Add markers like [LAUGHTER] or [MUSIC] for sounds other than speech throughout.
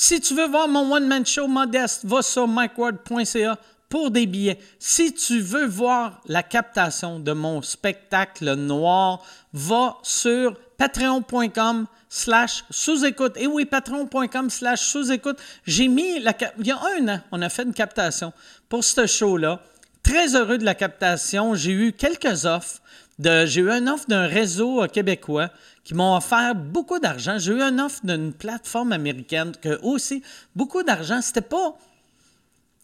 Si tu veux voir mon one-man show modeste, va sur mikeward.ca pour des billets. Si tu veux voir la captation de mon spectacle noir, va sur patreon.com slash sous-écoute. Et oui, patreon.com slash sous-écoute. J'ai mis, la, il y a un an, on a fait une captation pour ce show-là. Très heureux de la captation. J'ai eu quelques offres. J'ai eu une offre d'un réseau euh, québécois qui m'ont offert beaucoup d'argent. J'ai eu une offre d'une plateforme américaine que aussi beaucoup d'argent. C'était pas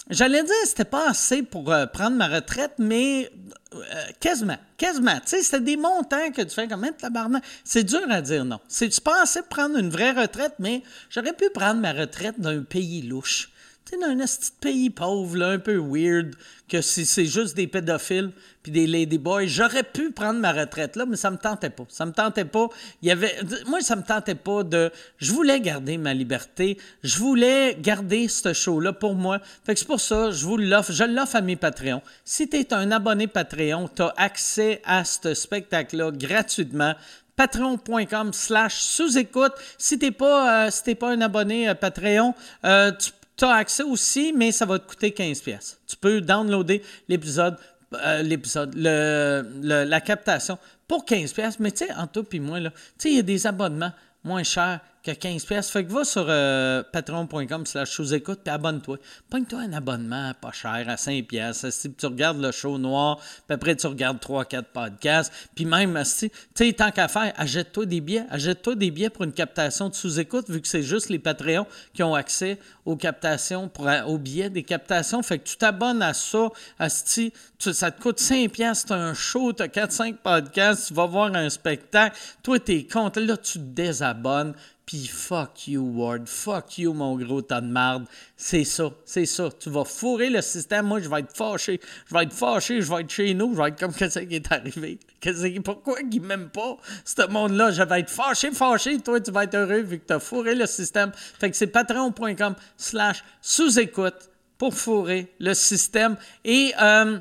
J'allais dire c'était pas assez pour euh, prendre ma retraite, mais euh, quasiment, quasiment. Tu sais, c'était des montants que tu fais comme tabarnak. C'est dur à dire non. C'est pas assez pour prendre une vraie retraite, mais j'aurais pu prendre ma retraite d'un pays louche. Tu sais, dans un petit pays pauvre, là, un peu weird, que c'est juste des pédophiles puis des ladyboys. J'aurais pu prendre ma retraite là, mais ça me tentait pas. Ça me tentait pas. Il y avait, moi, ça me tentait pas de. Je voulais garder ma liberté. Je voulais garder ce show-là pour moi. Fait que c'est pour ça, je vous l'offre. Je l'offre à mes Patreons. Si tu es un abonné Patreon, tu as accès à ce spectacle-là gratuitement patreon.com slash sous-écoute. Si t'es pas, euh, pas un abonné euh, Patreon, euh, tu tu as accès aussi, mais ça va te coûter 15$. Tu peux downloader l'épisode, euh, l'épisode, le, la captation pour 15$. Mais tu sais, en tout puis moi, là, il y a des abonnements moins chers que 15 pièces. Fait que va sur euh, patreon.com slash sous-écoute puis abonne-toi. Pogne-toi un abonnement pas cher à 5 pièces. Si tu regardes le show noir, puis après tu regardes 3-4 podcasts, puis même, tu sais, tant qu'à faire, achète-toi des billets. Achète-toi des billets pour une captation de sous-écoute, vu que c'est juste les Patreons qui ont accès aux captations, pour, aux billets des captations. Fait que tu t'abonnes à ça, asti, ça te coûte 5 pièces, c'est un show, tu as 4-5 podcasts, tu vas voir un spectacle, toi t'es content, là tu te désabonnes, puis fuck you, Ward. Fuck you, mon gros tas de marde. C'est ça, c'est ça. Tu vas fourrer le système. Moi, je vais être fâché. Je vais être fâché, je vais être chez nous. Je vais être comme [LAUGHS] qu'est-ce qui est arrivé? Qu'est-ce pourquoi ils m'aiment pas, ce monde-là? Je vais être fâché, fâché. Toi, tu vas être heureux vu que tu as fourré le système. Fait que c'est patreon.com slash sous-écoute pour fourrer le système. Et... Euh,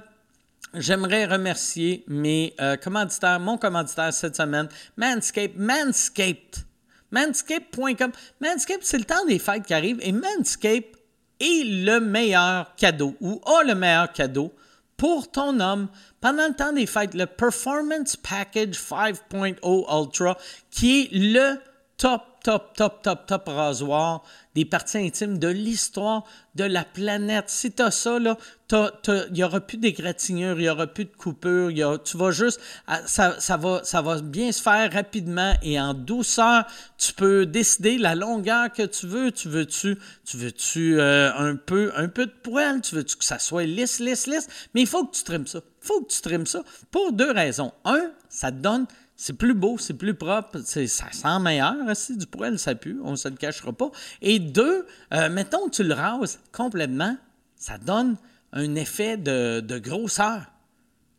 J'aimerais remercier mes euh, commanditaires, mon commanditaire cette semaine, Manscaped. Manscaped Manscape.com. Manscape, c'est le temps des fêtes qui arrive et Manscape est le meilleur cadeau ou a le meilleur cadeau pour ton homme pendant le temps des fêtes. Le Performance Package 5.0 Ultra qui est le top top, top, top, top rasoir des parties intimes de l'histoire de la planète. Si tu as ça, il n'y aura plus d'égratignures, il n'y aura plus de coupures, tu vas juste, ah, ça, ça, va, ça va bien se faire rapidement et en douceur. Tu peux décider la longueur que tu veux. Tu veux-tu, tu veux-tu euh, un, peu, un peu de poil? Tu veux-tu que ça soit lisse, lisse, lisse? Mais il faut que tu trimes ça. Il faut que tu trimes ça pour deux raisons. Un, ça te donne c'est plus beau, c'est plus propre, ça sent meilleur aussi du poil, ça pue, on ne se le cachera pas. Et deux, euh, mettons que tu le rases complètement, ça donne un effet de, de grosseur.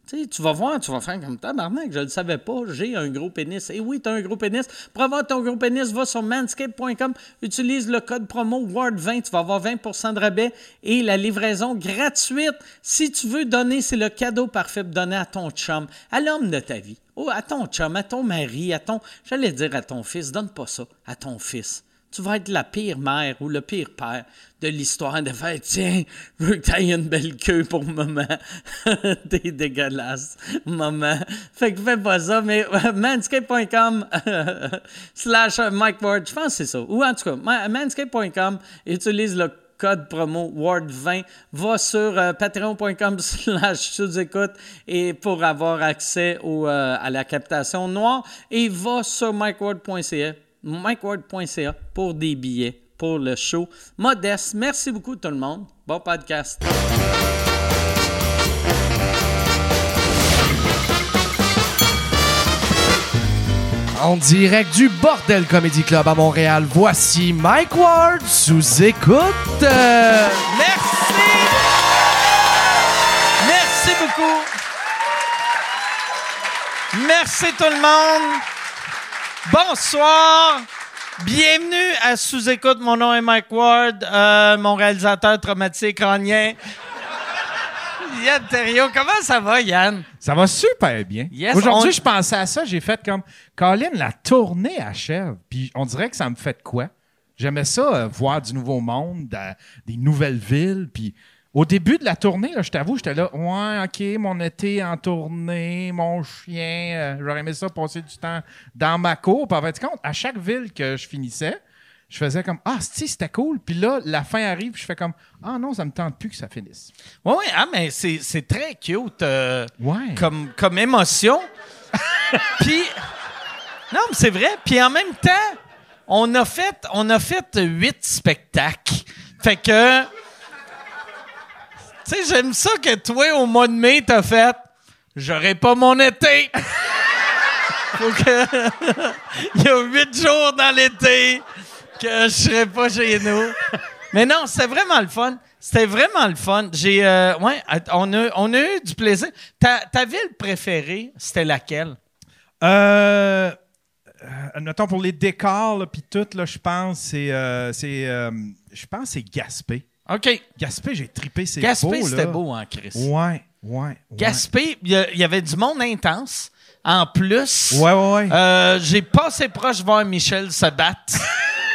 Tu, vas voir, tu vas faire comme tabarnak, je ne le savais pas, j'ai un gros pénis. Et oui, tu as un gros pénis. Pour avoir ton gros pénis, va sur manscape.com, utilise le code promo WORD20, tu vas avoir 20% de rabais et la livraison gratuite. Si tu veux donner, c'est le cadeau parfait pour donner à ton chum, à l'homme de ta vie, ou à ton chum, à ton mari, à ton, j'allais dire à ton fils, donne pas ça, à ton fils tu vas être la pire mère ou le pire père de l'histoire de faire Tiens, je veux que tu une belle queue pour maman. [LAUGHS] T'es dégueulasse, maman. Fait que fais pas ça, mais manscape.com [LAUGHS] slash Mike Ward, je pense que c'est ça. Ou en tout cas, manscape.com, utilise le code promo WARD20. Va sur euh, patreon.com [LAUGHS] slash sous-écoute et pour avoir accès au, euh, à la captation noire. Et va sur mikeward.ca mikeward.ca pour des billets pour le show. Modeste, merci beaucoup tout le monde. Bon podcast. En direct du Bordel Comedy Club à Montréal, voici Mike Ward sous écoute. Merci! Merci beaucoup! Merci tout le monde! Bonsoir. Bienvenue à Sous-Écoute. Mon nom est Mike Ward, euh, mon réalisateur traumatique crânien. [LAUGHS] Yann Terrio, comment ça va, Yann? Ça va super bien. Aujourd'hui, je pensais à ça, j'ai fait comme, Colin, la tournée achève, puis on dirait que ça me fait de quoi? J'aimais ça, euh, voir du nouveau monde, da- des nouvelles villes. Puis au début de la tournée, là, je t'avoue, j'étais là, ouais, OK, mon été en tournée, mon chien, euh, j'aurais aimé ça passer du temps dans ma cour. Puis en fait, compte, à chaque ville que je finissais, je faisais comme, ah, si, c'était cool. Puis là, la fin arrive, puis je fais comme, ah non, ça me tente plus que ça finisse. Oui, oui, ah, mais c'est c'est très cute euh, Ouais. comme, comme émotion. [LAUGHS] Puis, non, mais c'est vrai. Puis en même temps, on a fait, on a fait huit spectacles. Fait que, tu sais, j'aime ça que toi, au mois de mai, t'as fait, j'aurai pas mon été. [LAUGHS] [LAUGHS] Il y a huit jours dans l'été que je serai pas chez nous. Mais non, c'était vraiment le fun. C'était vraiment le fun. J'ai, euh, ouais, on a, on a eu du plaisir. Ta, ta ville préférée, c'était laquelle? Euh, euh, pour les décors puis tout je pense c'est euh, c'est euh, je pense c'est Gaspé. OK. Gaspé, j'ai tripé, c'est Gaspé, c'était beau, hein, Chris? Ouais, ouais. ouais. Gaspé, il y, avait du monde intense. En plus, Ouais, ouais, ouais. euh, j'ai passé proche de voir Michel se battre.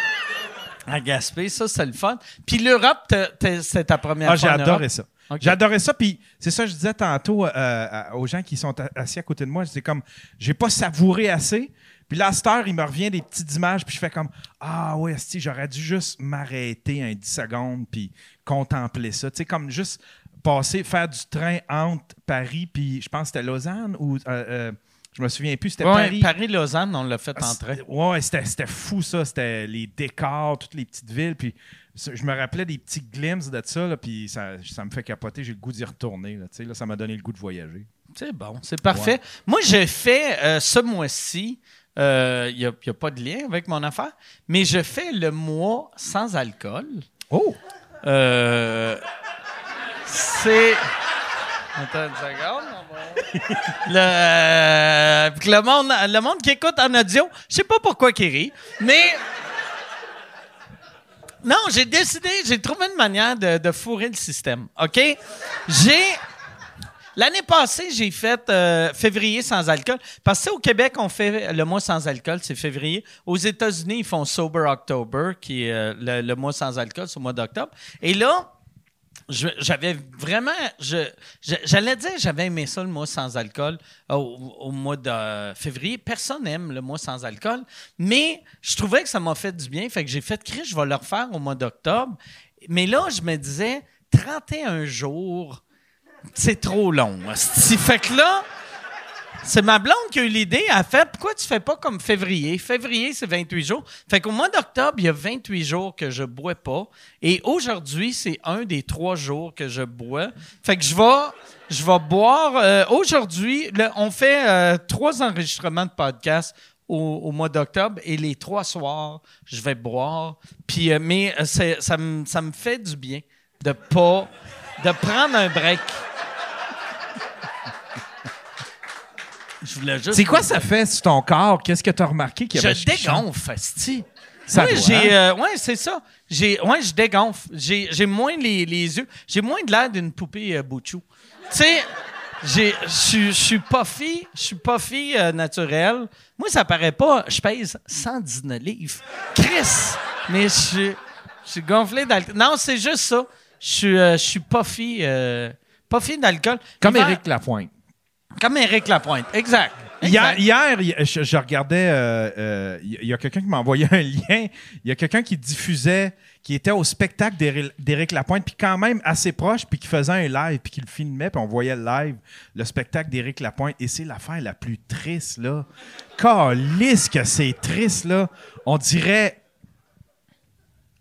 [LAUGHS] à Gaspé, ça, c'est le fun. Puis l'Europe, c'était ta première Ah, j'ai fois en adoré ça. Ok. J'ai adoré ça, puis c'est ça que je disais tantôt euh, aux gens qui sont assis à côté de moi. C'est comme, j'ai pas savouré assez. Puis là, à cette heure, il me revient des petites images, puis je fais comme, ah ouais, asti, j'aurais dû juste m'arrêter un 10 secondes, puis contempler ça. Tu sais, comme juste passer, faire du train entre Paris, puis je pense que c'était Lausanne, ou euh, euh, je me souviens plus, c'était Ouais, Paris. Paris-Lausanne, on l'a fait Ah, en train. Ouais, c'était, fou ça. C'était les décors, toutes les petites villes. Puis je me rappelais des petits glimpses de ça. Là, puis ça, ça me fait capoter. J'ai le goût d'y retourner. Là, ça m'a donné le goût de voyager. C'est bon, c'est parfait. Moi, j'ai fait euh, ce mois-ci, il n'y a, pas de lien avec mon affaire, mais je fais le mois sans alcool. Oh! Euh, c'est. Attends une seconde. Le, euh, le, monde, le monde qui écoute en audio, je sais pas pourquoi qu'il rit, mais. Non, j'ai décidé, j'ai trouvé une manière de, de fourrer le système. OK? J'ai. L'année passée, j'ai fait euh, février sans alcool. Parce que au Québec, on fait le mois sans alcool, c'est février. Aux États-Unis, ils font Sober October, qui est euh, le, le mois sans alcool, c'est au mois d'octobre. Et là, j'avais vraiment. J'allais dire j'avais aimé ça le mois sans alcool au, mois de février. Personne n'aime le mois sans alcool, mais je trouvais que ça m'a fait du bien. Fait que j'ai fait Chris, je vais le refaire au mois d'octobre. Mais là, je me disais 31 jours, c'est trop long. Fait que là. C'est ma blonde qui a eu l'idée. Elle a fait pourquoi tu fais pas comme février? Février, c'est 28 jours. Fait qu'au mois d'octobre, il y a 28 jours que je bois pas. Et aujourd'hui, c'est un des trois jours que je bois. Fait que je vais, je vais boire. euh, aujourd'hui, on fait euh, trois enregistrements de podcast au, mois d'octobre et les trois soirs, je vais boire. Puis, euh, mais euh, ça me ça me fait du bien de pas de prendre un break. Je voulais juste C'est quoi ça fait sur ton corps? Qu'est-ce que tu as remarqué qu'il y avait je dégonfle, asti. Ça j'ai, hein? euh, ouais, c'est ça. J'ai, ouais, je dégonfle. J'ai, j'ai moins les, les yeux. J'ai moins de l'air d'une poupée euh, Bouchou. Tu sais, j'ai, je suis- pas fille, je suis pas fille euh, naturelle. Moi, ça paraît pas. Je pèse 119 livres. Chris! Mais je suis, gonflé d'alcool. Non, c'est juste ça. Je suis, euh, pas fille, euh, pas fille d'alcool. Comme Éric Lapointe. Comme Éric Lapointe. Exact. Hier, je, je regardais, euh, euh, il y a quelqu'un qui m'a envoyé [LAUGHS] un lien. Il y a quelqu'un qui diffusait, qui était au spectacle d'Éri- d'Éric Lapointe, puis quand même assez proche, puis qui faisait un live, puis qui le filmait, puis on voyait le live, le spectacle d'Éric Lapointe. Et c'est l'affaire la plus triste, là. Calisse que c'est triste, là. On dirait,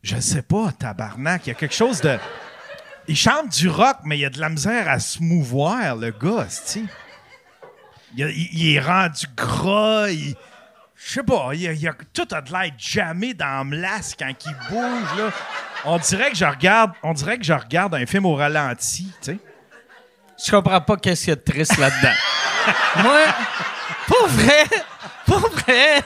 je sais pas, tabarnak, il y a quelque chose de... Il chante du rock, mais il y a de la misère à se mouvoir, le gars, tu il, est rendu gras. il- Je sais pas, il, il a- tout a de l'air jamais dans la melasse quand il bouge. Là. On dirait que je regarde, on dirait que je regarde un film au ralenti, tu sais. Je comprends pas qu'est-ce qu'il y a de triste là-dedans. [LAUGHS] Moi, pour vrai, pour vrai,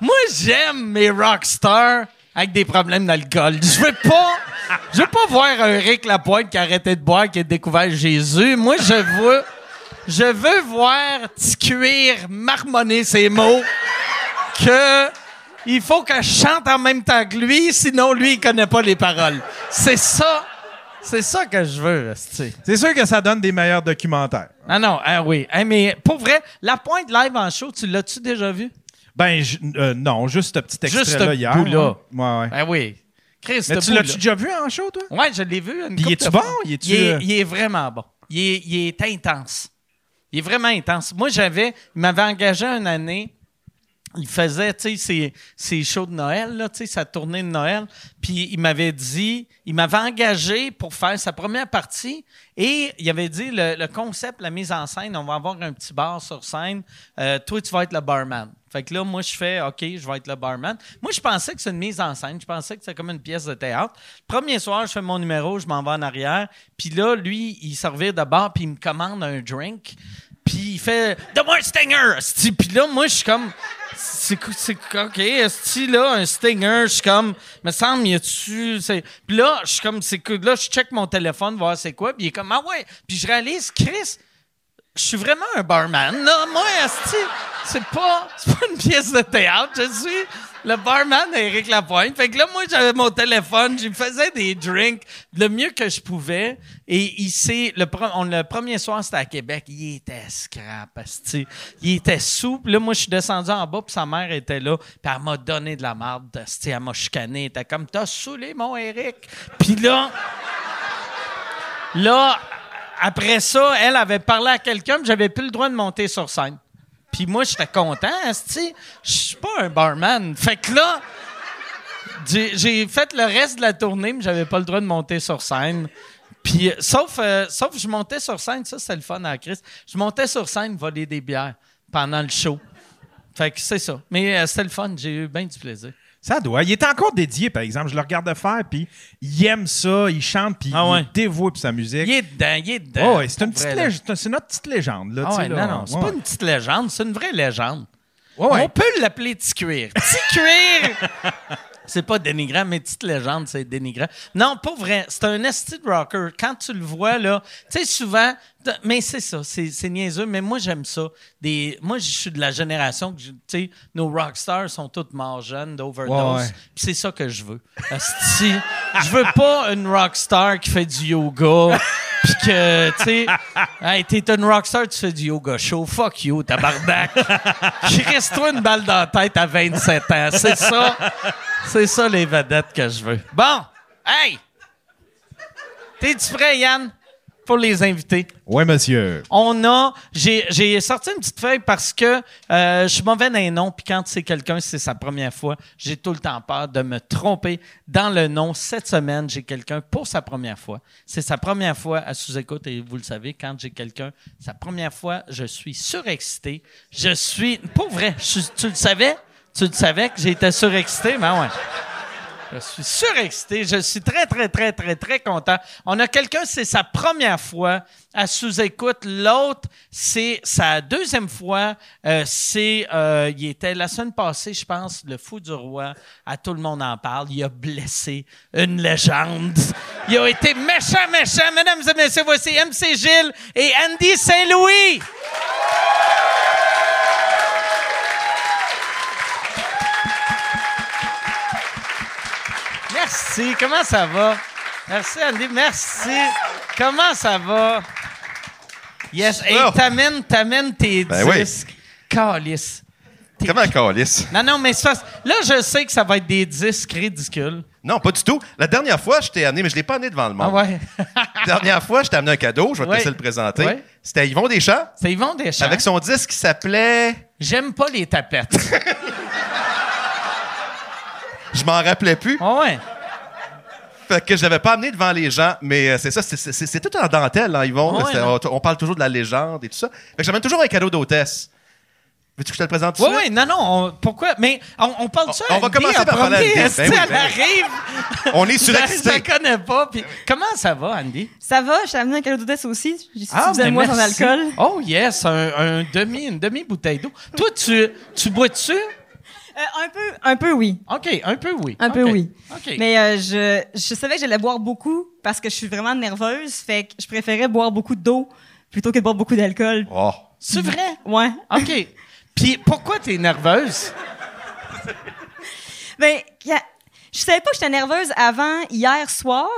moi, j'aime mes rockstars avec des problèmes d'alcool. Je veux pas, je veux pas voir un Rick Lapointe qui a arrêté de boire, qui a découvert Jésus. Moi, je veux, je veux voir Cuir marmonner ses mots que il faut que je chante en même temps que lui, sinon lui, il connaît pas les paroles. C'est ça. C'est ça que je veux. C'est sûr que ça donne des meilleurs documentaires. Ah non, ah oui. Mais pour vrai, la pointe live en show, tu l'as-tu déjà vu? Ben, je- euh, non, juste ce petit Juste extrait-là hier. bout-là. Ouais, ouais. Ah oui. Chris, Mais tu l'as-tu déjà vu en show, toi? Ouais, je l'ai vu. Une Puis bon? Il est-tu, il, est, euh, il est vraiment bon. Il est, il est intense. Il est vraiment intense. Moi, j'avais. Il m'avait engagé une année. Il faisait, ses, shows de Noël, là, sa tournée de Noël. Puis il m'avait dit, il m'avait engagé pour faire sa première partie et il avait dit le, concept, la mise en scène, on va avoir un petit bar sur scène. Euh, toi, tu vas être le barman. Fait que là, moi, je fais, OK, je vais être le barman. Moi, je pensais que c'est une mise en scène. Je pensais que c'était comme une pièce de théâtre. Premier soir, je fais mon numéro, je m'en vais en arrière. Puis là, lui, il servait de bar, puis il me commande un drink. Puis il fait Donne-moi stinger! Puis là, moi, je suis comme C'est c'est OK, esti, là, un stinger, je suis comme Me semble, y a-tu. Puis là, je suis comme c'est cool. Là, je check mon téléphone, voir c'est quoi. Puis il est comme Ah ouais. Puis je réalise, Chris, je suis vraiment un barman, là. Moi, esti, c'est pas, c'est pas une pièce de théâtre. Je suis le barman d'Éric Lapointe. Fait que là, moi, j'avais mon téléphone, je faisais des drinks le mieux que je pouvais. Et s'est, le, on- le premier soir, c'était à Québec. Il était scrap. Il était sous. Puis là, moi, je suis descendu en bas, puis sa mère était là. Puis elle m'a donné de la marde. Elle m'a chicané. Elle était comme, t'as saoulé, mon Eric. Puis là, Là, après ça, elle avait parlé à quelqu'un, j'avais plus le droit de monter sur scène. Puis moi, j'étais content, esti. Je suis pas un barman. Fait que là, j'ai fait le reste de la tournée, mais j'avais pas le droit de monter sur scène. Puis, euh, sauf, euh, sauf je montais sur scène, ça, c'était le fun à Chris. Je montais sur scène voler des bières pendant le show. Fait que c'est ça. Mais euh, c'était le fun, j'ai eu bien du plaisir. Ça doit. Il est encore dédié, par exemple. Je le regarde faire, puis il aime ça, il chante, puis Ah il ouais. dévoué pour sa musique. Il est dedans, il est dedans. Oh, ouais, c'est une petite vrai, là. lég- c'est notre petite légende. Là, Ah ouais, là. non, non, c'est Ouais. pas une petite légende, c'est une vraie légende. On peut l'appeler petit cuir. Petit [LAUGHS] cuir! c'est pas dénigrant, mais petite légende, c'est dénigrant. Non, pas vrai. C'est un esti rocker. Quand tu le vois, là, tu sais, souvent, mais c'est ça, c'est niaiseux, mais moi, j'aime ça. Des, moi, je suis de la génération que, tu sais, nos rockstars sont tous morts jeunes d'overdose. Ouais, c'est ça que je veux. Esti, je veux pas une rockstar qui fait du yoga. Puis que, tu sais, hey, t'es une rockstar, tu fais du yoga show. Fuck you, tabarnak. Crisse-toi une balle dans la tête à 27 ans. C'est ça. C'est ça les vedettes que je veux. Bon, hey! T'es-tu prêt, Yann, pour les invités? Ouais, monsieur. On a, j'ai, sorti une petite feuille parce que euh, je suis mauvais dans les noms, puis quand c'est quelqu'un, c'est sa première fois, j'ai tout le temps peur de me tromper dans le nom. Cette semaine, j'ai quelqu'un pour sa première fois. C'est sa première fois à sous-écoute, et vous le savez, quand j'ai quelqu'un, sa première fois, je suis surexcité. Je suis, pour vrai, je tu le savais? Tu le savais que j'étais surexcité? Ben ouais. Je suis surexcité. Je suis très, très, très, très, très content. On a quelqu'un, c'est sa première fois à sous-écoute. L'autre, c'est sa deuxième fois. Euh, c'est, euh, il était la semaine passée, je pense, le fou du roi. À tout le monde en parle. Il a blessé une légende. Il a été méchant, méchant. Mesdames et messieurs, voici MC Gilles et Andy Saint-Louis. Merci. Comment ça va? Merci, Andy. Merci. Comment ça va? Yes. Hey, Oh. t'amènes, t'amènes tes Ben oui. disques. Calice. Comment calice? Non, non, mais ça, là, je sais que ça va être des disques ridicules. Non, pas du tout. La dernière fois, je t'ai amené, mais je l'ai pas amené devant le Ah monde. ouais. La [LAUGHS] dernière fois, je t'ai amené un cadeau, je vais te laisser le présenter. Ouais. C'était Yvon Deschamps, C'est Yvon Deschamps. avec son disque qui s'appelait... J'aime pas les tapettes. [LAUGHS] Je m'en rappelais plus. Ah ouais. Fait que je l'avais pas amené devant les gens, mais euh, c'est ça, c'est- tout en dentelle, hein, Yvon. Ouais, on, on parle toujours de la légende et tout ça. Fait que j'amène toujours un cadeau d'hôtesse. Veux-tu que je te le présente tout Oui, oui, non, non. on- pourquoi? Mais on, on parle de ça. On- on va commencer en par parler à. Andy. Est-ce Ben oui, ben arrive? On est [LAUGHS] Je surexcité. la connais pas. Puis comment ça va, Andy? Ça va, je t'ai amené un cadeau d'hôtesse aussi. J'ai Ah, que ben moi sans merci. alcool. Oh yes, un, un demi, une demi-bouteille d'eau. Toi, tu, tu bois dessus? Euh, un peu, un peu oui. OK, un peu oui. Un peu oui. OK. Mais euh, je, je savais que j'allais boire beaucoup parce que je suis vraiment nerveuse. Fait que je préférais boire beaucoup d'eau plutôt que de boire beaucoup d'alcool. Oh. C'est vrai? Ouais. OK. Puis pourquoi t'es nerveuse? [LAUGHS] Ben, je savais pas que j'étais nerveuse avant hier soir.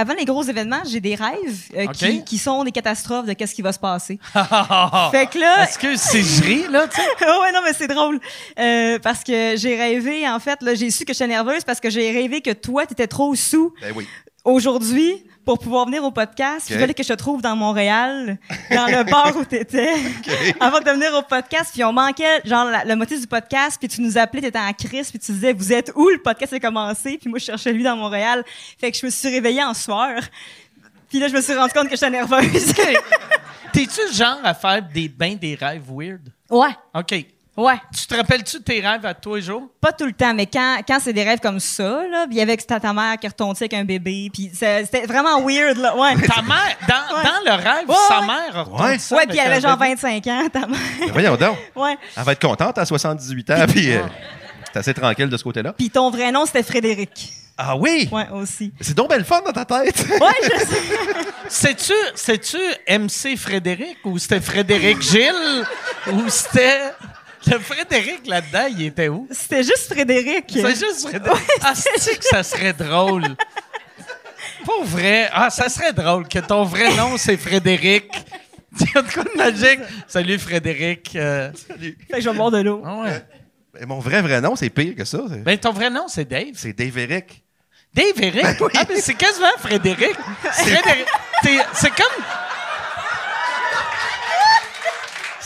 Avant les gros événements, j'ai des rêves euh, qui, qui sont des catastrophes de qu'est-ce qui va se passer. [LAUGHS] fait que là, Est-ce que c'est je ris, là, tu sais? [LAUGHS] ouais, non, mais c'est drôle. Euh, parce que j'ai rêvé, en fait, là, j'ai su que j'étais nerveuse parce que j'ai rêvé que toi, t'étais trop sous Ben oui. aujourd'hui pour pouvoir venir au podcast. OK. Il fallait que je te trouve dans Montréal, dans le bar où t'étais, [LAUGHS] avant de venir au podcast. Puis on manquait, genre, la- le motif du podcast. Puis tu nous appelais, t'étais en crise. Puis tu disais, vous êtes où? Le podcast a commencé. Puis moi, je cherchais lui dans Montréal. Fait que je me suis réveillée en sueur. Puis là, je me suis rendu compte que j'étais nerveuse. [LAUGHS] [LAUGHS] T'es-tu le genre à faire des bains des rêves weird? ouais, OK. Ouais. Tu te rappelles-tu de tes rêves à tous les jours? Pas tout le temps, mais quand, quand c'est des rêves comme ça, là, puis il y avait ta, ta mère qui retondait avec un bébé, puis c'est- c'était vraiment weird, là, ouais. Ta mère, dans, Ouais. dans le rêve, Ouais, sa ouais. mère Ouais. ça Ouais, avec puis elle avait genre bébé. 25 ans, ta mère. Voyons donc. Ouais. Elle va être contente à 78 ans, puis euh, c'est assez tranquille de ce côté-là. Puis ton vrai nom, c'était Frédéric. Ah oui! Ouais, aussi. C'est donc belle fun dans ta tête. Ouais, je sais. [LAUGHS] C'est-tu, c'est-tu MC Frédéric ou c'était Frédéric Gilles ou c'était. [LAUGHS] Le Frédéric là-dedans, il était où? C'était juste Frédéric. C'est juste Frédéric. Ah, c'est que ça serait drôle? [LAUGHS] Pour vrai. Ah, ça serait drôle que ton vrai nom, c'est Frédéric. Tu as de quoi de magique? Salut Frédéric. Euh, Fait que je vais boire de l'eau. ah ouais. Mais mon vrai vrai nom, c'est pire que ça. Ben, ton vrai nom, c'est Dave. C'est Dave Eric. Dave Eric? Ah, mais c'est quasiment Frédéric. Frédéric. C'est comme,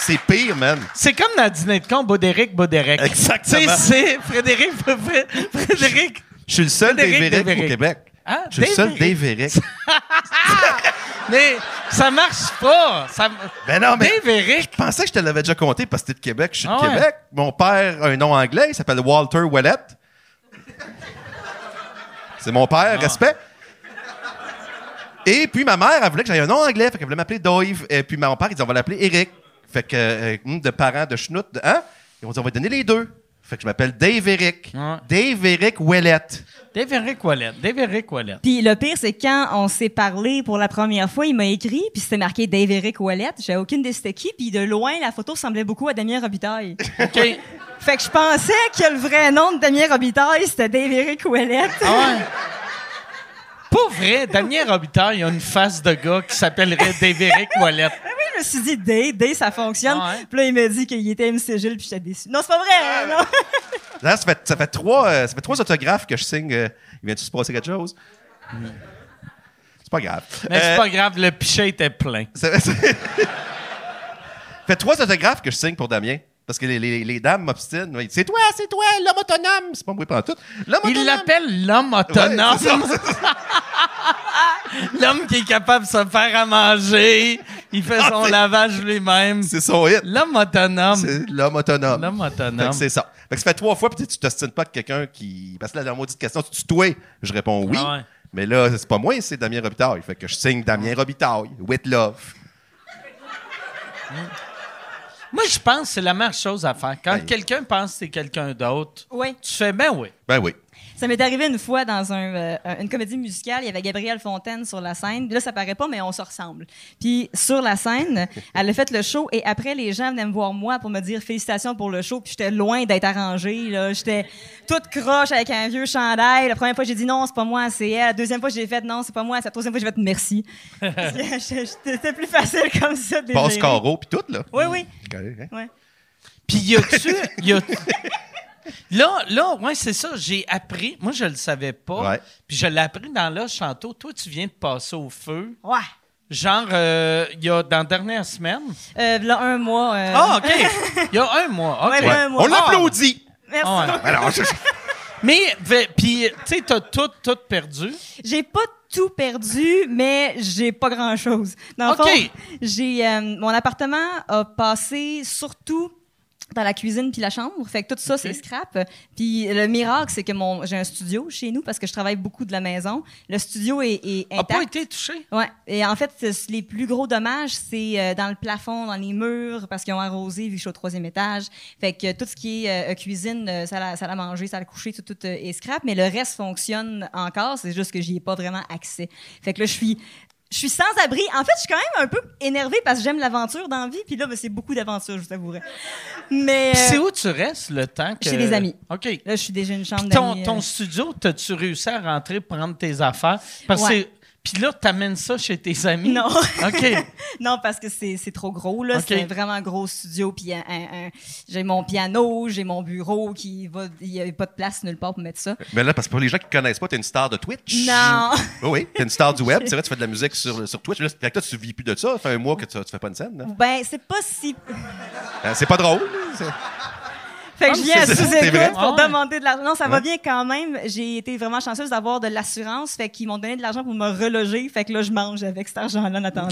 C'est pire, man. c'est comme dans le dîner de con, Baudéric, Baudéric. Exactement. Tu sais, c'est Frédéric, Fré- Frédéric. Je suis le seul Dave au. Québec. Ah, Je suis le seul Eric. [LAUGHS] Mais ça marche pas. Ça... Ben non, mais Dave Eric. je pensais que je te l'avais déjà compté parce que t'es de Québec. Je suis de Ah ouais. Québec. Mon père a un nom anglais. Il s'appelle Walter Wallet. C'est mon Ah. père, respect. Et puis ma mère, elle voulait que j'aie un nom anglais. Fait qu'elle voulait m'appeler Dave. Et puis mon père, il dit on va l'appeler Eric. Fait que, euh, de parents de schnout, de- hein? Ils ont dit on va donner les deux. Fait que je m'appelle Dave Eric. Ouais. Dave Eric Wallet. Dave Eric Wallet. Dave Eric Wallet. Puis le pire, c'est quand on s'est parlé pour la première fois, il m'a écrit, puis c'était marqué Dave Eric Wallet. J'avais aucune idée c'était qui, puis de loin, la photo ressemblait beaucoup à Damien Robitaille. OK. fait que je pensais que le vrai nom de Damien Robitaille, c'était Dave Eric Wallet. Ah ouais? Pas vrai, Damien Robitaille a une face de gars qui s'appellerait Dave Eric Wallet. Oui, je me suis dit, Day, Day, ça fonctionne. Ah? Puis là, il m'a dit qu'il était MC Gilles, puis j'étais déçu. Non, c'est pas vrai, hein, non. Là, ça fait, ça fait trois, euh, ça fait trois autographes que je signe. euh, il vient-tu se passer quelque chose? C'est pas grave. Mais c'est Euh, pas grave, le pichet était plein. [LAUGHS] ça- fait trois autographes que je signe pour Damien. Parce que les, les- les dames m'obstinent. C'est toi, c'est toi, l'homme autonome. C'est pas moi pendant tout. L'homme Il autonome. l'appelle l'homme autonome. Ouais. [LAUGHS] L'homme qui est capable de se faire à manger. Il fait Ah, son lavage lui-même. C'est son hit. L'homme autonome. C'est l'homme autonome. L'homme autonome. que c'est ça. Fait que ça fait trois fois, puis tu t'ostines pas de quelqu'un qui. Parce que là, dans la maudite question, tu toi. Je réponds oui. Ah ouais. Mais là, c'est pas moi, c'est Damien Robitaille. Fait que je signe Damien Robitaille. With love. Moi, je pense que c'est la meilleure chose à faire. Quand Ben. quelqu'un pense que c'est quelqu'un d'autre, Oui. tu fais ben oui. Ben oui. Ça m'est arrivé une fois dans un, euh, une comédie musicale. Il y avait Gabrielle Fontaine sur la scène. Là, ça paraît pas, mais on se ressemble. Puis sur la scène, [LAUGHS] elle a fait le show et après, les gens venaient me voir moi pour me dire félicitations pour le show. Puis j'étais loin d'être arrangée. là. J'étais toute croche avec un vieux chandail. La première fois, j'ai dit non, c'est pas moi, c'est elle. La deuxième fois, j'ai fait non, c'est pas moi. La troisième fois, j'ai fait merci. [LAUGHS] C'était plus facile comme ça. Passe carreau, puis tout, là. Oui, oui. Correct, hein? Ouais. Puis y a-tu. [LAUGHS] Là, là, ouais, c'est ça. J'ai appris. Moi, je le savais pas. Ouais. Puis je l'ai appris dans là, Chanteau. Toi, tu viens de passer au feu. Ouais. Genre, euh, il y a dans la dernière semaine. Euh, là, un mois. euh, Ah, OK. Il y a un mois. OK. Ouais, ouais, un mois. On l'applaudit! Merci. Ah ouais. Alors, je- Mais, puis, tu sais, t'as tout, tout perdu. J'ai pas tout perdu, mais j'ai pas grand chose. Dans le fond, j'ai euh, mon appartement a passé surtout dans la cuisine puis la chambre. Fait que tout ça, c'est scrap. Puis le miracle, c'est que mon j'ai un studio chez nous parce que je travaille beaucoup de la maison. Le studio est, est A pas intact. été touché? Ouais. Et en fait, les plus gros dommages, c'est euh, dans le plafond, dans les murs, parce qu'ils ont arrosé vu que je suis au troisième étage. Fait que tout ce qui est euh, cuisine, euh, ça l'a, ça l'a mangé, ça l'a couché, tout, tout euh, est scrap. Mais le reste fonctionne encore. C'est juste que j'y ai pas vraiment accès. Fait que là, je suis je suis sans abri. En fait, je suis quand même un peu énervée parce que j'aime l'aventure dans la vie. Puis là, ben, c'est beaucoup d'aventure, je vous avouerai. Mais Puis c'est euh, où tu restes le temps que... Chez des amis. OK. là, je suis déjà une chambre Puis ton, d'amis. ton euh. studio, t'as-tu réussi à rentrer, prendre tes affaires? Parce que Ouais. Puis là, t'amènes ça chez tes amis? Non. OK. [LAUGHS] non, parce que c'est c'est trop gros. là. C'est un vraiment gros studio. Puis un- un- un- j'ai mon piano, j'ai mon bureau qui va. Il n'y a pas de place nulle part pour mettre ça. Mais là, parce que pour les gens qui ne connaissent pas, t'es une star de Twitch. Non. Oh oui, t'es une star du web. [LAUGHS] C'est vrai, tu fais de la musique sur, sur Twitch. Là, fait que toi, tu vis plus de ça. Ça fait un mois que tu, tu fais pas une scène. là. Ben, c'est pas si. Euh, C'est pas drôle. [LAUGHS] Fait que Ah, je viens à sous-écoute pour Ah ouais. demander de l'argent. Non, ça va Ouais. bien quand même. J'ai été vraiment chanceuse d'avoir de l'assurance. Fait qu'ils m'ont donné de l'argent pour me reloger. Fait que là, je mange avec cet argent-là en attendant.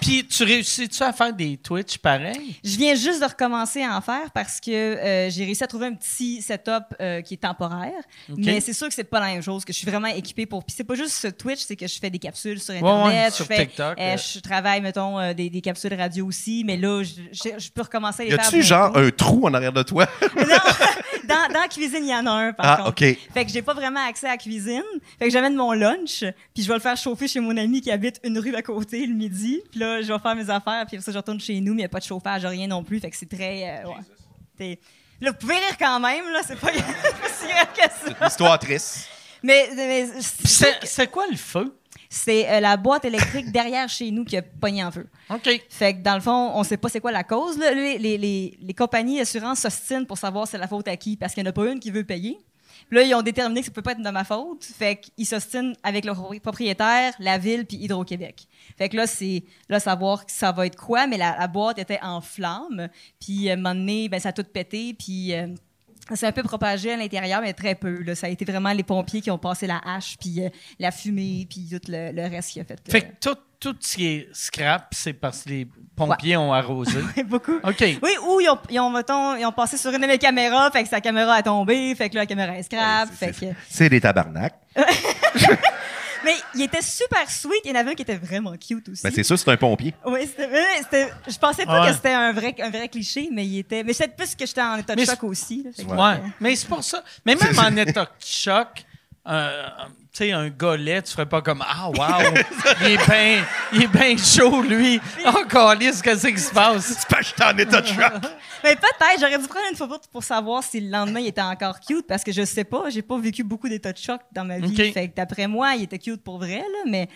Puis tu réussis-tu à faire des Twitch pareils? Je viens juste de recommencer à en faire parce que euh, j'ai réussi à trouver un petit setup euh, qui est temporaire. OK. Mais c'est sûr que c'est pas la même chose, que je suis vraiment équipée pour. Puis c'est pas juste ce Twitch, c'est que je fais des capsules sur Ouais, Internet. ouais, je sur fais, TikTok, euh, euh. Je travaille, mettons, des, des capsules radio aussi. Mais là, je, je, je peux recommencer à les Y faire. a-tu genre un trou en arrière de toi? [LAUGHS] [LAUGHS] Non, dans, dans la cuisine, il y en a un, par Ah, contre. OK. Fait que j'ai pas vraiment accès à la cuisine. Fait que j'amène mon lunch, puis je vais le faire chauffer chez mon ami qui habite une rue à côté le midi. Puis là, je vais faire mes affaires, puis après ça, je retourne chez nous, mais il n'y a pas de chauffage, rien non plus. Fait que c'est très. euh, ouais. Là, vous pouvez rire quand même, là, c'est pas [LAUGHS] si grave que ça. Une histoire triste. Mais, c'est quoi le feu? c'est euh, la boîte électrique derrière chez nous qui a pogné en feu. OK. Fait que dans le fond, on sait pas c'est quoi la cause. là. Les, les, les, les compagnies d'assurance s'ostinent pour savoir c'est la faute à qui, parce qu'il n'y en a pas une qui veut payer. Puis là, ils ont déterminé que ça peut pas être de ma faute. Fait qu'ils s'ostinent avec le propri- propriétaire, la ville, puis Hydro-Québec. Fait que là, c'est là savoir que ça va être quoi, mais la, la boîte était en flammes. Puis euh, à un moment donné, ben, ça a tout pété, puis... euh, ça s'est un peu propagé à l'intérieur, mais très peu. Là. Ça a été vraiment les pompiers qui ont passé la hache, puis euh, la fumée, puis tout le, le reste qui a fait. que- Fait que tout, tout ce qui est scrap, c'est parce que les pompiers ont arrosé. [LAUGHS] beaucoup. OK. Oui, ou ils ont, ils, ont, mettons, ils ont passé sur une de mes caméras, fait que sa caméra a tombé, fait que là, la caméra est scrap. fait que... C'est des tabarnak. [LAUGHS] Mais il était super sweet. Il y en avait un qui était vraiment cute aussi. Ben, c'est sûr, c'est un pompier. oui, c'était, mais c'était- je pensais pas Ouais. que c'était un vrai, un vrai cliché, mais il était. Mais c'est plus que j'étais en état de Mais choc aussi. là, que- Ouais. Mais c'est pour ça. Mais même en [LAUGHS] état de choc, euh, tu sais, un golet, tu ferais pas comme Ah, wow, il est bien il est bien chaud, lui. Oh, Calice, qu'est-ce qui se passe? C'est pas que j'étais en état de choc. [LAUGHS] Mais peut-être, j'aurais dû prendre une photo pour savoir si le lendemain il était encore cute, parce que je sais pas, j'ai pas vécu beaucoup d'états de choc dans ma vie. Ok. Fait que d'après moi, il était cute pour vrai, là, mais.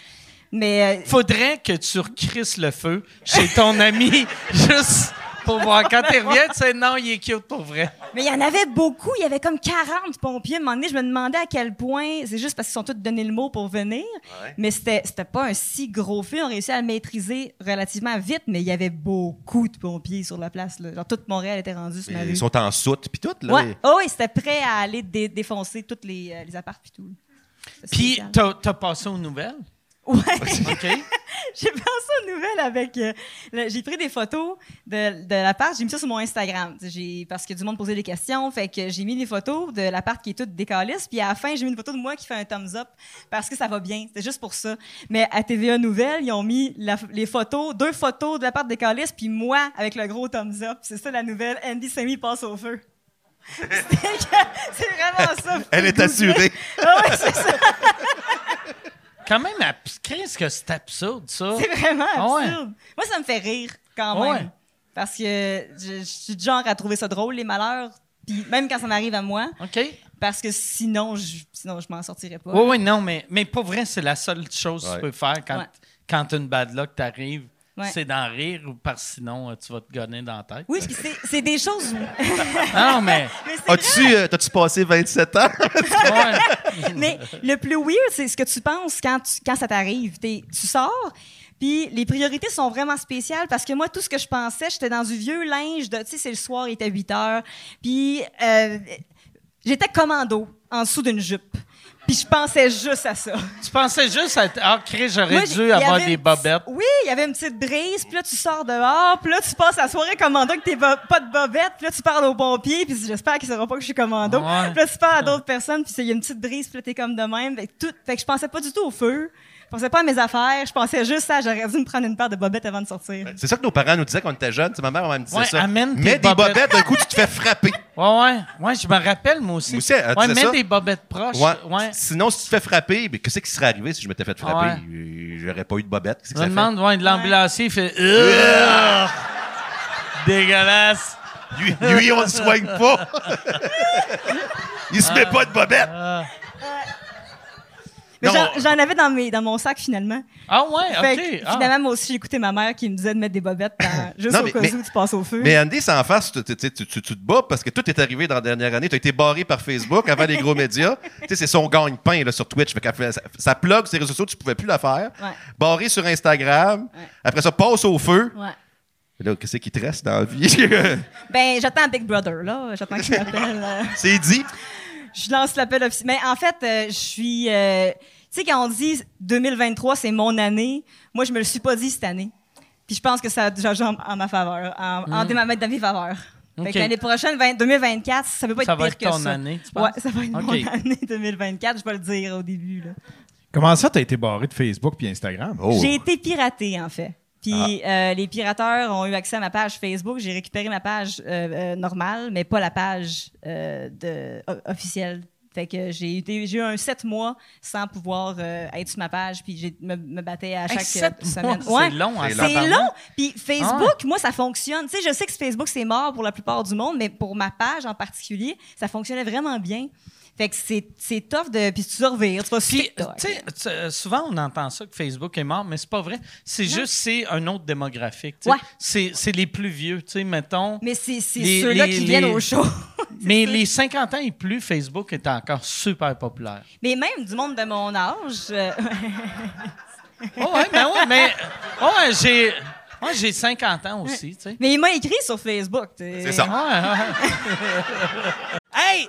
Mais euh, Faudrait que tu recrisses le feu chez ton ami, [LAUGHS] juste pour voir. Quand il revient, tu sais, non, il est cute pour vrai. Mais il y en avait beaucoup. Il y avait comme 40 pompiers. À un moment donné, je me demandais à quel point. C'est juste parce qu'ils sont tous donné le mot pour venir. Mais c'était, c'était pas un si gros feu. On réussit à le maîtriser relativement vite, mais il y avait beaucoup de pompiers sur la place. Là. Genre, toute Montréal était rendue sur ma rue. Ils sont en soute, puis tout. Là. Ouais. Oh, oui, c'était prêt à aller dé- défoncer toutes les, euh, les apparts puis tout. Puis, t'as passé aux nouvelles? Ouais. OK? [LAUGHS] j'ai pensé aux nouvelles avec. euh, j'ai pris des photos de, de l'appart, j'ai mis ça sur mon Instagram. J'ai, parce que du monde posait des questions. Fait que j'ai mis des photos de l'appart qui est toute décalisse. Puis à la fin, j'ai mis une photo de moi qui fait un thumbs up parce que ça va bien. C'était juste pour ça. Mais à TVA Nouvelles, ils ont mis la- les photos, deux photos de l'appart décalisse, puis moi avec le gros thumbs up. C'est ça la nouvelle. Andy Semi passe au feu. [LAUGHS] C'est vraiment ça. Elle est assurée. Ah ouais, c'est ça. Quand même, qu'est-ce que c'est absurde, ça? C'est vraiment Ah ouais. absurde. Moi, ça me fait rire quand Ah même. ouais. Parce que je, je suis du genre à trouver ça drôle, les malheurs. Puis même quand ça m'arrive à moi, OK? parce que sinon, je, sinon, je m'en sortirais pas. Oui, oui, non, mais, mais pas vrai, c'est la seule chose que Ouais. tu peux faire quand, Ouais. quand une bad luck t'arrive. Ouais. C'est d'en rire ou parce que sinon, euh, tu vas te gonner dans la tête? Oui, c'est c'est des choses. où- [LAUGHS] Non, mais. As-tu euh, t'as-tu passé 27 ans? ouais. [LAUGHS] Mais le plus weird, c'est ce que tu penses quand, tu- quand ça t'arrive. T'es- Tu sors, puis les priorités sont vraiment spéciales parce que moi, tout ce que je pensais, j'étais dans du vieux linge de, tu sais, c'est le soir, il était 8 heures, puis euh, j'étais commando en dessous d'une jupe. Puis je pensais juste à ça. Tu pensais juste à. Ah, Chris, j'aurais Moi, dû avoir des bobettes. Oui, il y avait une petite brise, puis là, tu sors dehors, puis là, tu passes la soirée commando avec tes bo- pas de bobettes, puis là, tu parles aux pompiers, puis j'espère qu'ils sauront pas que je suis commando. Ouais. Puis là, tu parles à d'autres personnes, puis il y a une petite brise, puis là, t'es comme de même. Fait que, tout, fait que je pensais pas du tout au feu. Je pensais pas à mes affaires. Je pensais juste à j'aurais dû me prendre une paire de bobettes avant de sortir. C'est ça que nos parents nous disaient quand on était jeunes. Ma mère, elle me disait Ouais, ça. amène Mets des bobettes. bobettes, d'un coup, tu te fais frapper. [LAUGHS] Ouais, ouais. Ouais, je me rappelle, moi aussi. Moi aussi, elle ouais, mets ça. des bobettes proches. Ouais. Ouais. Sinon, si tu te fais frapper, ben, qu'est-ce qui serait arrivé si je m'étais fait frapper? Ouais. J'aurais pas eu de bobette. Qu'est-ce que Je me demande, ouais, de l'ambulancier, il fait. [LAUGHS] Dégueulasse. Lui, lui, on le soigne pas. [LAUGHS] il se met pas de bobette. Mais j'en- avais dans, mes, dans mon sac finalement. Ah ouais, Fait ok. que, Ah. finalement, moi aussi, j'ai écouté ma mère qui me disait de mettre des bobettes dans- [LAUGHS] juste Non, au mais- cas mais- où tu passes au feu. Mais Andy, c'est en face, tu, tu- tu- tu- tu te bats parce que tout est arrivé dans la dernière année. Tu as été barré par Facebook avant les gros médias. [LAUGHS] Tu sais, c'est son gagne-pain là, sur Twitch. Fait qu'elle fait- ça, ça plug ses réseaux sociaux, tu pouvais plus la faire. Ouais. Barré sur Instagram. Ouais. Après ça, passe au feu. Ouais. Qu'est-ce qui te reste dans la vie? [LAUGHS] Ben, j'attends Big Brother, là. J'attends qu'il m'appelle. euh. c'est dit. Je lance l'appel officiel. Mais en fait, euh, je suis. euh, tu sais, quand on dit 2023, c'est mon année, moi, je me le suis pas dit cette année. Puis je pense que ça a déjà joué en, en ma faveur, en, en déma- dans mes faveurs. Fait Hmm. Ok. que l'année prochaine, 20 2024, ça peut pas Ça être va pire être que ton ça. année, tu penses? Ouais, ça va être Ok. mon [LAUGHS] année 2024. Je vais le dire au début. Là. Comment ça, t'as été barré de Facebook puis Instagram? Oh. J'ai été piraté, en fait. Puis Ah. euh, les pirateurs ont eu accès à ma page Facebook. J'ai récupéré ma page euh, euh, normale, mais pas la page euh, de, officielle. Fait que j'ai eu un sept mois sans pouvoir euh, être sur ma page, puis j'ai me, me battais à Hey, chaque euh, sept semaine. mois, c'est long, hein, C'est long. Puis Facebook, Ah moi, ça fonctionne. Tu sais, je sais que Facebook c'est mort pour la plupart du monde, mais pour ma page en particulier, ça fonctionnait vraiment bien. Fait que c'est, c'est tough de. Puis tu survivre, tu vas sur Puis, TikTok. tu sais, tu- euh, souvent on entend ça que Facebook est mort, mais c'est pas vrai. C'est juste, c'est un autre démographique. Ouais. C'est, c'est les plus vieux, tu sais, mettons. Mais c'est, c'est Les- ceux-là les- qui viennent au show. [LAUGHS] mais les 50 ans et plus, Facebook est encore super populaire. Mais même du monde de mon âge. euh, Oh ouais, mais ouais, mais oh [LAUGHS] ouais, j'ai, moi j'ai 50 ans aussi, tu sais. mais il m'a écrit sur Facebook. C'est ça. Ouais, ouais. [LAUGHS] hey,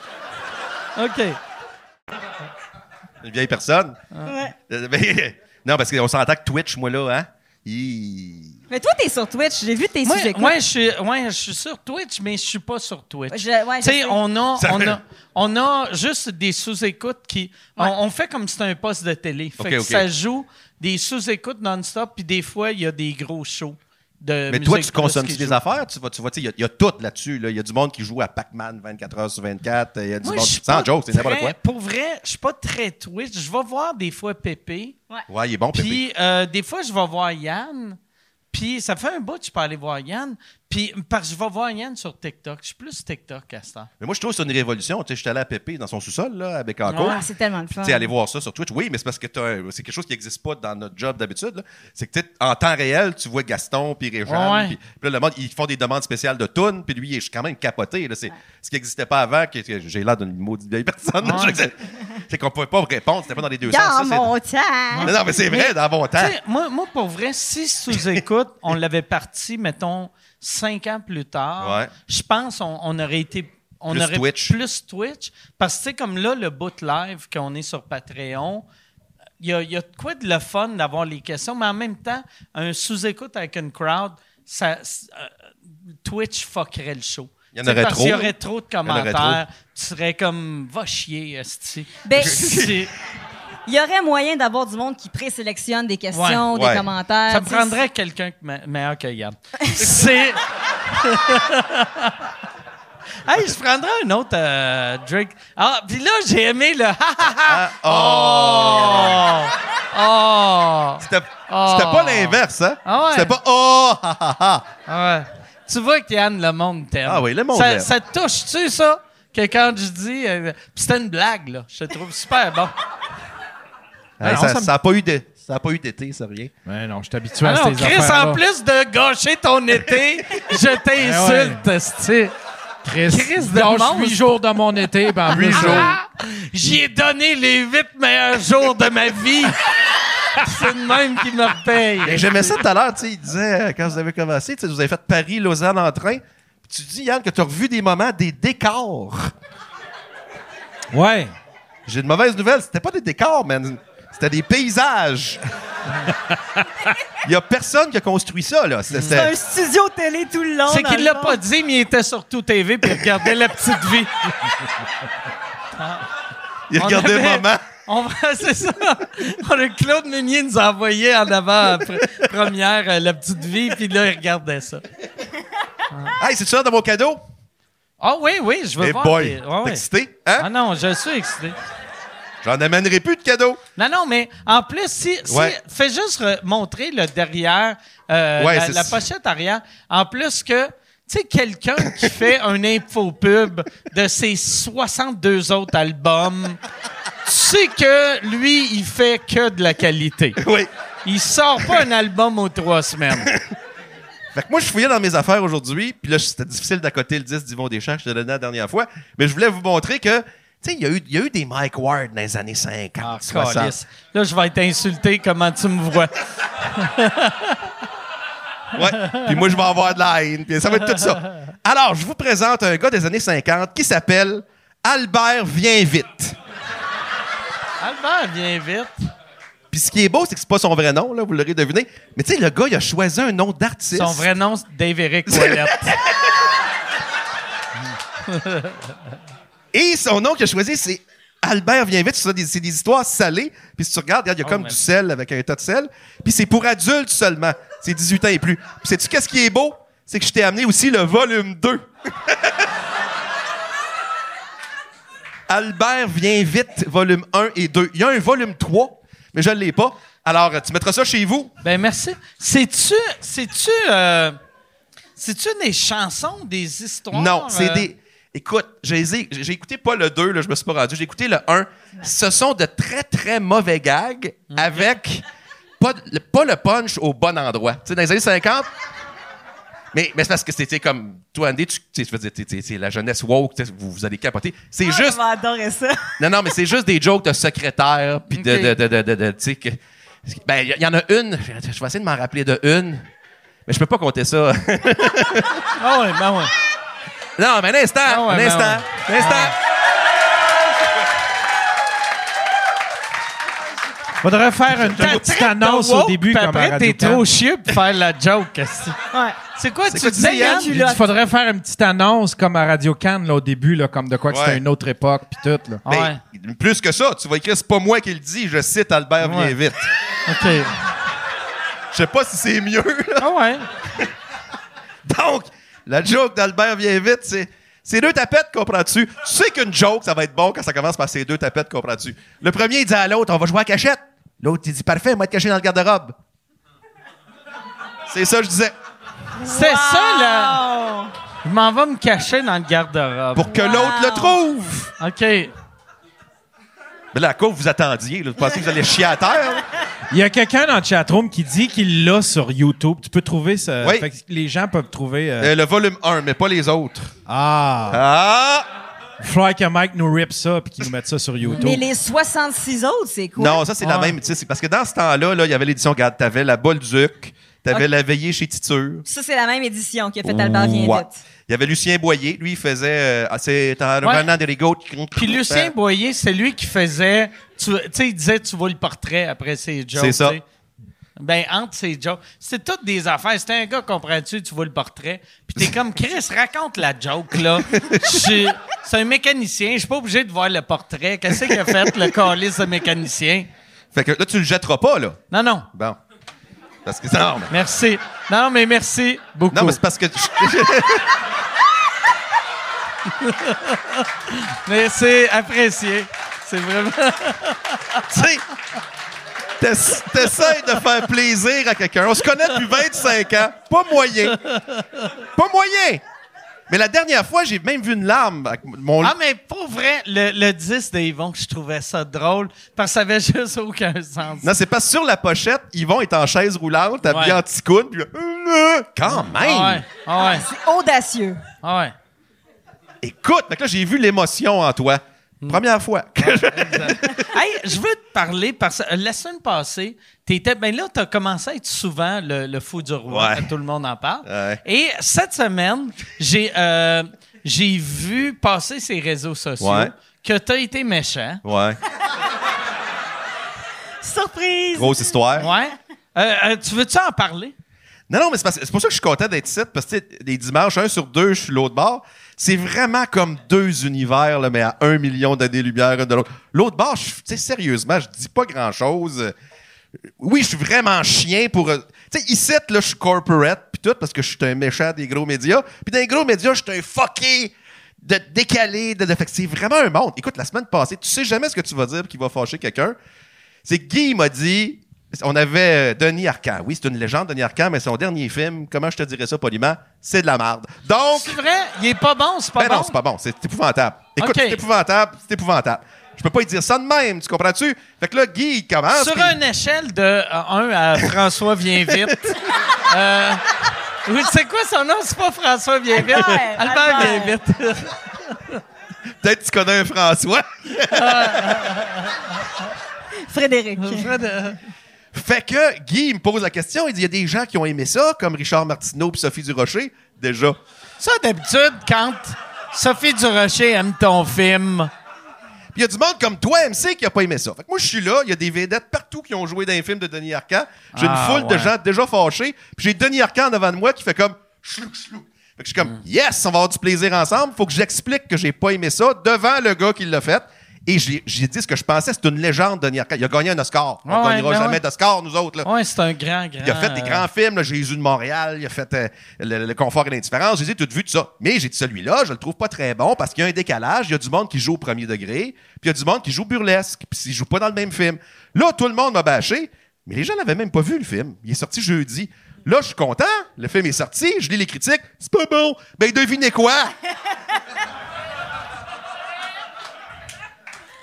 OK. Une vieille personne. Ouais. Euh, mais- [LAUGHS] non, parce qu'on s'entend que Twitch, moi, là, hein? il- Mais toi, t'es sur Twitch. J'ai vu tes Moi, sujets. moi, je suis, ouais, je suis sur Twitch, mais je suis pas sur Twitch. Je- ouais, je Tu sais, on a, Ça on, fait- a, on a juste des sous-écoutes qui. on- On, fait comme si c'était un poste de télé. Fait que ça joue des sous-écoutes non-stop, puis des fois, il y a des gros shows. De Mais toi, tu consommes qui des affaires? Tu vois, tu sais, il y a- il y, a tout là-dessus. là. Il y a du monde qui joue à Pac-Man 24 heures sur 24. Il y a du Moi, monde suis sans joke, c'est n'importe quoi. Pour vrai, je suis pas très Twitch. Je vais voir des fois Pépé. Ouais, il est bon, Pépé. Puis euh, des fois, je vais voir Yann. Puis ça fait un bout que je peux aller voir Yann. Puis parce que je vais voir Yann sur TikTok. Je suis plus TikTok à ce temps. Mais moi, je trouve que c'est une révolution. Tu sais, j'étais allé à Pépé dans son sous-sol, là, avec encore. Ah, c'est tellement le fun. Tu sais, aller voir ça sur Twitch. Oui, mais c'est parce que c'est quelque chose qui n'existe pas dans notre job d'habitude. là. C'est que, tu sais, en temps réel, tu vois Gaston puis Réjean. Puis là, le monde, ils font des demandes spéciales de tunes. Puis lui, il est quand même capoté. C'est ce qui n'existait pas avant. que- que J'ai l'air d'une maudite vieille personne. Ouais. C'est- C'est qu'on pouvait pas répondre. C'était pas dans les deux sens. Dans mon temps! Non, non, mais c'est vrai, dans mon temps. Moi, moi, pour vrai, si sous-écoute, on l'avait parti, mettons, cinq ans plus tard, Ouais. je pense qu'on on aurait été. On Plus aurait Twitch. plus Twitch. Parce que, tu sais, comme là, le boot live qu'on est sur Patreon, il y a, il y a de quoi de le fun d'avoir les questions, mais en même temps, un sous-écoute avec une crowd, ça, euh, Twitch fuckerait le show. Il y en aurait parce trop. qu'il y aurait trop de commentaires. Tu serais comme, va chier, esti. Ben, [LAUGHS] il y aurait moyen d'avoir du monde qui présélectionne des questions, Ouais. des commentaires. Ça me prendrait quelqu'un que me- meilleur que Yann. [LAUGHS] C'est. [LAUGHS] hey, je prendrais un autre euh, Drake. Ah, puis là, j'ai aimé le. ha, ha, ha. Ah, oh! Oh! C'était Oh. c'était pas l'inverse, hein? Ah ouais. C'était pas oh! ha, ha, ha. Ah ouais. Tu vois que Yann, le monde t'aime. Ah oui, le monde ça, ça te touche-tu, ça? Que quand je dis. euh, puis c'était une blague, là. Je te trouve super bon. Hey, non, ça ça me- ça a pas eu de- ça a pas eu d'été, ça, rien. Ouais, non, je suis habitué Ah à non, ces Chris, affaires en plus de gâcher ton été, je [LAUGHS] t'insulte, esti. Chris, Chris de gâche monstre. huit jours de mon été, ben en plus, Ah! J'y ai donné les huit meilleurs jours de ma vie. C'est le même qui me paye. Mais J'aimais ça tout à l'heure, tu sais, il disait, euh, quand vous avez commencé, tu sais, vous avez fait Paris-Lausanne en train, puis tu dis, Yann, que tu as revu des moments, des décors. Ouais. J'ai une mauvaise nouvelle, c'était pas des décors, man. C'était des paysages. Il y a personne qui a construit ça, là. C'est- un studio télé tout le long. C'est qu'il l'a pas dit, mais il était sur tout TV puis il regardait la petite vie. Il On regardait avait- maman. On va- [LAUGHS] c'est ça. On a Claude Meunier nous a envoyé en avant pr- première euh, la petite vie, puis là il regardait ça. Hey, c'est ça dans mon cadeau? Ah oui, oui, je veux Eh voir. boy, ouais, t'es ouais. excité? Hein? Ah non, je suis excité. J'en amènerai plus de cadeaux. Non, non, mais en plus, si, si- Ouais. fais juste re- montrer le derrière, euh, Ouais, la, la pochette arrière. En plus que, tu sais, quelqu'un qui [COUGHS] fait un infopub de ses 62 autres albums, tu sais que lui, il fait que de la qualité. Oui. Il sort pas un album aux trois semaines. [COUGHS] Fait que moi, je fouillais dans mes affaires aujourd'hui, puis là, c'était difficile d'accoter le 10 d'Yvon Deschamps que je te donnais la dernière fois, mais je voulais vous montrer que, tu sais, il y, a eu- il y a eu des Mike Ward dans les années 50, Ah, 60. câlisse. Là, je vais être insulté comment tu me vois? [LAUGHS] Ouais. Puis moi, je vais avoir de la haine, puis ça va être tout ça. Alors, je vous présente un gars des années 50 qui s'appelle Albert Viens vite. Albert, viens vite. Puis ce qui est beau, c'est que c'est pas son vrai nom, là, vous l'aurez deviné. Mais tu sais, le gars, il a choisi un nom d'artiste. Son vrai nom, c'est Dave Eric Ouellette. [LAUGHS] Et son nom qu'il a choisi, c'est Albert Viens vite. C'est des- des histoires salées. Puis si tu regardes, regarde, il y a Oh, comme man. du sel avec un tas de sel. Puis c'est pour adultes seulement. C'est 18 ans et plus. Puis sais-tu qu'est-ce qui est beau? C'est que je t'ai amené aussi le volume 2. [LAUGHS] Albert Viens vite, volume 1 et 2. Il y a un volume 3, mais je ne l'ai pas. Alors, tu mettras ça chez vous. Ben merci. C'est-tu, c'est-tu, euh, c'est-tu des chansons, des histoires? Non, c'est euh, des. Écoute, j'ai j'ai écouté pas le 2, là, je me suis pas rendu. J'ai écouté le 1. Ce sont de très, très mauvais gags avec pas, de- le- pas le punch au bon endroit. Tu sais, dans les années 50. Mais, mais c'est parce que c'était comme. Toi, Andy, tu tu sais, je veux dire, t'es- t'es- c'est la jeunesse woke, tu sais, vous, vous allez capoter. C'est Ah, juste. Adorer ça. Non, non, mais c'est juste des jokes de secrétaire, puis de, de, de, de, de- de- tu sais, que. Ben, il y, y en a une. Je vais essayer de m'en rappeler de une. Mais je peux pas compter ça. [LAUGHS] Ah ouais, ben ouais. Non, mais un instant, Ah ouais, un ben instant, un instant. Faudrait faire une, une petite annonce woke, au début puis comme à après, t'es trop chieux pour faire la joke. Ouais. C'est quoi, tu quoi dis, Yann? Dit, faudrait faire une petite annonce comme à Radio Cannes là, au début, là, comme de quoi que c'était une autre époque puis tout. Là. Ah Ben, ouais. Plus que ça, tu vas écrire, c'est pas moi qui le dis, je cite Albert Ouais. Viens vite. OK. Je sais pas si c'est mieux. là. Ah ouais. [LAUGHS] Donc, la joke d'Albert Viens vite, c'est c'est deux tapettes, comprends-tu? Tu sais qu'une joke, ça va être bon quand ça commence par ces deux tapettes, comprends-tu? Le premier, il dit à l'autre, on va jouer à cachette. L'autre, il dit, parfait, moi, être caché dans le garde-robe. C'est ça que je disais. C'est ça, là. Je m'en vais me cacher dans le garde-robe. Pour que Wow. l'autre le trouve. OK. Mais là, à quoi vous attendiez? là? Vous pensez que vous allez chier à terre? là? Il y a quelqu'un dans le chatroom qui dit qu'il l'a sur YouTube. Tu peux trouver ça. Oui. Fait que les gens peuvent trouver. euh, Euh, le volume 1, mais pas les autres. Ah! Ah! Faudrait que Mike nous rip ça puis qu'il nous mette ça sur YouTube. Mais les 66 autres, c'est quoi? Non, ça, c'est la même. c'est Parce que dans ce temps-là, là, il y avait l'édition, regarde, t'avais la Bolduc, t'avais la veillée chez Titure. Ça, c'est la même édition qui a fait Albert Vient Ouais. Il y avait Lucien Boyer, lui, il faisait. Euh, ah, c'est en revenant des rigots. Puis Lucien Boyer, c'est lui qui faisait. Tu sais, il disait tu vois le portrait après ses jokes. C'est ça. Ben, entre ses jokes. C'est toutes des affaires. C'était un gars, comprends-tu, tu vois le portrait. Puis t'es comme, Chris, raconte la joke, là. [LAUGHS] C'est un mécanicien. Je suis pas obligé de voir le portrait. Qu'est-ce qu'il a fait, le calice de mécanicien? Fait que là, tu le jetteras pas, là. Non, non. Bon. Parce que. Non, mais, Merci. Non, mais merci beaucoup. non, mais c'est parce que. [LAUGHS] Mais c'est apprécié. C'est vraiment. tu sais. t'ess- T'essayes de faire plaisir à quelqu'un. On se connaît depuis 25 ans. Pas moyen. Pas moyen. Mais la dernière fois, j'ai même vu une larme. avec Mon... Ah, mais pour vrai, le, le 10 de Yvon, je trouvais ça drôle parce que ça avait [LAUGHS] juste aucun sens. Non, c'est pas sur la pochette, Yvon est en chaise roulante, habillé Ouais. en ticoune, puis euh, quand même. Ah ouais. Ah ouais. C'est audacieux. Ah ouais. Écoute, que là j'ai vu l'émotion en toi. Hmm. Première fois. Hey, je veux te parler parce que euh, la semaine passée, t'étais. Ben là, t'as commencé à être souvent le, le fou du roi. Ouais. Tout le monde en parle. Ouais. Et cette semaine, j'ai euh, j'ai vu passer ces réseaux sociaux Ouais. que t'as été méchant. ouais. Surprise! Grosse histoire. Ouais. Euh, euh, tu veux-tu en parler? Non, non, mais c'est parce- c'est pour ça que je suis content d'être ici, parce que les dimanches, un sur deux, je suis l'autre bord. C'est vraiment comme deux univers, mais à un million d'années-lumière de l'autre. L'autre bord, je- sérieusement, je dis pas grand-chose. Oui, je suis vraiment chien pour... euh, Tu sais, ici, là, je suis corporate, puis tout, parce que je suis un méchant des gros médias. Puis dans les gros médias, je suis un fucké de décalé. De, c'est vraiment un monde. Écoute, la semaine passée, tu sais jamais ce que tu vas dire qui va fâcher quelqu'un. C'est Guy m'a dit... On avait euh, Denis Arcand. Oui, c'est une légende, Denis Arcand, mais son dernier film, comment je te dirais ça poliment, c'est de la merde. Donc, C'est vrai? Il est pas bon, c'est pas ben bon? non, c'est pas bon. C'est épouvantable. Écoute, c'est épouvantable, c'est épouvantable. Je peux pas lui dire ça de même, tu comprends-tu? Fait que là, Guy, il commence. Sur une échelle de 1 à François vient vite. [LAUGHS] euh, oui, c'est quoi son nom? C'est pas François vient vite. Albert, Albert vient Albert. vite. Peut-être que tu connais un François. Frédéric. Fred, euh, Fait que Guy, il me pose la question. Il dit il y a des gens qui ont aimé ça, comme Richard Martineau puis Sophie Durocher. Déjà. Ça, d'habitude, quand Sophie Durocher aime ton film, Puis il y a du monde comme toi, MC, qui a pas aimé ça. Fait que moi, je suis là. Il y a des vedettes partout qui ont joué dans les films de Denis Arcand. J'ai Ah, une foule de gens déjà fâchés. Puis j'ai Denis Arcand devant de moi qui fait comme chlouk, chlouk. Fait que je suis comme, yes, on va avoir du plaisir ensemble. Faut que j'explique que j'ai pas aimé ça devant le gars qui l'a fait. Et j'ai dit ce que je pensais, c'est une légende, Denis Arcand. Il a gagné un Oscar. On Ouais, gagnera ben jamais ouais. d'Oscar, nous autres. Ouais, c'est un grand, grand. Il a fait des euh, grands films, là, Jésus de Montréal, il a fait euh, le, le confort et l'indifférence, j'ai tout vu de ça? Mais j'ai dit celui-là, je le trouve pas très bon parce qu'il y a un décalage, il y a du monde qui joue au premier degré, puis il y a du monde qui joue burlesque, puis ils jouent pas dans le même film. Là, tout le monde m'a bâché, mais les gens n'avaient même pas vu le film. Il est sorti jeudi. Là, je suis content, le film est sorti, je lis les critiques, c'est pas bon. Ben devinez quoi? [LAUGHS]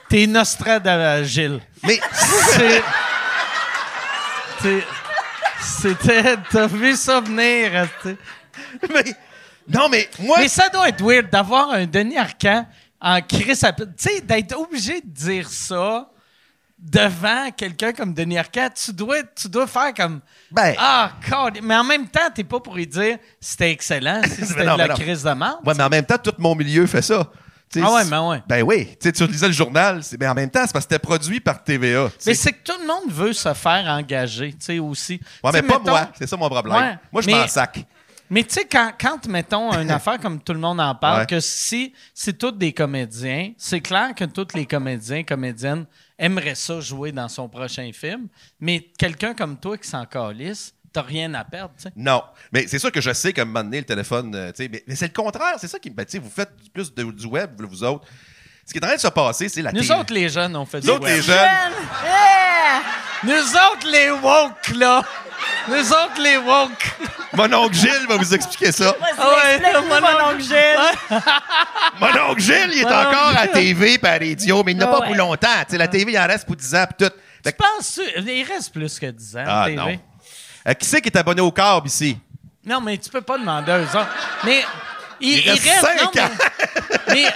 T'es Nostradamus, Gilles. Mais C'est. C'était. T'as vu ça venir, mais non mais moi Mais ça doit être weird d'avoir un Denis Arcand en Chris. à- Tu sais, d'être obligé de dire ça devant quelqu'un comme Denis Arcand, tu dois, tu dois faire comme. Ben. Ah, God. Mais en même temps, t'es pas pour lui dire c'était excellent si [LAUGHS] c'était de la crise de merde. Ouais, mais en même temps, tout mon milieu fait ça. Ah ouais, mais ouais. Ben oui. Tu sais, tu lisais le journal, ben en même temps, c'est parce que c'était produit par TVA. Mais c'est que tout le monde veut se faire engager, tu sais, aussi. Ouais, mais pas moi. C'est ça mon problème. Ouais, moi, je mais- m'en sac. Mais tu sais, quand, quand, mettons, une [LAUGHS] affaire comme tout le monde en parle, Ouais. que si c'est tous des comédiens, c'est clair que tous les comédiens, comédiennes aimeraient ça jouer dans son prochain film, mais quelqu'un comme toi qui s'en calisse, t'as rien à perdre, tu sais. Non. Mais c'est sûr que je sais qu'à un moment donné, le téléphone. euh, tu sais, mais mais c'est le contraire. C'est ça qui me. Ben, tu sais, vous faites plus de- du web, vous autres. Ce qui est en train de se passer, c'est la Nous télé. autres, les jeunes, on fait du Nous autres, web. les jeunes. Yeah! Nous autres, les woke, là! Nous autres, les woke! Mon oncle Gilles va vous expliquer ça. Ah ouais, mon mon oncle Gilles. Mon oncle Gilles, il est Mon encore à. TV à radio, mais il n'a pas ouais. pour longtemps. Tu sais, la TV, il en reste pour 10 ans puis tout. Fait Tu que- penses, il reste plus que 10 ans, Ah, TV. non. Euh, qui c'est qui est abonné au câble ici? Non, mais tu peux pas demander à eux autres. Mais il, Il reste cinq non, ans. Mais, mais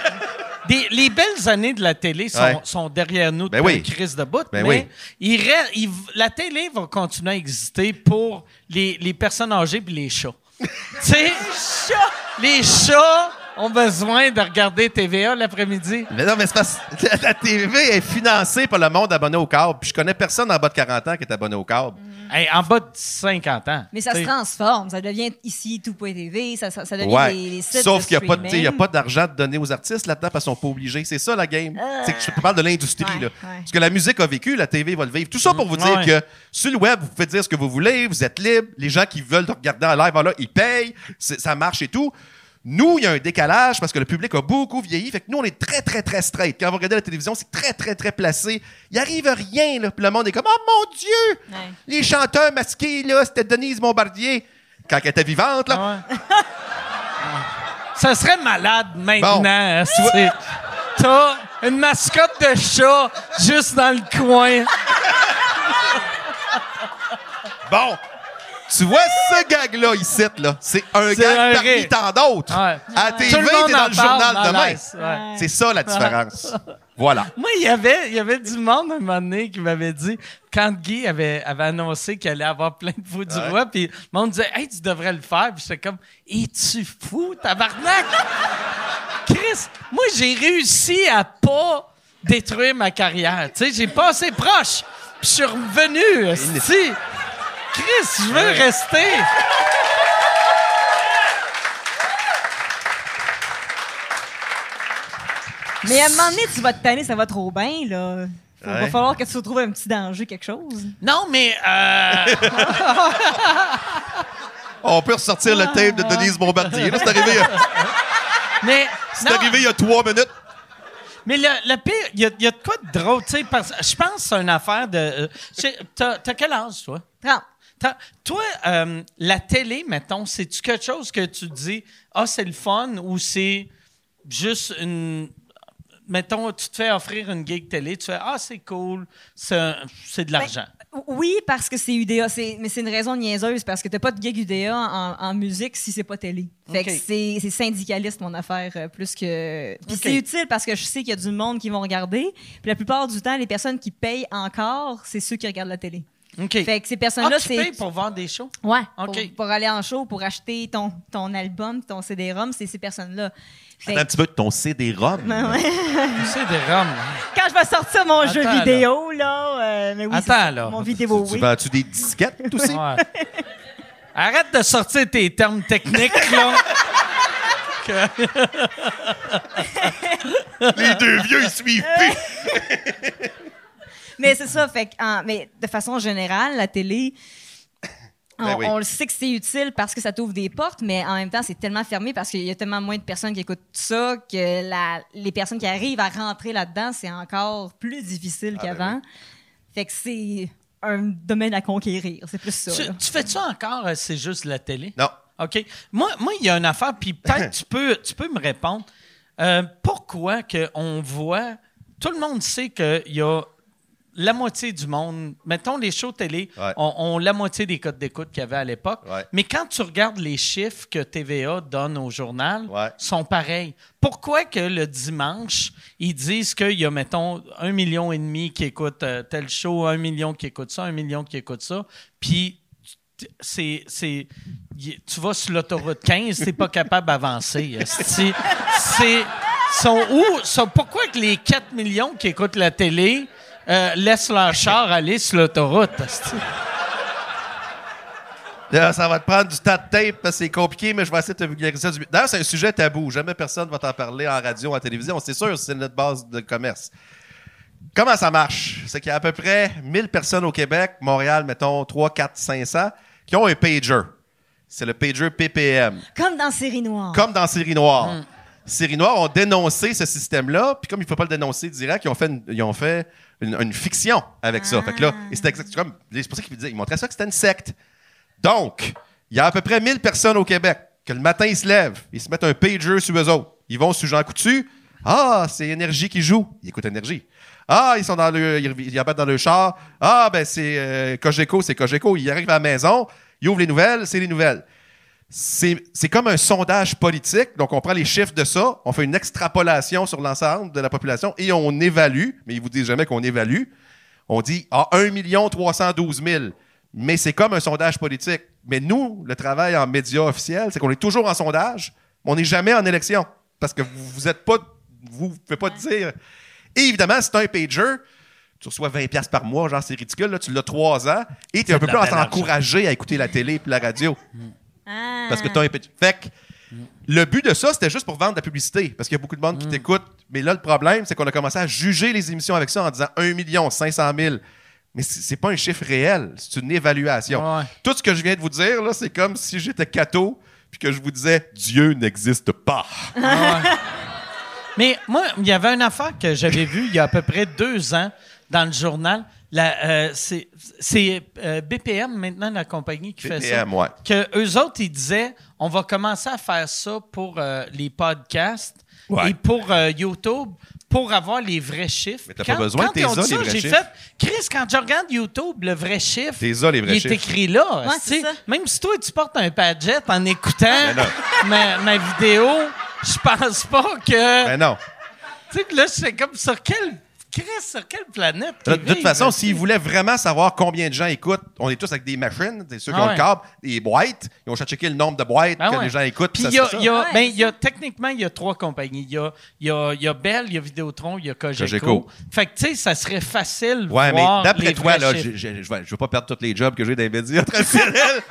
des- les belles années de la télé sont, Ouais. sont derrière nous Ben depuis oui. une crise de bout. Ben mais oui. il reste- il- la télé va continuer à exister pour les, les personnes âgées et les chats. [LAUGHS] tu sais, les chats ont besoin de regarder TVA l'après-midi. Mais non, mais c'est parce que la- la TV est financée par le monde abonné au câble. Puis je connais personne en bas de 40 ans qui est abonné au câble. Hey, en bas de 50 ans. Mais ça se transforme. Ça devient ici tout.tv. Ça, ça, ça devient Ouais. les, les sites Sauf qu'il n'y a pas, d'argent de donner aux artistes là-dedans parce qu'ils sont pas obligés. C'est ça la game. C'est que je te parle de l'industrie. Ouais, là. ouais. Parce que la musique a vécu, la TV va le vivre. Tout ça pour vous dire ouais. que sur le web, vous pouvez dire ce que vous voulez, vous êtes libre. Les gens qui veulent te regarder en live, voilà, ils payent, ça marche et tout. Nous, il y a un décalage parce que le public a beaucoup vieilli. Fait que nous, on est très, très, très straight. Quand vous regardez la télévision, c'est très, très, très placé. Il arrive rien, là. Puis le monde est comme, oh mon Dieu! Ouais. Les chanteurs masqués, là, c'était Denise Bombardier. Quand elle était vivante, là. Ouais. Ça serait malade maintenant. Bon. hein, T'as une mascotte de chat juste dans le coin. Bon. Tu vois ce gag-là ici, là, c'est un gag un parmi rire. tant d'autres. Ouais. À TV, t'es dans le journal ouais. C'est ça la différence. [LAUGHS] voilà. Moi, il y avait, il y avait du monde un moment donné qui m'avait dit, quand Guy avait, avait annoncé qu'il allait avoir plein de fous du Ouais. roi, puis le monde disait, hey, tu devrais le faire. Puis j'étais comme, es-tu fou, tabarnak? [LAUGHS] Chris, moi, j'ai réussi à pas détruire ma carrière. Tu sais, j'ai passé proche. puis je suis revenu. Chris, je veux rester. Mais à un moment donné, tu vas te tanner, ça va trop bien, là. Il Ouais. va falloir que tu retrouves un petit danger, quelque chose. Non, mais euh, [LAUGHS] On peut ressortir le tape de Denise Bombardier. là. C'est arrivé, euh, [LAUGHS] mais c'est non, arrivé il y a trois minutes. Mais le, le pire, il y, a- il y a de quoi de drôle, tu sais, parce je pense que c'est une affaire de. euh, t'as quel âge, toi? 30. Toi, euh, la télé, mettons, c'est-tu quelque chose que tu dis, ah, c'est le fun, ou c'est juste une. Mettons, tu te fais offrir une gig télé, tu fais, ah, c'est cool, c'est de l'argent. Oui, parce que c'est UDA, mais c'est une raison niaiseuse, parce que t'as pas de gig UDA en, en musique si c'est pas télé. Fait que c'est syndicaliste, mon affaire, euh, plus que... Puis c'est utile parce que je sais qu'il y a du monde qui vont regarder, puis la plupart du temps, les personnes qui payent encore, c'est ceux qui regardent la télé. OK. Fait que ces ah, personnes-là, tu c'est... payes pour voir des shows? Ouais, OK. pour, pour aller en show, pour acheter ton, ton album, ton CD-ROM, c'est ces personnes-là. Fait Attends un que- petit peu ton CD-ROM. [LAUGHS] Roms. quand je vais sortir mon jeu vidéo, là, euh, mais oui, Attends, là. mon vidéo, Tu oui. vends-tu des disquettes aussi? [LAUGHS] Ouais. Arrête de sortir tes termes techniques, là. Que- [LAUGHS] Les deux vieux, ils suivent plus. Mais c'est ça, fait que, en- mais de façon générale, la télé, [COUGHS] on, Ben oui. on le sait que c'est utile parce que ça t'ouvre des portes, mais en même temps, c'est tellement fermé parce qu'il y a tellement moins de personnes qui écoutent ça que la- les personnes qui arrivent à rentrer là-dedans, c'est encore plus difficile Ah, ben qu'avant. Fait que c'est un domaine à conquérir, c'est plus ça. tu, fais ça encore, euh, c'est juste la télé? Non. OK. Moi, moi, il y a une affaire, puis peut-être [LAUGHS] tu peux, tu peux me répondre. Euh, pourquoi que on voit. Tout le monde sait qu'il y a la moitié du monde. Mettons les shows télé, Ouais. ont, ont la moitié des codes d'écoute qu'il y avait à l'époque. Ouais. Mais quand tu regardes les chiffres que TVA donne au journal, Ouais. sont pareils. Pourquoi que le dimanche, ils disent qu'il y a, mettons, un million et demi qui écoute euh, tel show, un million qui écoute ça, un million qui écoute ça, puis c'est c'est tu vas sur l'autoroute 15 t'es pas capable d'avancer [LAUGHS] c'est sont où sont, pourquoi que les 4 millions qui écoutent la télé euh, laissent leur char aller sur l'autoroute ça va te prendre du tas de tape parce que c'est compliqué, mais je vais essayer de te vulgariser. ça du- D'ailleurs, c'est un sujet tabou. Jamais personne va t'en parler en radio, en télévision. C'est sûr, c'est notre base de commerce. Comment ça marche? C'est qu'il y a à peu près 1000 personnes au Québec, Montréal, mettons 3, 4, 500, qui ont un pager. C'est le pager PPM. Comme dans Série Noire. Comme dans Série Noire. Série Noire ont dénoncé ce système-là, puis comme il ne faut pas le dénoncer direct, ils ont fait une, ils ont fait une, une fiction avec ça. Fait que là, exact- comme, c'est pour ça qu'ils disaient- ils montraient ça que c'était une secte. Donc, il y a à peu près 1000 personnes au Québec que le matin, ils se lèvent, ils se mettent un pager sur eux autres. Ils vont sur Jean Coutu. Ah, c'est Énergie qui joue. Ils écoutent Énergie. Ah, ils sont dans le, ils, ils abattent dans le char. Ah, ben c'est euh, Cogeco, c'est Cogeco. Ils arrivent à la maison, ils ouvrent les nouvelles, c'est les nouvelles. C'est c'est comme un sondage politique. Donc, on prend les chiffres de ça, on fait une extrapolation sur l'ensemble de la population et on évalue, mais ils vous disent jamais qu'on évalue. On dit ah, 1 312 000. Mais c'est comme un sondage politique. Mais nous, le travail en médias officiels, c'est qu'on est toujours en sondage, mais on n'est jamais en élection. Parce que vous vous êtes pas. Vous ne pouvez pas dire. Et évidemment, c'est un pager. Tu reçois 20$ piastres par mois, genre c'est ridicule, là, tu l'as trois ans, et tu es un peu plus encouragé à écouter la télé et la radio. Ah. Parce que tu as un petit. Fait que le but de ça, c'était juste pour vendre de la publicité. Parce qu'il y a beaucoup de monde qui t'écoute. Mais là, le problème, c'est qu'on a commencé à juger les émissions avec ça en disant 1 million 500 000. Mais c'est pas un chiffre réel, c'est une évaluation. Ouais. Tout ce que je viens de vous dire, là, c'est comme si j'étais cateau puis que je vous disais Dieu n'existe pas. Mais moi, il y avait une affaire que j'avais vue il y a à peu près deux ans dans le journal. La, euh, c'est c'est, euh, BPM maintenant la compagnie qui fait ça. BPM, ouais. Que eux autres ils disaient on va commencer à faire ça pour euh, les podcasts Ouais. et pour euh, YouTube pour avoir les vrais chiffres. Mais t'as pas besoin, quand t'es ils ont dit les ça, vrais j'ai chiffres. fait Chris quand je regarde YouTube le vrai chiffre. T'es ça, les vrais il chiffres. est écrit là. Ouais, tu sais. c'est ça. Même si toi tu portes un padget en écoutant [LAUGHS] Ben ma, ma vidéo, je pense pas que Ben non. tu sais, là, c'est comme sur quelle Chris, sur quelle planète? De, de toute façon, tu s'ils voulaient vraiment savoir combien de gens écoutent, on est tous avec des machines, c'est ceux qui Ah ont ouais. le câble, des boîtes. Ils ont checké le nombre de boîtes Ah que ouais. les gens écoutent. Puis il y a, serait il y a- Ouais, ben, c'est il y a, techniquement, il y a trois compagnies. Il y a, y a, il y a Bell, il y a Vidéotron, il y a Cogeco. Cogeco. Fait que, tu sais, ça serait facile Ouais, mais d'après toi, là, je je veux pas perdre tous les jobs que j'ai dans les médias [LAUGHS] traditionnels.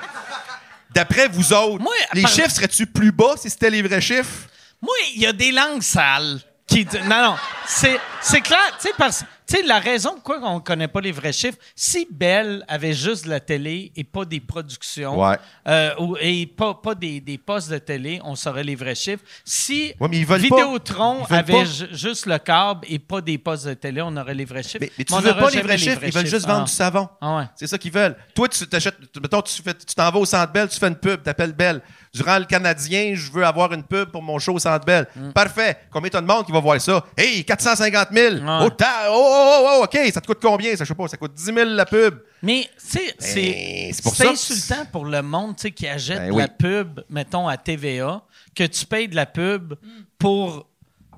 D'après vous autres, Moi, les par- chiffres seraient-tu plus bas si c'était les vrais chiffres? Moi, il y a des langues sales qui. Non, non. C'est, c'est clair. Tu sais, parce. Tu sais, la raison pourquoi on ne connaît pas les vrais chiffres, si Bell avait juste de la télé et pas des productions, Ouais. euh, ou- et pas, pas des, des postes de télé, on saurait les vrais chiffres. Si Ouais, pas. Vidéotron avait juste le câble et pas des postes de télé, on aurait les vrais chiffres. Mais, mais tu on veux pas les vrais chiffres, ils veulent juste vendre Ah. du savon. Ah ouais. C'est ça qu'ils veulent. Toi, tu t'achètes, mettons, tu t'en vas au Centre Bell, tu fais une pub, t'appelles Bell. Durant le Canadien, je veux avoir une pub pour mon show au Centre Bell. Mm. Parfait. Combien t'as de monde qui va voir ça? Hey, 450 000! Ouais. Oh, oh, oh, OK, ça te coûte combien? Ça, je sais pas, ça coûte 10 000 la pub. Mais, tu sais, c'est Ben, insultant pour le monde tu sais, qui achète Ben de oui. la pub, mettons, à TVA, que tu payes de la pub pour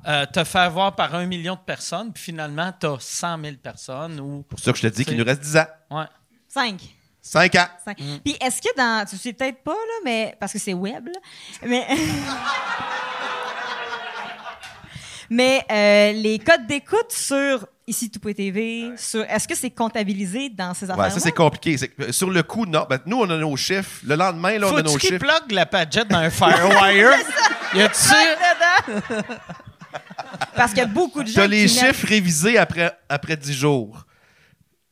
euh, te faire voir par un million de personnes, puis finalement, tu as 100 000 personnes ou. C'est pour ça que je te dis qu'il nous reste 10 ans. Ouais. Cinq. 5 ans. Cinq. Puis est-ce que dans. Tu sais peut-être pas, là, mais. Parce que c'est web, là. Mais. [LAUGHS] mais euh, les codes d'écoute sur ici tout TV, sur. Est-ce que c'est comptabilisé dans ces affaires-là? Ouais, ça, c'est compliqué. Sur le coup, non. Ben, nous, on a nos chiffres. Le lendemain, là, on a nos chiffres. plug la padgette dans un [LAUGHS] Firewire? y a-tu. dedans. [LAUGHS] Parce qu'il y a beaucoup de gens. Tu as les chiffres révisés après, après 10 jours.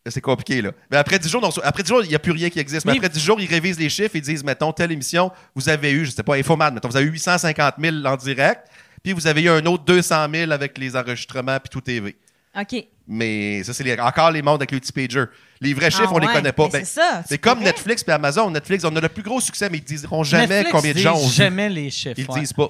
C'est compliqué, là. Mais après 10 jours, non, après 10 jours, il n'y a plus rien qui existe. Mais, Mais- après 10 jours, ils révisent les chiffres et disent, mettons, telle émission, vous avez eu, je sais pas, Infoman, mettons, vous avez eu 850 000 en direct, puis vous avez eu un autre 200 000 avec les enregistrements puis tout TV. OK. Mais ça, c'est les- encore les mondes avec le petit pager. Les vrais chiffres, Ah on les ouais, connaît pas. mais Ben, c'est ça, C'est comme. Netflix et Amazon. Netflix, on a le plus gros succès, mais ils diront jamais Netflix combien de gens ont vu. jamais les chiffres. Ils ouais. disent pas.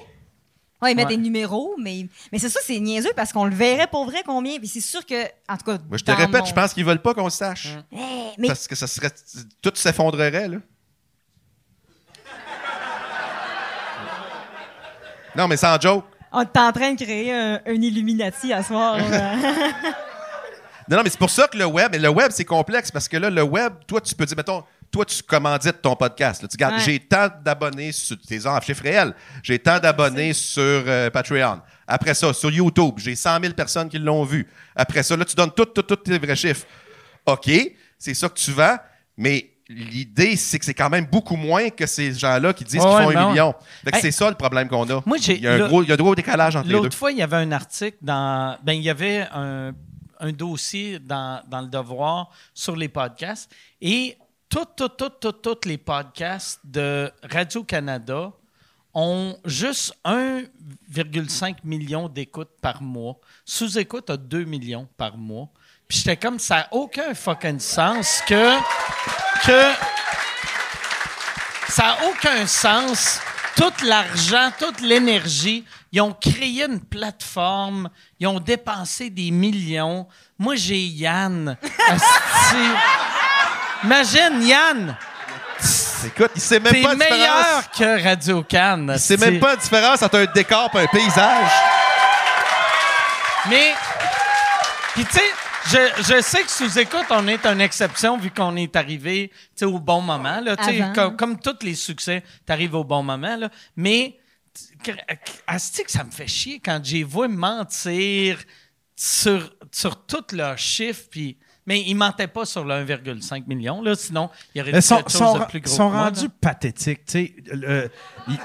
Ouais, ils mettent Ouais. des numéros, mais, mais c'est ça, c'est niaiseux parce qu'on le verrait pour vrai combien. Puis c'est sûr que, en tout cas. Moi, je te répète, je pense qu'ils veulent pas qu'on le sache. Eh, mais Parce que ça serait. Tout s'effondrerait, là. Non, mais sans joke. on est en train de créer un, un Illuminati à soir. [LAUGHS] Non, non, mais c'est pour ça que le web, le web, c'est complexe parce que là, le web, toi, tu peux dire, mettons, toi, tu commandites ton podcast. là. Tu gardes, Ouais. j'ai tant d'abonnés sur tes en chiffres réels. J'ai tant d'abonnés sur euh, Patreon. Après ça, sur YouTube, j'ai 100 000 personnes qui l'ont vu. Après ça, là, tu donnes tous tout, tout tes vrais chiffres. OK, c'est ça que tu vends, mais l'idée, c'est que c'est quand même beaucoup moins que ces gens-là qui disent qu'ils font un million. Hey. c'est ça le problème qu'on a. Moi, il y a un gros, il y a un gros décalage entre les deux. L'autre fois, il y avait un article dans. Ben, il y avait un, un dossier dans, dans le Devoir sur les podcasts. Et tous, tous, tous, tous les podcasts de Radio-Canada ont juste 1,5 million d'écoutes par mois. Sous-écoute a 2 millions par mois. Puis j'étais comme, ça n'a aucun fucking sens que. que ça n'a aucun sens. Tout l'argent, toute l'énergie, ils ont créé une plateforme, ils ont dépensé des millions. Moi, j'ai Yann. [LAUGHS] Imagine, Yann, Écoute, il sait même t'es pas la différence. meilleur que Radio Cannes. C'est même pas la différence entre un décor et un paysage. Mais, puis tu sais, je, je sais que sous écoute, on est une exception vu qu'on est arrivé tu sais, au bon moment. Là, tu sais, Avant. comme, comme tous les succès, tu arrives au bon moment. Là. Mais, t- que- asti que ça me fait chier quand j'ai vu mentir sur, sur tous leurs chiffres. Puis, mais ils mentaient pas sur le 1,5 million. Là, sinon, il y aurait Ils dit sont, quelque chose sont- de plus gros. sont que moi, rendus pathétiques. tu sais. Il-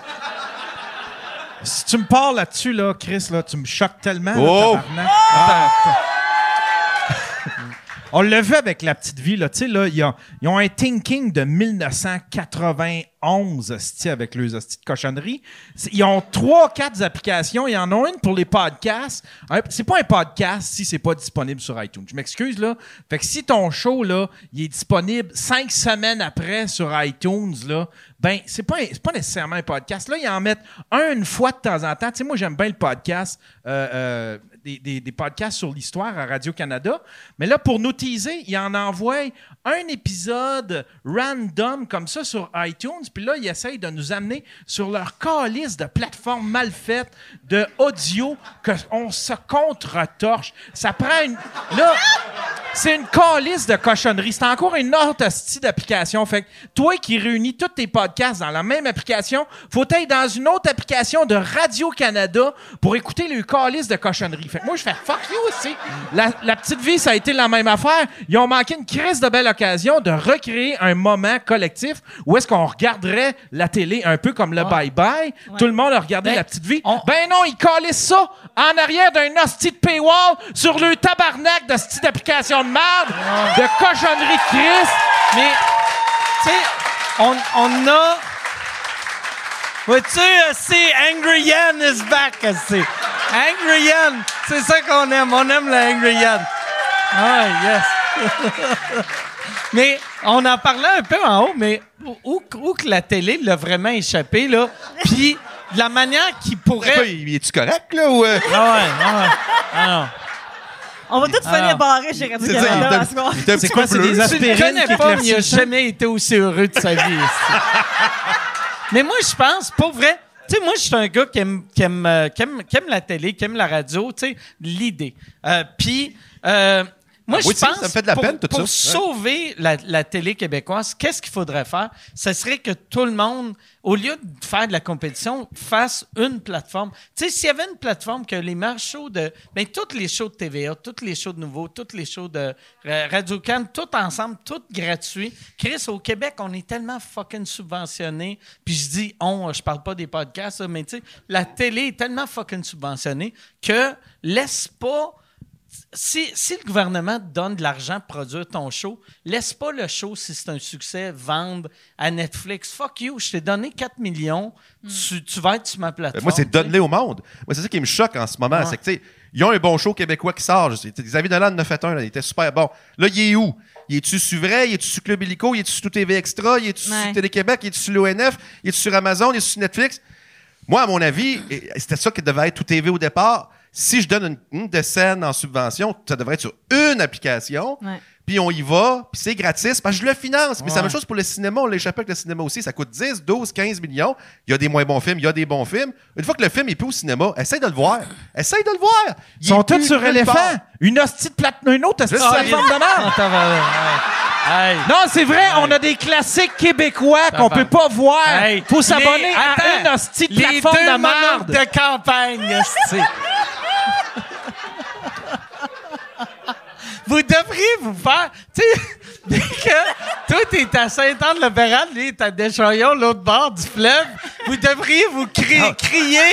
Si tu me parles là-dessus, là, Chris, là, tu me choques tellement. Oh! On l'a vu avec la petite vie, là, tu sais, là, ils ont, un thinking de 1991, hostie, avec leurs hosties de cochonnerie. Ils ont trois, quatre applications. Ils en ont une pour les podcasts. C'est pas un podcast si c'est pas disponible sur iTunes. Je m'excuse, là. Fait que si ton show, là, il est disponible cinq semaines après sur iTunes, là, ben, c'est pas, pas nécessairement un podcast. Là, ils en mettent un une fois de temps en temps. Tu sais, moi, j'aime bien le podcast. Euh, euh, des, podcasts sur l'histoire à Radio-Canada. Mais là, pour nous teaser, il en envoie un épisode random comme ça sur iTunes. Puis là, il essaye de nous amener sur leur calice de plateformes mal faites, de audio, qu'on se contre-torche. Ça prend une. Là, c'est une calice de cochonnerie. C'est encore une autre style d'application. Fait que toi qui réunis tous tes podcasts dans la même application, faut être dans une autre application de Radio-Canada pour écouter le calice de cochonnerie. Fait que moi, je fais fuck you aussi. La, la petite vie, ça a été la même affaire. Ils ont manqué une crise de belle occasion de recréer un moment collectif où est-ce qu'on regarderait la télé un peu comme le bye-bye. Tout le monde a regardé Ben, la petite vie. on- Ben non, ils calissent ça en arrière d'un hostie de paywall sur le tabarnak de cette application de merde, de cochonnerie de Christ. Mais, tu sais, on, on a. Vois-tu, c'est Angry Yan is back, c'est. Angry Yan, c'est ça qu'on aime. On aime le Angry Yan. Ah, yes. [LAUGHS] mais on en parlait un peu en haut, mais où, où que la télé l'a vraiment échappé, là. Puis, de la manière qu'il pourrait. il- est-tu correct, là? Ou, euh, Ah ouais, ah ouais. Ah non. On va tous Ah. finir barrés chez c'est Radio-Canada ce soir. il est un petit quoi, c'est des aspirines connais qui pas, mais il a éclaircissent le jamais été aussi heureux de sa vie. Mais moi, je pense, pour vrai, tu sais, moi, je suis un gars qui aime, qui, aime, euh, qui aime- qui aime la télé, qui aime la radio, tu sais, l'idée. Euh, Puis, euh, moi, je pense ça me fait de la pour, peine, tout pour ça. sauver la, la télé québécoise, qu'est-ce qu'il faudrait faire? Ce serait que tout le monde, au lieu de faire de la compétition, fasse une plateforme. Tu sais, s'il y avait une plateforme que les meilleurs shows de... Ben, tous les shows de TVA, tous les shows de Nouveau, tous les shows de euh, radio can tout ensemble, tout gratuit. Chris, au Québec, on est tellement fucking subventionné. Puis je dis on, je parle pas des podcasts, mais tu sais, la télé est tellement fucking subventionnée que laisse pas si, si le gouvernement te donne de l'argent pour produire ton show, laisse pas le show, si c'est un succès, vendre à Netflix. Fuck you, je t'ai donné 4 millions, tu, tu vas être sur ma plateforme. Moi, c'est donne-les au monde. Moi, c'est ça qui me choque en ce moment. Ouais. C'est que, tu sais, ils ont un bon show québécois qui sort. Je sais, Xavier Dolan en a fait un, là, il était super bon. Là, il est où? Il est-tu sur Vrai? Il est-tu sur Club Illico? Il est-tu sur Tout TV Extra? Il est-tu Ouais. sur Télé-Québec? Il est-tu sur l'ONF? Il est-tu sur Amazon? Il est-tu sur Netflix? Moi, à mon avis, c'était ça qui devait être Tout TV au départ. Si je donne une, une scène en subvention, ça devrait être sur une application. Ouais. Puis on y va, puis c'est gratis, parce que je le finance. Mais c'est la même chose pour le cinéma. On l'a échappé avec le cinéma aussi. Ça coûte 10, 12, 15 millions. Il y a des moins bons films, il y a des bons films. Une fois que le film est plus au cinéma, essaye de le voir. Essaye de le voir. Ils sont tous sur éléphant. part. Une hostie de plate, une autre hostie de plateforme de merde. Ah. Hey. Non, c'est vrai, on a des classiques québécois qu'on peut pas voir. Hey, Faut s'abonner à une hostie de les plateforme deux de merde. de campagne, vous devriez vous faire, tu sais, [LAUGHS] dès que toi t'es à Saint-Anne-le-Béral, lui est à Deschaillons, l'autre bord du fleuve, vous devriez vous cri- crier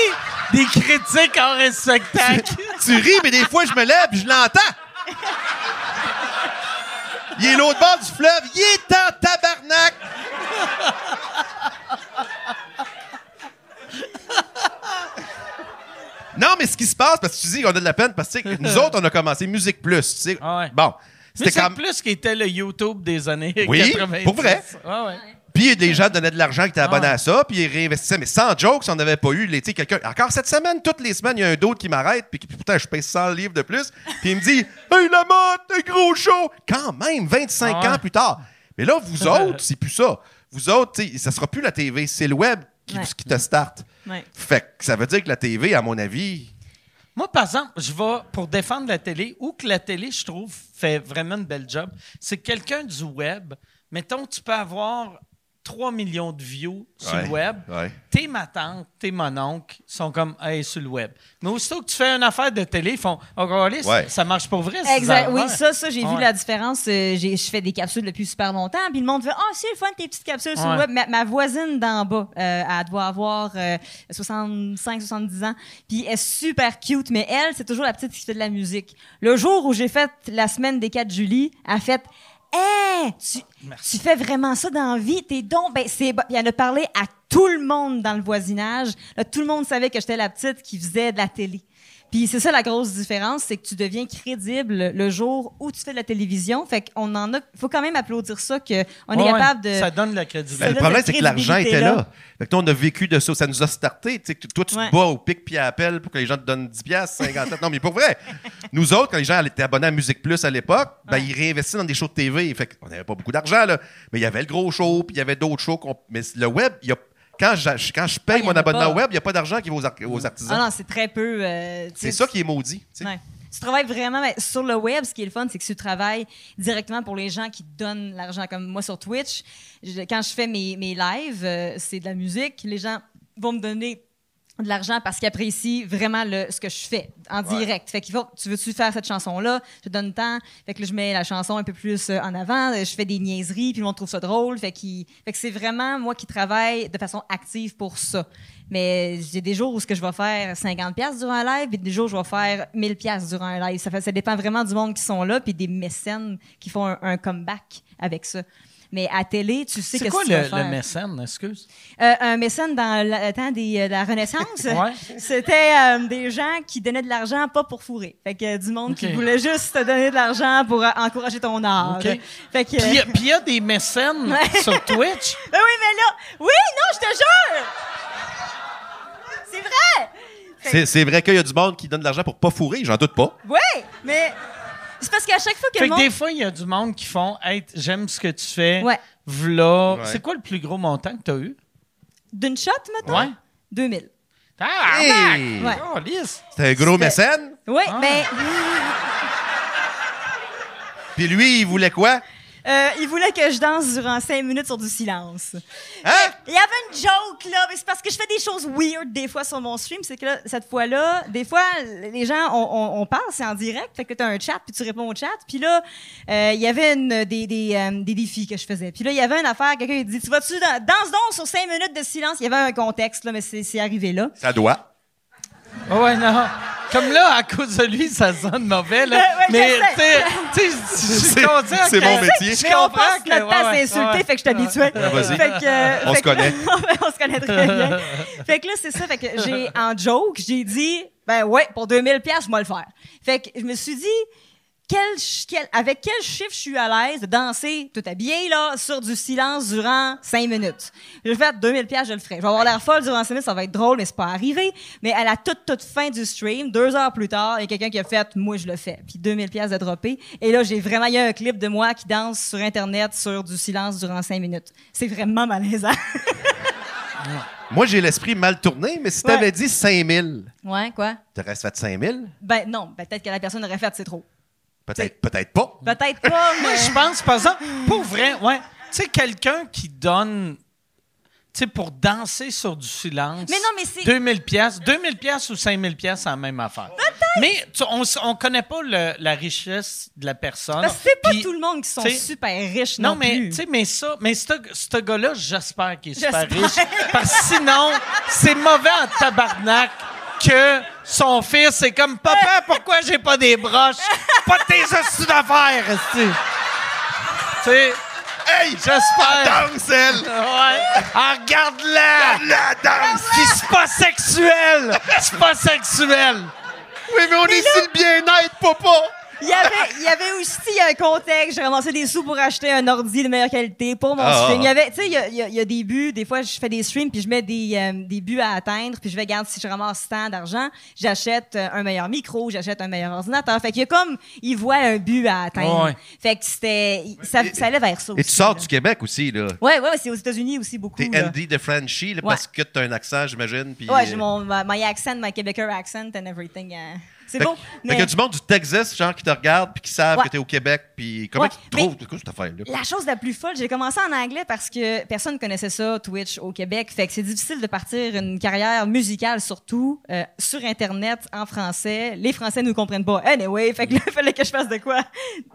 des critiques hors spectacle. Tu ris, mais des fois, je me lève et je l'entends. Il est l'autre bord du fleuve. Il est en tabarnak. Non, mais ce qui se passe, parce que tu dis qu'on a de la peine, parce que nous [LAUGHS] autres, on a commencé Musique Plus. Tu sais. Ah ouais. Bon, c'était comme. plus qui était le YouTube des années Oui, 90. pour vrai. Ah ouais. Puis les gens donnaient de l'argent qui étaient abonnés ouais. à ça, puis ils réinvestissaient. Mais sans joke, si on n'avait pas eu, tu quelqu'un. Encore cette semaine, toutes les semaines, il y a un d'autre qui m'arrête, puis pourtant, je paye 100 livres de plus, puis il me dit Hey, la motte, un gros show Quand même, 25 Ah ans plus tard. Mais là, vous [LAUGHS] autres, c'est plus ça. Vous autres, ça sera plus la TV, c'est le web qui, Ouais. qui te starte. Ouais. Fait que ça veut dire que la TV, à mon avis. Moi, par exemple, je vais pour défendre la télé, ou que la télé, je trouve, fait vraiment une belle job, c'est que quelqu'un du web, mettons, tu peux avoir 3 millions de views sur Ouais, le web. ouais. Tes ma tante, tes mon oncle sont comme, hey, sur le web. Mais aussitôt que tu fais une affaire de télé, ils font, oh, regardez, ça- Ouais. ça marche pour vrai. Exact. Oui, ça, ça, j'ai vu la différence. Euh, j'ai- je fais des capsules depuis super longtemps. Puis le monde fait Ah, c'est le fun, tes petites capsules sur le web. Ma, ma voisine d'en bas, euh, elle doit avoir euh, 65, 70 ans. Puis elle est super cute, mais elle, c'est toujours la petite qui fait de la musique. Le jour où j'ai fait la semaine des 4 juillet, elle a fait Hey, tu, tu fais vraiment ça dans la vie? T'es donc. Ben, c'est, elle a parlé à tout le monde dans le voisinage. Là, tout le monde savait que j'étais la petite qui faisait de la télé. Puis c'est ça la grosse différence, c'est que tu deviens crédible le jour où tu fais de la télévision. Fait qu'on en a, faut quand même applaudir ça qu'on est Ouais, capable de. Ça donne de la crédibilité. le problème, c'est que l'argent était là. Fait que nous, on a vécu de ça. Ça nous a starté. Tu sais, que toi, tu Ouais. te bats au pic puis à appel pour que les gens te donnent 10 piastres, 50 Non, mais pour vrai. Nous autres, quand les gens étaient abonnés à Musique Plus à l'époque, ben, ils réinvestissaient dans des shows de TV. Fait qu'on n'avait pas beaucoup d'argent, là. Mais il y avait le gros show, puis il y avait d'autres shows. qu'on- Mais le web, il y a... quand, je, quand je paye Ah, mon abonnement pas. web, il n'y a pas d'argent qui va aux, ar- aux artisans. Ah non, c'est très peu. euh, c'est ça qui est maudit. tu sais. Ouais. Tu travailles vraiment sur le web. Ce qui est le fun, c'est que tu travailles directement pour les gens qui te donnent l'argent. Comme moi sur Twitch, je- quand je fais mes, mes lives, euh, c'est de la musique. Les gens vont me donner de l'argent parce qu'ils apprécient vraiment le, ce que je fais en direct. Fait qu'il faut, tu veux-tu faire cette chanson-là? Je te donne le temps. Fait que là, je mets la chanson un peu plus euh, en avant. Je fais des niaiseries, puis le monde trouve ça drôle. Fait, qu'il- fait que c'est vraiment moi qui travaille de façon active pour ça. Mais j'ai des jours où ce que je vais faire 50 pièces durant un live, et des jours où je vais faire 1000 pièces durant un live. Ça, fait, ça dépend vraiment du monde qui sont là, puis des mécènes qui font un, un comeback avec ça. Mais à télé, tu sais C'est qu'est-ce quoi que tu vas le, mécène, excuse? Euh, un mécène dans le temps des, euh, de la Renaissance, [LAUGHS] Ouais. [LAUGHS] c'était euh, des gens qui donnaient de l'argent pas pour fourrer. Fait que du monde qui voulait juste te donner de l'argent pour euh, encourager ton art. Ok. Fait que, Puis il y a- puis il y a des mécènes [LAUGHS] sur Twitch. Ben oui, mais là, oui, non, je te jure! C'est vrai! C'est, c'est vrai qu'il y a du monde qui donne de l'argent pour pas fourrer, j'en doute pas. Oui, mais c'est parce qu'à chaque fois que Fait le que des fois, il y a du monde qui font Hey, j'aime ce que tu fais. Ouais. V'là. Ouais. C'est quoi le plus gros montant que tu as eu? D'une shot, maintenant? Ouais. 2000. Ah, Hey! Ouais. Oh, lisse. C'est un gros C'était- mécène? Oui, Ah. mais Puis lui, il voulait quoi? Euh, il voulait que je danse durant cinq minutes sur du silence. Hein? Il y avait une joke, là, mais c'est parce que je fais des choses weird des fois sur mon stream. C'est que là, cette fois-là, des fois, les gens, on, on- on parle, c'est en direct, fait que t'as un chat, puis tu réponds au chat. Puis là, euh, il y avait une, des, des, euh, des défis que je faisais. Puis là, il y avait une affaire, quelqu'un il dit, tu vas-tu dans, danse donc sur cinq minutes de silence. Il y avait un contexte, là, mais c'est arrivé là. Ça doit. Ah ouais, non. Comme là, à cause de lui, ça sonne mauvais, là. Ouais, mais, je sais. tu sais, je suis C'est- mon métier. Je comprends que- notre temps s'insulter, ouais. fait que je suis habituée. Ah, vas-y. Fait que, euh, On se connaît. [LAUGHS] on se connaît très bien. fait que là, c'est ça. Fait que j'ai, en joke, j'ai dit, ben ouais, pour 2000 pièces, je vais le faire. Fait que je me suis dit, quel, ch- quel- avec quel chiffre je suis à l'aise de danser tout habillé, là, sur du silence durant 5 minutes? Je vais faire 2000 pièces, je le ferai. Je vais avoir l'air folle durant 5 minutes, ça va être drôle, mais c'est pas arrivé. Mais à la toute, toute fin du stream, deux heures plus tard, il y a quelqu'un qui a fait, moi, je le fais. Puis 2000 pièces de dropper. Et là, j'ai vraiment, il y a un clip de moi qui danse sur Internet sur du silence durant 5 minutes. C'est vraiment malaisant. [LAUGHS] Moi, j'ai l'esprit mal tourné, mais si t'avais Ouais. dit 5000, ouais, quoi? t'aurais fait 5000? Ben non, ben, peut-être que la personne aurait fait, c'est trop. Peut-être, peut-être pas. Peut-être pas, Moi, [LAUGHS] mais... je pense, par exemple, pour vrai, ouais. Tu sais, quelqu'un qui donne. Tu sais, pour danser sur du silence. Mais non, mais c'est- 2000 pièces, 2000 pièces ou 5000 pièces, c'est la même affaire. Mais tu- on, on connaît pas le- la richesse de la personne. Parce que c'est pas tout le monde qui sont super riches non, Non, mais plus. tu sais, mais ça, mais ce gars-là, j'espère qu'il est super J'espère. riche. Parce que sinon, c'est mauvais en tabarnak que son fils, c'est comme Papa, pourquoi j'ai pas des broches? Pas de tes hosties d'affaires. Tu sais, Hey! j'espère. Danse, elle! Ouais. Ah, regarde-la! La danse! C'est pas sexuel! C'est pas sexuel! Oui, mais on est ici le bien-être, papa! Il y avait, il y avait aussi un contexte. J'ai ramassé des sous pour acheter un ordi de meilleure qualité pour mon Ah. stream. Il y avait, tu sais, il y a, il y a- il y a des buts. Des fois, je fais des streams puis je mets des, euh, des buts à atteindre puis je vais regarder si je ramasse tant d'argent. J'achète euh, un meilleur micro, j'achète un meilleur ordinateur. Fait qu'il y a comme, il voit un but à atteindre. Ouais. Fait que c'était, ça, ça allait vers ça Et aussi, tu sors là. du Québec aussi, là. Ouais, ouais, c'est aux États-Unis aussi beaucoup. T'es. Andy de Frenchie, là, Ouais. parce que t'as un accent, j'imagine. puis, Ouais, j'ai euh, mon my, my accent, my Québécois accent and everything. C'est fait mais- qu'il y a du monde du Texas, genre, qui te regarde puis qui savent Ouais. que t'es au Québec. Puis comment Ouais, tu trouves quoi cette affaire-là? La chose la plus folle, j'ai commencé en anglais parce que personne ne connaissait ça, Twitch, au Québec. Fait que c'est difficile de partir une carrière musicale, surtout euh, sur Internet, en français. Les Français ne nous comprennent pas. Anyway, fait que là, [LAUGHS] il fallait que je fasse de quoi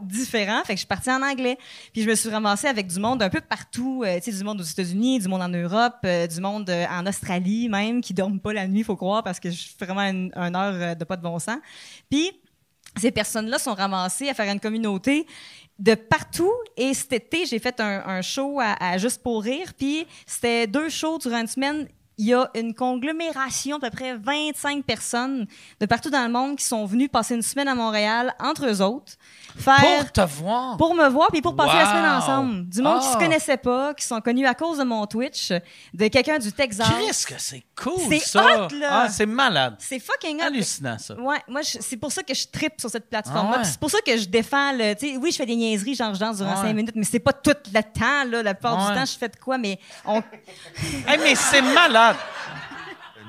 différent. Fait que je suis partie en anglais. Puis je me suis ramassée avec du monde un peu partout. euh, tu sais, du monde aux États-Unis, du monde en Europe, euh, du monde en Australie même, qui dorment pas la nuit, faut croire, parce que je suis vraiment une, une heure de pas de bon sens. Puis ces personnes-là sont ramassées à faire une communauté de partout. Et cet été, j'ai fait un, show à, à Juste pour rire. Puis c'était deux shows durant une semaine. il y a une conglomération d'à peu près 25 personnes de partout dans le monde qui sont venues passer une semaine à Montréal entre eux autres. Faire, Pour te voir. pour me voir puis pour passer la Wow. semaine ensemble. Du monde qui Ah. se connaissait pas, qui sont connus à cause de mon Twitch, de quelqu'un du Texas. Chris, que c'est cool, C'est ça. hot, là. Ah, c'est malade. C'est fucking hot. Hallucinant, ça. Ouais, moi, c'est pour ça que je tripe sur cette plateforme-là. Ah ouais. C'est pour ça que je défends le. Tu sais, oui, je fais des niaiseries, genre je danse durant Ouais. cinq minutes, mais c'est pas tout le temps, là. La plupart Ouais. du temps, je fais de quoi, mais on. [LAUGHS] Hey, mais c'est malade.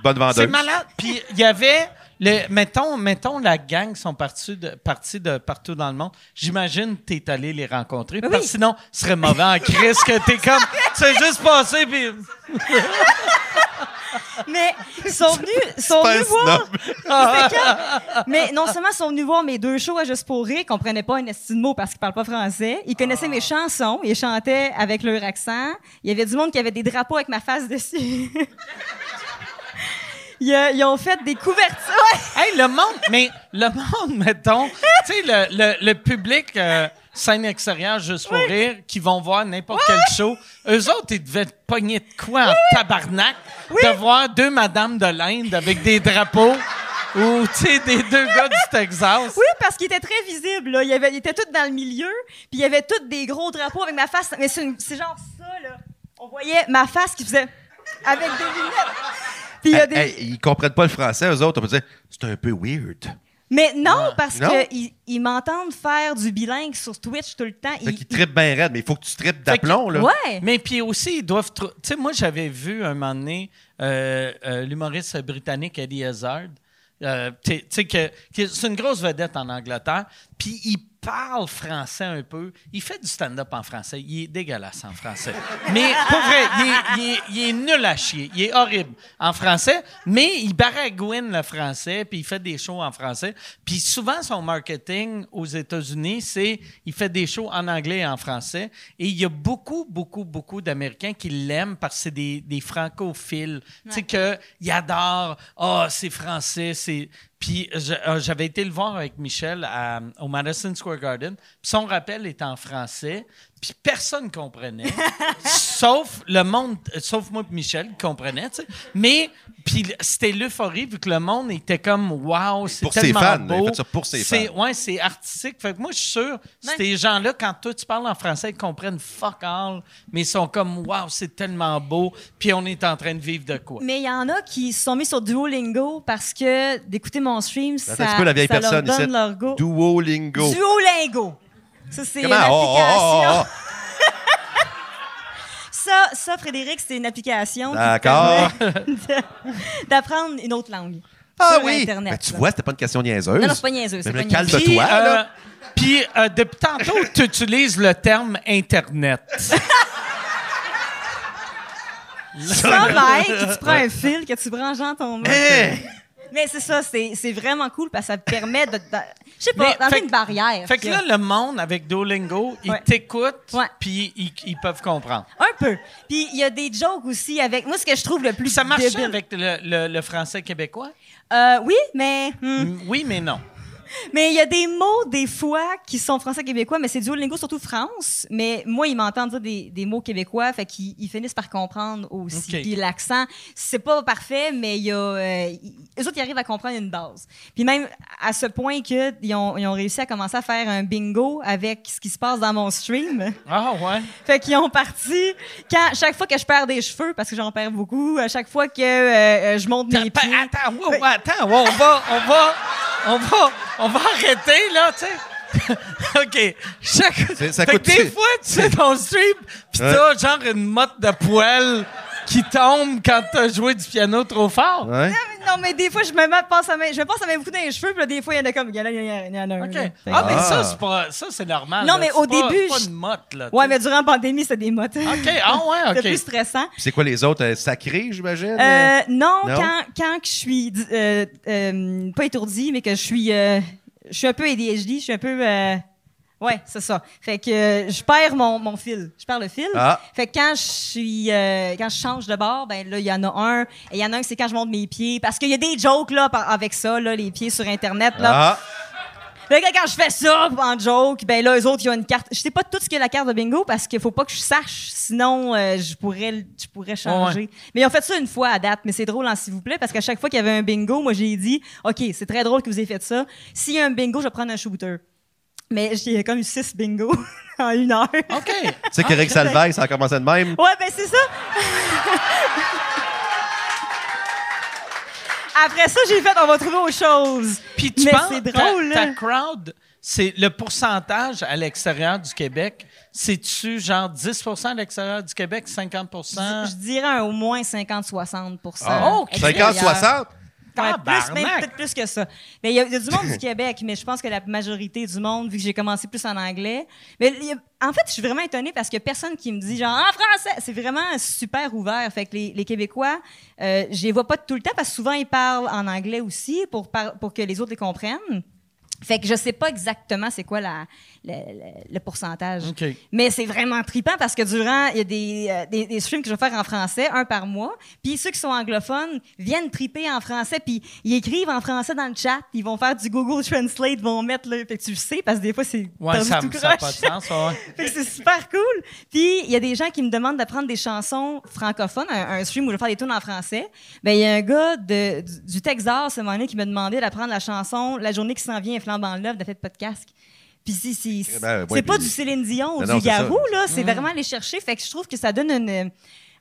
Bonne vendeuse. C'est malade. Puis il y avait. Le, mettons, mettons, la gang sont partis de, partis de partout dans le monde. J'imagine que tu es allé les rencontrer. Oui. Parce que sinon, ce serait mauvais en crise que tu es comme. [LAUGHS] C'est juste passé, puis. Mais ils sont venus, sont Pas un venus voir. [LAUGHS] quand- Mais non seulement ils sont venus voir mes deux shows à Juste pour rire, ils comprenaient pas un esti de mot parce qu'ils parlent pas français. Ils connaissaient mes chansons, ils chantaient avec leur accent. Il y avait du monde qui avait des drapeaux avec ma face dessus. [LAUGHS] Ils, euh, ils ont fait des couvertures. Ouais. Hey, le monde, mais le monde, mettons, tu sais, le, le, le public, euh, scène extérieure, juste pour rire, qui vont voir n'importe quel show, eux autres, ils devaient pogner de quoi en tabarnak de voir deux madames de l'Inde avec des drapeaux ou, tu sais, des deux gars du Texas. Oui, parce qu'ils étaient très visibles. Là. Ils, avaient- ils étaient tous dans le milieu, puis il y avait tous des gros drapeaux avec ma face. Mais c'est genre ça, là. On voyait ma face qui faisait avec des lunettes. Puis il y a des... Hey, ils comprennent pas le français, eux autres. On peut dire, c'est un peu weird. Mais non, parce Non? qu'ils ils m'entendent faire du bilingue sur Twitch tout le temps. Fait Ils- qu'ils trippent bien raide, mais il faut que tu tripes d'aplomb, là. Ouais. Mais puis aussi, ils doivent. trou- Tu sais, moi, j'avais vu un moment donné euh, euh, l'humoriste britannique Eddie Hazard. euh, tu sais- tu sais que, que c'est une grosse vedette en Angleterre. Puis il parle français un peu. Il fait du stand-up en français. Il est dégueulasse en français. Mais pour vrai, il est, il est- il est nul à chier. Il est horrible en français, mais il baragouine le français, puis il fait des shows en français. Puis souvent, son marketing aux États-Unis, c'est il fait des shows en anglais et en français. Et il y a beaucoup, beaucoup, beaucoup d'Américains qui l'aiment parce que c'est des, des francophiles. Tu sais, qu'ils adorent, ah, c'est français, c'est. Puis euh, j'avais été le voir avec Michel au Madison Square Garden. Puis son rappel est en français. Puis personne comprenait. [LAUGHS] sauf le monde, euh, sauf moi et Michel qui comprenait, tu sais. Mais puis c'était l'euphorie vu que le monde était comme wow, c'est Pour ses tellement fans, beau. fait ça pour ses C'est- fans. Ouais, c'est artistique. Fait que moi je suis sûr, Ouais. ces gens-là quand toi tu parles en français, ils comprennent fuck all, mais ils sont comme wow, c'est tellement beau. Puis on est en train de vivre de quoi? Mais il y en a qui se sont mis sur Duolingo parce que d'écouter mon stream, ça, Attends un petit peu, la vieille ça personne leur donne leur go. Duolingo. Duolingo. Ça, c'est une Comment? Oh, oh, application. oh, oh, [LAUGHS] Ça, ça, Frédéric, c'est une application D'accord. d'apprendre une autre langue. Ah sur oui! Internet. Ben, tu là. vois, c'était pas une question niaiseuse. Non, non, c'est pas niaiseux. Mais calme-toi, Puis, là. euh, Puis euh, depuis tantôt, tu utilises le terme internet. [LAUGHS] Ça, Mike, que tu prends un fil que tu branches dans ton. Hey! Mais c'est ça, c'est c'est vraiment cool parce que ça te permet de. je sais pas, d'enlever fait- une barrière. Fait que là, le monde avec Duolingo, ils Ouais. t'écoutent, puis ils, ils peuvent comprendre. Un peu. Puis il y a des jokes aussi avec. Moi, ce que je trouve le plus. Ça marche débile- avec le, le- le français québécois? Euh, oui, mais. hmm. Mm, Oui, mais non. Mais il y a des mots, des fois, qui sont français québécois, mais c'est Duolingo, surtout France. Mais moi, ils m'entendent dire des, des mots québécois, fait qu'ils ils finissent par comprendre aussi. OK. Puis l'accent, c'est pas parfait, mais il y a, euh, ils- eux autres, ils arrivent à comprendre une base. Puis même à ce point qu'ils ont, ils ont réussi à commencer à faire un bingo avec ce qui se passe dans mon stream. Ah, ouais. Fait qu'ils ont parti, quand, chaque fois que je perds des cheveux, parce que j'en perds beaucoup, à chaque fois que euh, euh, je monte mes pieds. attends, wow, wow, attends, wow, on va, on va, on va, on va arrêter, là, tu sais. [LAUGHS] OK. Chaque... Ça fait coûte- que des fois, tu sais, ton stream, pis t'as genre une motte de poêle qui tombe quand t'as joué du piano trop fort. Ouais. Non, mais des fois, je me mets, passe à main, je me passe à main beaucoup dans les cheveux, puis là, des fois, il y en a comme, il y en a, il y en a- il y en a un. OK. là. Fait que- Ah, mais Ah. ça, c'est pas, ça, c'est normal. Non, là. mais C'est au pas- début, C'est pas je- une motte, là. Ouais, mais durant la pandémie, c'était des mottes. OK. Ah, ouais, [LAUGHS] C'était plus OK. stressant. Puis c'est quoi les autres? euh, sacrés, j'imagine? Euh, non, Non? Quand, quand que je suis, euh, euh, pas étourdie, mais que je suis, euh, je suis un peu ADHD, je suis un peu, euh, ouais, c'est ça. Fait que euh, je perds mon, mon fil. Je perds le fil. Ah. Fait que quand je suis, euh, quand je change de bord, ben là, il y en a un. Et il y en a un, c'est quand je monte mes pieds. Parce qu'il y a des jokes, là, par- avec ça, là, les pieds sur Internet, là. Ah! Fait que quand je fais ça, en joke, ben là, eux autres, ils ont une carte. Je sais pas tout ce qu'est la carte de bingo parce qu'il faut pas que je sache, sinon euh, je pourrais je pourrais changer. Mais ils ont fait ça une fois à date, mais c'est drôle, hein, s'il vous plaît, parce qu'à chaque fois qu'il y avait un bingo, moi j'ai dit, OK, c'est très drôle que vous ayez fait ça. S'il y a un bingo, je vais prendre un shooter. Mais j'ai comme eu six bingos [LAUGHS] en une heure. OK. [LAUGHS] Tu sais qu'Éric Salvaille, ça a commencé de même. Ouais, ben c'est ça. [LAUGHS] Après ça, j'ai fait, on va trouver autre chose. Puis tu Mais penses c'est ta- drôle, ta, là. crowd, c'est le pourcentage à l'extérieur du Québec, c'est-tu genre 10% à l'extérieur du Québec, 50% Je dirais un au moins 50-60 Ah, Oh, 50-60? Ouais, plus, même peut-être plus que ça. Mais il y, a il y a du monde du [LAUGHS] Québec, mais je pense que la majorité du monde, vu que j'ai commencé plus en anglais. Mais a- en fait, je suis vraiment étonnée parce que personne qui me dit genre en français. C'est vraiment super ouvert. Fait que les, les Québécois, euh, je les vois pas tout le temps parce que souvent ils parlent en anglais aussi pour, pour que les autres les comprennent. Fait que je sais pas exactement c'est quoi la, le, le- le pourcentage. Mais c'est vraiment trippant parce que durant, il y a des, euh, des, des streams que je vais faire en français, un par mois. Puis ceux qui sont anglophones viennent triper en français, puis ils écrivent en français dans le chat. Ils vont faire du Google Translate, vont mettre là. Fait que tu le sais parce que des fois, c'est Ouais, ça n'a pas de sens. ouais. [LAUGHS] Fait que c'est super cool. Puis il y a des gens qui me demandent d'apprendre des chansons francophones, un, un stream où je vais faire des tunes en français. Ben il y a un gars de, du, du Texas, ce moment qui m'a demandé d'apprendre la chanson La journée qui s'en vient flambant neuf de Fête casque. Puis c'est c'est Eh ben, c'est pas puis- du Céline Dion ou Non, non, du ça. Garou là, c'est vraiment aller chercher. Fait que je trouve que ça donne une,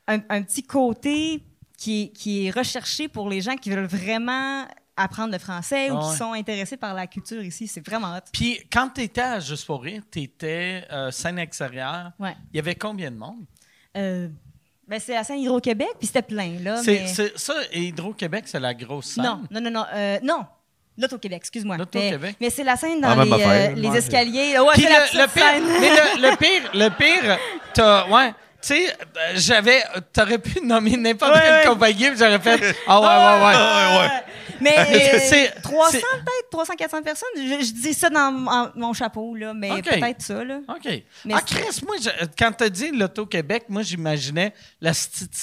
un, un petit côté qui est, qui est recherché pour les gens qui veulent vraiment apprendre le français ou Ah ouais. qui sont intéressés par la culture ici. C'est vraiment hot. Puis quand tu étais à Juste pour rire, tu étais scène extérieure. Ouais. Il y avait combien de monde? Euh, ben c'est la scène Hydro-Québec, puis c'était plein, là. C'est, mais- c'est- ça, Hydro-Québec, c'est la grosse scène? Non, non, non, non. Euh, non. L'Auto-Québec, excuse-moi. L'Auto-Québec. Mais, mais c'est la scène Ah, dans même les, affaire. euh, les escaliers. Ouais, Puis c'est la le, le pire, scène. mais le, le pire, le pire, t'as, ouais, tu sais, euh, j'avais, t'aurais pu [LAUGHS] nommer n'importe Ouais, quelle ouais. compagnie, puis j'aurais fait, [LAUGHS] ah ouais, ouais, ouais. Mais [LAUGHS] C'est- 300 c'est- peut-être, 300, 400 personnes. Je, je dis ça dans mon- mon chapeau, là, mais peut-être ça, là. OK. Mais ah, Chris, moi, je- quand t'as dit l'Auto-Québec, moi, j'imaginais la petite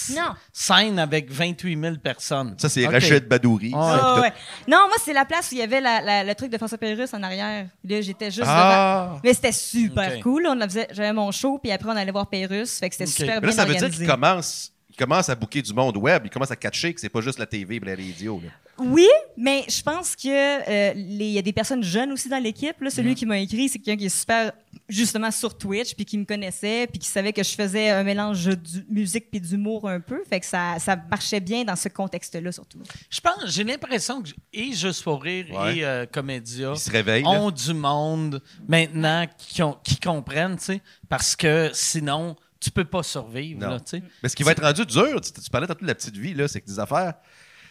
scène avec 28 000 personnes. Ça, c'est OK. Rachid Badouri. Ah, ça, Ah, puis ouais. Non, moi, c'est la place où il y avait la- la- le truc de François Pérusse en arrière. Là, j'étais juste Ah. devant. Mais c'était super cool. On faisait, j'avais mon show, puis après, on allait voir Pérusse. Fait que c'était. Super Mais là, ça veut dire organisé. qu'il commence, il commence à booker du monde web. Il commence à catcher que c'est pas juste la TV et la radio. là. Oui, mais je pense que euh, les- y a des personnes jeunes aussi dans l'équipe. Là, Mm. celui qui m'a écrit, c'est quelqu'un qui est super justement sur Twitch, puis qui me connaissait, puis qui savait que je faisais un mélange de musique puis d'humour un peu. Fait que ça, ça marchait bien dans ce contexte-là surtout. Je pense, j'ai l'impression que, et Juste pour rire Ouais. et euh, Comédia se réveille. là. ont du monde maintenant qui, ont- qui comprennent, tu sais, parce que sinon, tu peux pas survivre, Non. là. Mais ce qui va être rendu dur, tu, tu parlais tantôt de la petite vie, là, c'est que des affaires.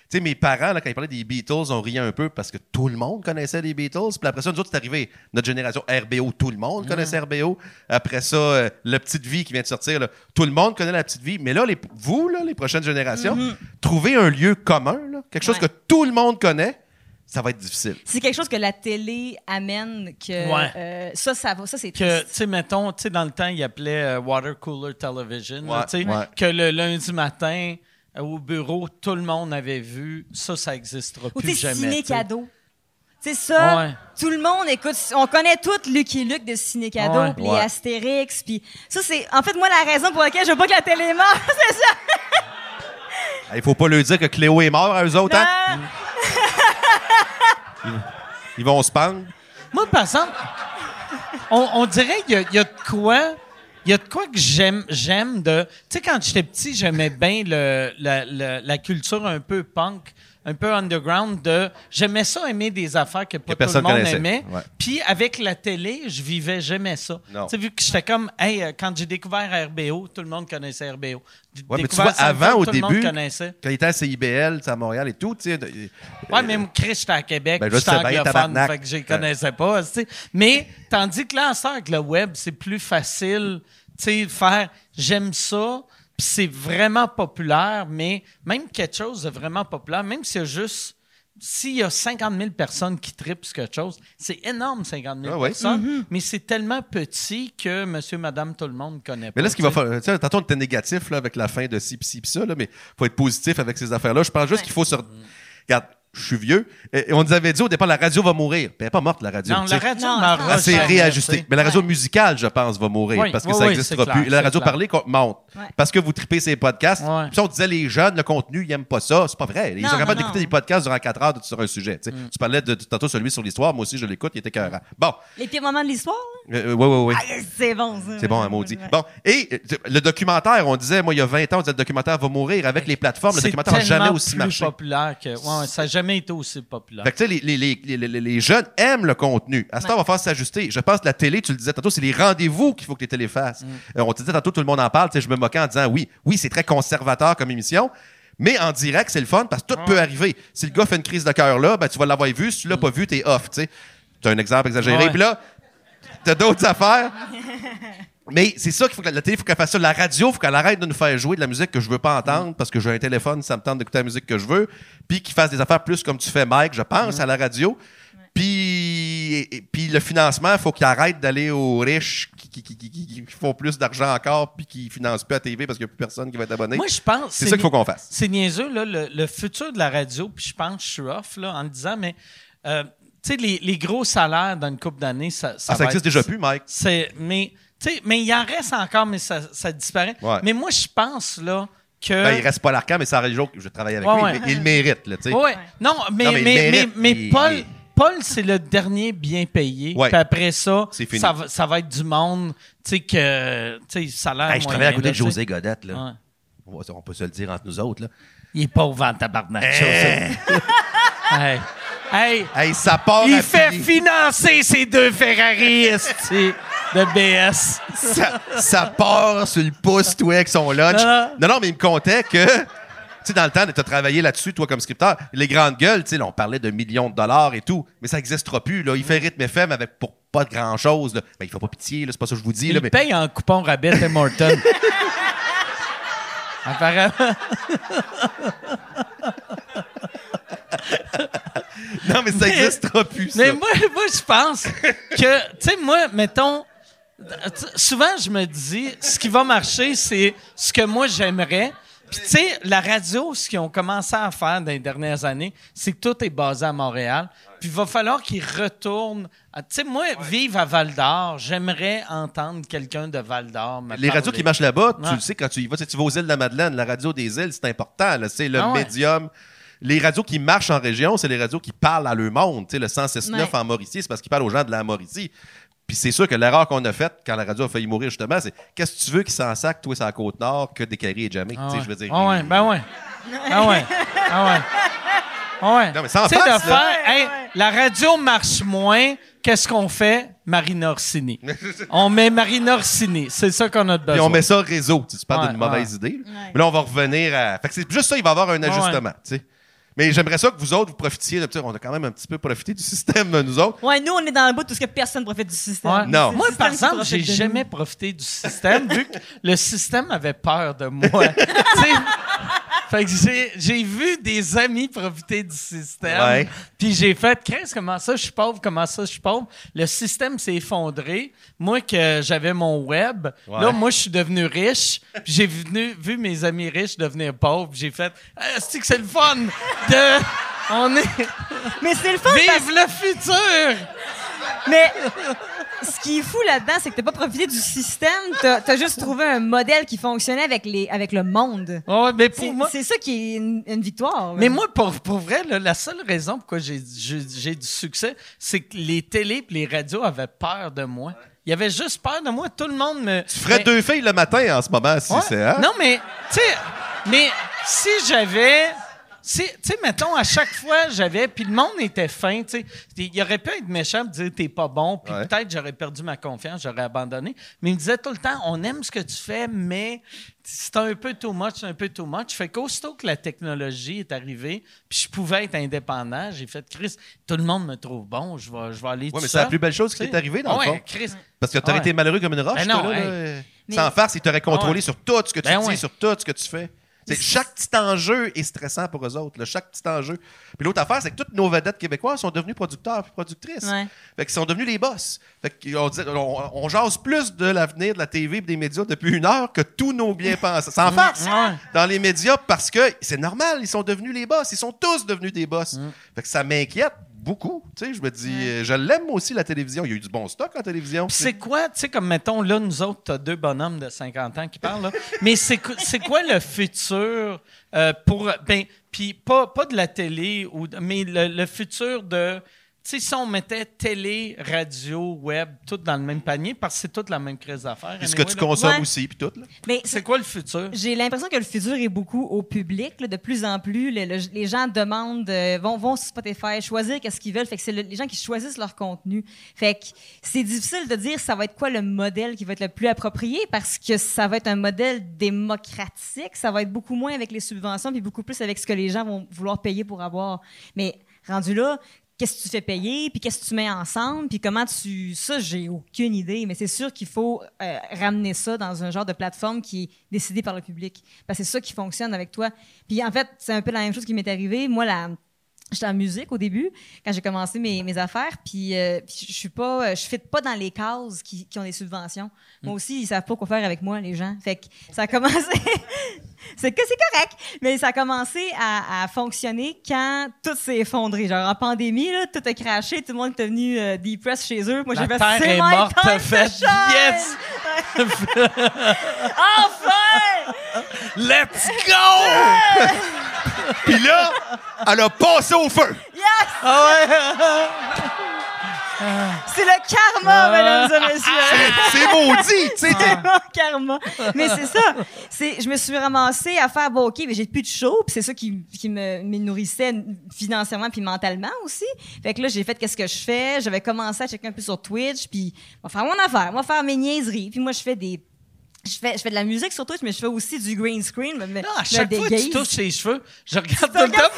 Tu sais, mes parents, là, quand ils parlaient des Beatles, on riait un peu parce que tout le monde connaissait les Beatles. Puis après ça, nous autres, c'est arrivé. Notre génération RBO, tout le monde connaissait RBO. Après ça, euh, La Petite Vie qui vient de sortir, là, tout le monde connaît La Petite Vie. Mais là, les, vous, là, les prochaines générations, trouver un lieu commun, là, quelque chose Ouais. que tout le monde connaît, ça va être difficile. C'est quelque chose que la télé amène que Ouais. euh, ça, ça va, ça c'est Que, tu sais, mettons, tu sais, dans le temps, il appelait euh, Water Cooler Television, là, Ouais, tu sais, ouais. que le lundi matin, euh, au bureau, tout le monde avait vu, ça, ça n'existera Ou plus jamais. ciné tu sais. cadeau. C'est ça. Ouais. Tout le monde écoute. On connaît tous Lucky Luke de Ciné Cadeau, puis les Ouais. Astérix, puis ça c'est. En fait, moi la raison pour laquelle je veux pas que la télé meure, [LAUGHS] c'est ça. Il faut pas leur dire que Cléo est mort à eux autres, hein? Ils vont se pendre. Moi, par exemple, on, dirait qu'il y, a- de quoi. Il y a quoi que j'aime, j'aime de. Tu sais, quand j'étais petit, j'aimais bien le, la- la culture un peu punk, un peu underground. De, j'aimais ça, aimer des affaires que pas tout le monde connaissait. aimait. Ouais. Puis avec la télé, je vivais, j'aimais ça. Tu vu que j'étais comme, hey, euh, quand j'ai découvert RBO, tout le monde connaissait RBO. Ouais, mais tu vois, avant, au tout début, quand il était à CIBL, à Montréal et tout, tu sais. Ouais, mais moi, Chris, j'étais à Québec, Ben, j'étais anglophone, fait que je les connaissais pas, tu sais. Mais, tandis que là, en avec le web, c'est plus facile, tu sais, faire « j'aime ça », c'est vraiment populaire, mais même quelque chose de vraiment populaire, même s'il y a juste... S'il y a 50 000 personnes qui tripent sur quelque chose, c'est énorme, 50 000 Ah ouais? personnes, mais c'est tellement petit que monsieur, madame, tout le monde connaît pas. Mais là, ce qu'il va falloir. Tu sais, tantôt, on était négatif là, avec la fin de ci, pis ci, pis ça, là, mais faut être positif avec ces affaires-là. Je pense juste Ouais. qu'il faut se. Regarde, je suis vieux. Et, on nous avait dit au départ, la radio va mourir. Puis elle n'est pas morte, la radio. Non, la radio Elle s'est réajustée. Mais la radio Ouais. musicale, je pense, va mourir Oui, parce que oui, ça n'existera plus. clair, Et la radio clair. parlée monte. Ouais. Parce que vous tripez ces podcasts. Ouais. Puis on disait les jeunes, le contenu, ils n'aiment pas ça. C'est pas vrai. Ils Non, sont capables d'écouter des podcasts durant 4 heures sur un sujet. tu. Mm. Tu parlais de, tantôt celui sur l'histoire. Moi aussi, je l'écoute. Il était écœurant. Bon. Les pires moments de l'histoire? Euh, oui, oui, oui. Ah, c'est bon, ça. C'est bon, un maudit. Ouais. Bon, et euh, le documentaire, on disait, moi, il y a 20 ans, on disait le documentaire va mourir avec les plateformes. Le documentaire n'a jamais aussi plus marché. populaire que. Ça jamais été aussi populaire. Fait que, tu sais, les, les, les, les, les- les jeunes aiment le contenu. À ce temps, on va faire s'ajuster. Je pense que la télé, tu le disais tantôt, c'est les rendez-vous qu'il faut que les télés fassent. Mm. Euh, on te disait tantôt, tout le monde en parle. Tu sais, je me moquais en disant, oui, oui, c'est très conservateur comme émission. Mais en direct, c'est le fun parce que tout peut arriver. Si le gars fait une crise de cœur là, ben, tu vas l'avoir vu. Si tu l'as pas vu, t'es off. Tu sais. T'as un exemple exagéré. Mm. Puis là, t'as d'autres affaires. [LAUGHS] Mais c'est ça qu'il faut que la, la télé, il faut qu'elle fasse ça. La radio, il faut qu'elle arrête de nous faire jouer de la musique que je veux pas entendre parce que j'ai un téléphone, ça me tente d'écouter la musique que je veux. Puis qu'il fasse des affaires plus comme tu fais, Mike, je pense, à la radio. Puis, le financement, il faut qu'il arrête d'aller aux riches qui, qui, qui, qui- font plus d'argent encore puis qui financent plus à TV parce qu'il n'y a plus personne qui va être abonné. Moi, je pense. c'est ça qu'il faut qu'on fasse. C'est niaiseux, là, le, le futur de la radio, puis je pense que je suis off là, en le disant, mais euh, tu sais, les, les gros salaires dans une couple d'années, ça, ça, Ah, ça existe être- déjà plus, Mike. C'est, mais, tu sais, mais il en reste encore, mais ça, ça disparaît. Ouais. Mais moi, je pense là, que. Ben, il reste pas l'arcan, mais ça aurait le jour que je vais travailler avec Ouais, lui. ouais. il le mérite, là, tu sais. Ouais. Non, mais, Non, mais mais, il mais, mérite, mais il- Paul, il- Paul c'est le dernier bien payé. Ouais. Puis après ça, ça va, ça va être du monde, tu sais, que, tu sais, salaire. Hey, je travaille à côté là, de. José Godette, là. Ouais. On, peut se le dire entre nous autres, là. Il est pauvre en tabarnak, Eh. José. [LAUGHS] hey. Hey. Hey, ça part Il à fait financer ces deux Ferrari, de BS. ça, ça part sur le pouce, toi, avec son lunch. Non, Non, non, mais il me comptait que, tu sais, dans le temps, tu as travaillé là-dessus, toi, comme scripteur, les grandes gueules, tu sais, là, on parlait de millions de dollars et tout, mais ça n'existera plus, là. Il fait rythme FM avec pour pas de grand-chose, là. Ben, il fait pas pitié, là, c'est pas ça que je vous dis, là, Il mais. paye en coupon rabais Tim Horton. [LAUGHS] Apparemment. Non, mais ça n'existera plus, ça. Mais moi, moi je pense que, tu sais, moi, mettons, souvent, je me dis, ce qui va marcher, c'est ce que moi, j'aimerais. Puis, tu sais, la radio, ce qu'ils ont commencé à faire dans les dernières années, c'est que tout est basé à Montréal. Puis, il va falloir qu'ils retournent. à- Tu sais, moi, vivre à Val d'Or, j'aimerais entendre quelqu'un de Val d'Or. Les radios qui marchent là-bas, tu Ouais. le sais, quand tu y vas, tu sais, tu vas aux îles de la Madeleine, la radio des îles, c'est important, là, c'est le Ah ouais. médium. Les radios qui marchent en région, c'est les radios qui parlent à leur monde. Tu sais, le 106.9 Ouais. en Mauricie, c'est parce qu'ils parlent aux gens de la Mauricie. Puis c'est sûr que l'erreur qu'on a faite quand la radio a failli mourir, justement, c'est qu'est-ce que tu veux qu'ils s'en sac, toi, c'est la Côte-Nord, que des carrés et jamais. Ah ouais. je veux dire. Ah ouais, ben ouais. Ah ouais. Ah ouais. Ah ouais. Non, mais sans face, de là. faire, hey, la radio marche moins, qu'est-ce qu'on fait? Marina Orsini. [LAUGHS] on met Marina Orsini. C'est ça qu'on a de Puis besoin. on met ça réseau. Tu, sais, tu parles Ouais, d'une mauvaise idée. là. Mais là, on va revenir à. Fait que c'est juste ça, il va y avoir un ajustement. tu sais. Mais j'aimerais ça que vous autres, vous profitiez. de- tu sais, On a quand même un petit peu profité du système, nous autres. Ouais, nous, on est dans le bout de tout ce que personne profite du système. Ouais. Non. Moi, système par exemple, j'ai jamais profité du système vu que le système avait peur de moi. [LAUGHS] Fait que j'ai, j'ai vu des amis profiter du système. Ouais. Puis j'ai fait, qu'est-ce comment ça, je suis pauvre, comment ça, je suis pauvre? Le système s'est effondré. Moi, que j'avais mon web, Ouais. là, moi, je suis devenu riche. Puis j'ai venu, vu mes amis riches devenir pauvres. J'ai fait, ah, c'est que c'est le fun de. On est. Mais c'est le fun parce Vive le futur! Mais ce qui est fou là-dedans, c'est que t'as pas profité du système, t'as as juste trouvé un modèle qui fonctionnait avec, les, avec le monde. Ouais, mais pour C'est moi. c'est ça qui est une, une victoire. Mais moi, pour, pour vrai, là, la seule raison pourquoi j'ai j'ai- j'ai du succès, c'est que les télés et les radios avaient peur de moi. Il y avait juste peur de moi. Tout le monde me. Tu ferais Mais- deux filles le matin en ce moment, si Ouais. c'est. Hein? Non, mais, tu sais, mais si j'avais. Tu sais, mettons, à chaque fois, j'avais. Puis le monde était fin, tu sais. Il aurait pu être méchant et dire t'es pas bon. Puis Ouais. peut-être j'aurais perdu ma confiance, j'aurais abandonné. Mais il me disait tout le temps on aime ce que tu fais, mais c'est un peu too much, c'est un peu too much. Fait qu'aussitôt que la technologie est arrivée, puis je pouvais être indépendant, j'ai fait Chris, tout le monde me trouve bon, je vais, je vais aller Ouais, tout mais c'est la plus belle chose qui Tu t'est arrivée, dans le Ouais, fond. Chris. Parce que t'aurais Ouais. été malheureux comme une roche, Ben non, toi, là, hey. là. Mais- Sans farce, il t'aurait contrôlé Ouais. sur tout ce que tu Ben dis, ouais. sur tout ce que tu fais. C'est chaque petit enjeu est stressant pour eux autres. là, chaque petit enjeu. Puis l'autre affaire, c'est que toutes nos vedettes québécois sont devenus producteurs et productrices. Ouais. Fait qu'ils sont devenus les boss. Fait qu'on on, on jase plus de l'avenir de la TV et des médias depuis une heure que tous nos bien pensants. Sans farce. Ouais. Dans les médias parce que c'est normal, ils sont devenus les boss. Ils sont tous devenus des boss. Fait que ça m'inquiète beaucoup. Tu sais, je me dis, je l'aime aussi la télévision. Il y a eu du bon stock en télévision. C'est quoi, tu sais, comme mettons, là, nous autres, t'as deux bonhommes de 50 ans qui parlent, là. [LAUGHS] Mais c'est quoi, c'est quoi le futur euh, pour. Ben, puis pas, pas de la télé, ou, mais le, le futur de. Sais, si on mettait télé, radio, web, tout dans le même panier, parce que c'est toute la même crise d'affaires. Puis ce que tu là. consommes Ouais. aussi, puis tout. Là? Mais C'est quoi le futur? J'ai l'impression que le futur est beaucoup au public. là. de plus en plus, le- le- les gens demandent, euh, vont, vont sur Spotify, choisir qu'est-ce qu'ils veulent. Fait que c'est le- les gens qui choisissent leur contenu. Fait que c'est difficile de dire ça va être quoi le modèle qui va être le plus approprié parce que ça va être un modèle démocratique. Ça va être beaucoup moins avec les subventions puis beaucoup plus avec ce que les gens vont vouloir payer pour avoir. Mais rendu là, qu'est-ce que tu fais payer, puis qu'est-ce que tu mets ensemble, puis comment tu... Ça, j'ai aucune idée, mais c'est sûr qu'il faut euh, ramener ça dans un genre de plateforme qui est décidée par le public. Parce que c'est ça qui fonctionne avec toi. Puis en fait, c'est un peu la même chose qui m'est arrivé. Moi, la... J'étais en musique au début, quand j'ai commencé mes, mes affaires, puis, euh, puis je suis pas, je fit pas dans les cases qui, qui ont des subventions. Moi aussi, ils savent pas quoi faire avec moi, les gens. Fait que ça a commencé, [LAUGHS] c'est que c'est correct, mais ça a commencé à, à fonctionner quand tout s'est effondré. Genre en pandémie, là, tout a craché, tout le monde est devenu euh, depressed chez eux. Moi, j'ai fait terre c'est est morte, t'as fait yes! [LAUGHS] Enfin! Let's go! Puis là, elle a passé au feu. Yes! Ah [LAUGHS] C'est le karma, mesdames et messieurs. C'est maudit. tu sais, [LAUGHS] C'est mon karma. Mais c'est ça. C'est, je me suis ramassée à faire, bon, OK, mais j'ai plus de show, puis c'est ça qui, qui me, me nourrissait financièrement puis mentalement aussi. Fait que là, j'ai fait qu'est-ce que je fais. J'avais commencé à checker un peu sur Twitch, puis on va faire mon affaire, on va faire mes niaiseries. Puis moi, je fais des... Je fais, je fais de la musique sur Twitch, mais je fais aussi du green screen. Me, me- Ah, à chaque fois que tu touches ses cheveux, je regarde tout le temps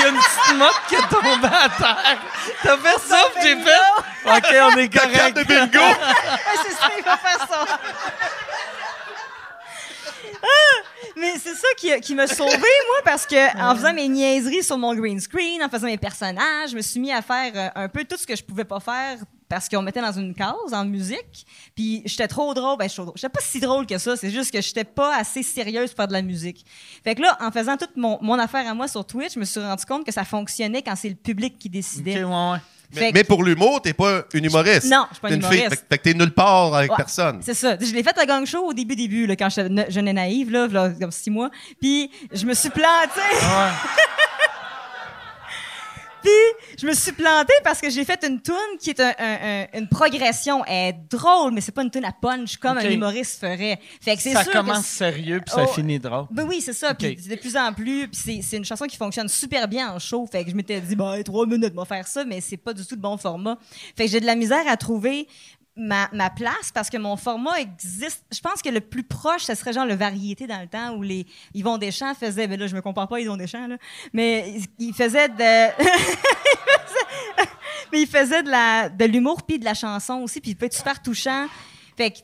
y a une petite motte qui est tombée à terre. T'as fait [LAUGHS] ça, puis j'ai fait. OK, on est correct. de bingo. [LAUGHS] C'est ça, il va faire ça. Ah, mais c'est ça qui, qui m'a sauvé moi, parce que en faisant mes niaiseries sur mon green screen, en faisant mes personnages, je me suis mis à faire euh, un peu tout ce que je pouvais pas faire parce qu'on me mettait dans une case en musique. Puis j'étais trop drôle. Ben, j'étais drôle. J'étais pas si drôle que ça. C'est juste que j'étais pas assez sérieuse pour faire de la musique. Fait que là, en faisant toute mon, mon affaire à moi sur Twitch, je me suis rendu compte que ça fonctionnait quand c'est le public qui décidait. ouais, ouais. Fait Mais, pour l'humour, t'es pas une humoriste. Non, je suis pas une fille. humoriste. Fait, que- fait que t'es nulle part avec Ouais, personne. C'est ça. Je l'ai fait à Gang Show au début, début, là, quand j'étais ne- jeune et naïve, là, là, comme six mois. Puis je me suis plantée. [LAUGHS] Puis je me suis plantée parce que j'ai fait une tune qui est un- un- un- une progression. Elle est drôle, mais c'est pas une tune à punch comme un humoriste ferait. Fait que c'est Ça sûr commence que sérieux, puis ça Oh. finit drôle. ben oui, c'est ça. Puis de plus en plus, puis c'est, une chanson qui fonctionne super bien en show. Fait que je m'étais dit, ben, trois minutes, on va faire ça, mais c'est pas du tout de bon format. Fait que j'ai de la misère à trouver ma, ma place parce que mon format existe. Je pense que le plus proche, ce serait genre le variété dans le temps où les Yvon Deschamps faisait, ben là, je me compare pas à Yvon Deschamps, là, mais il faisait de. [LAUGHS] mais il faisait de, la, de l'humour puis de la chanson aussi, puis il peut être super touchant. Fait que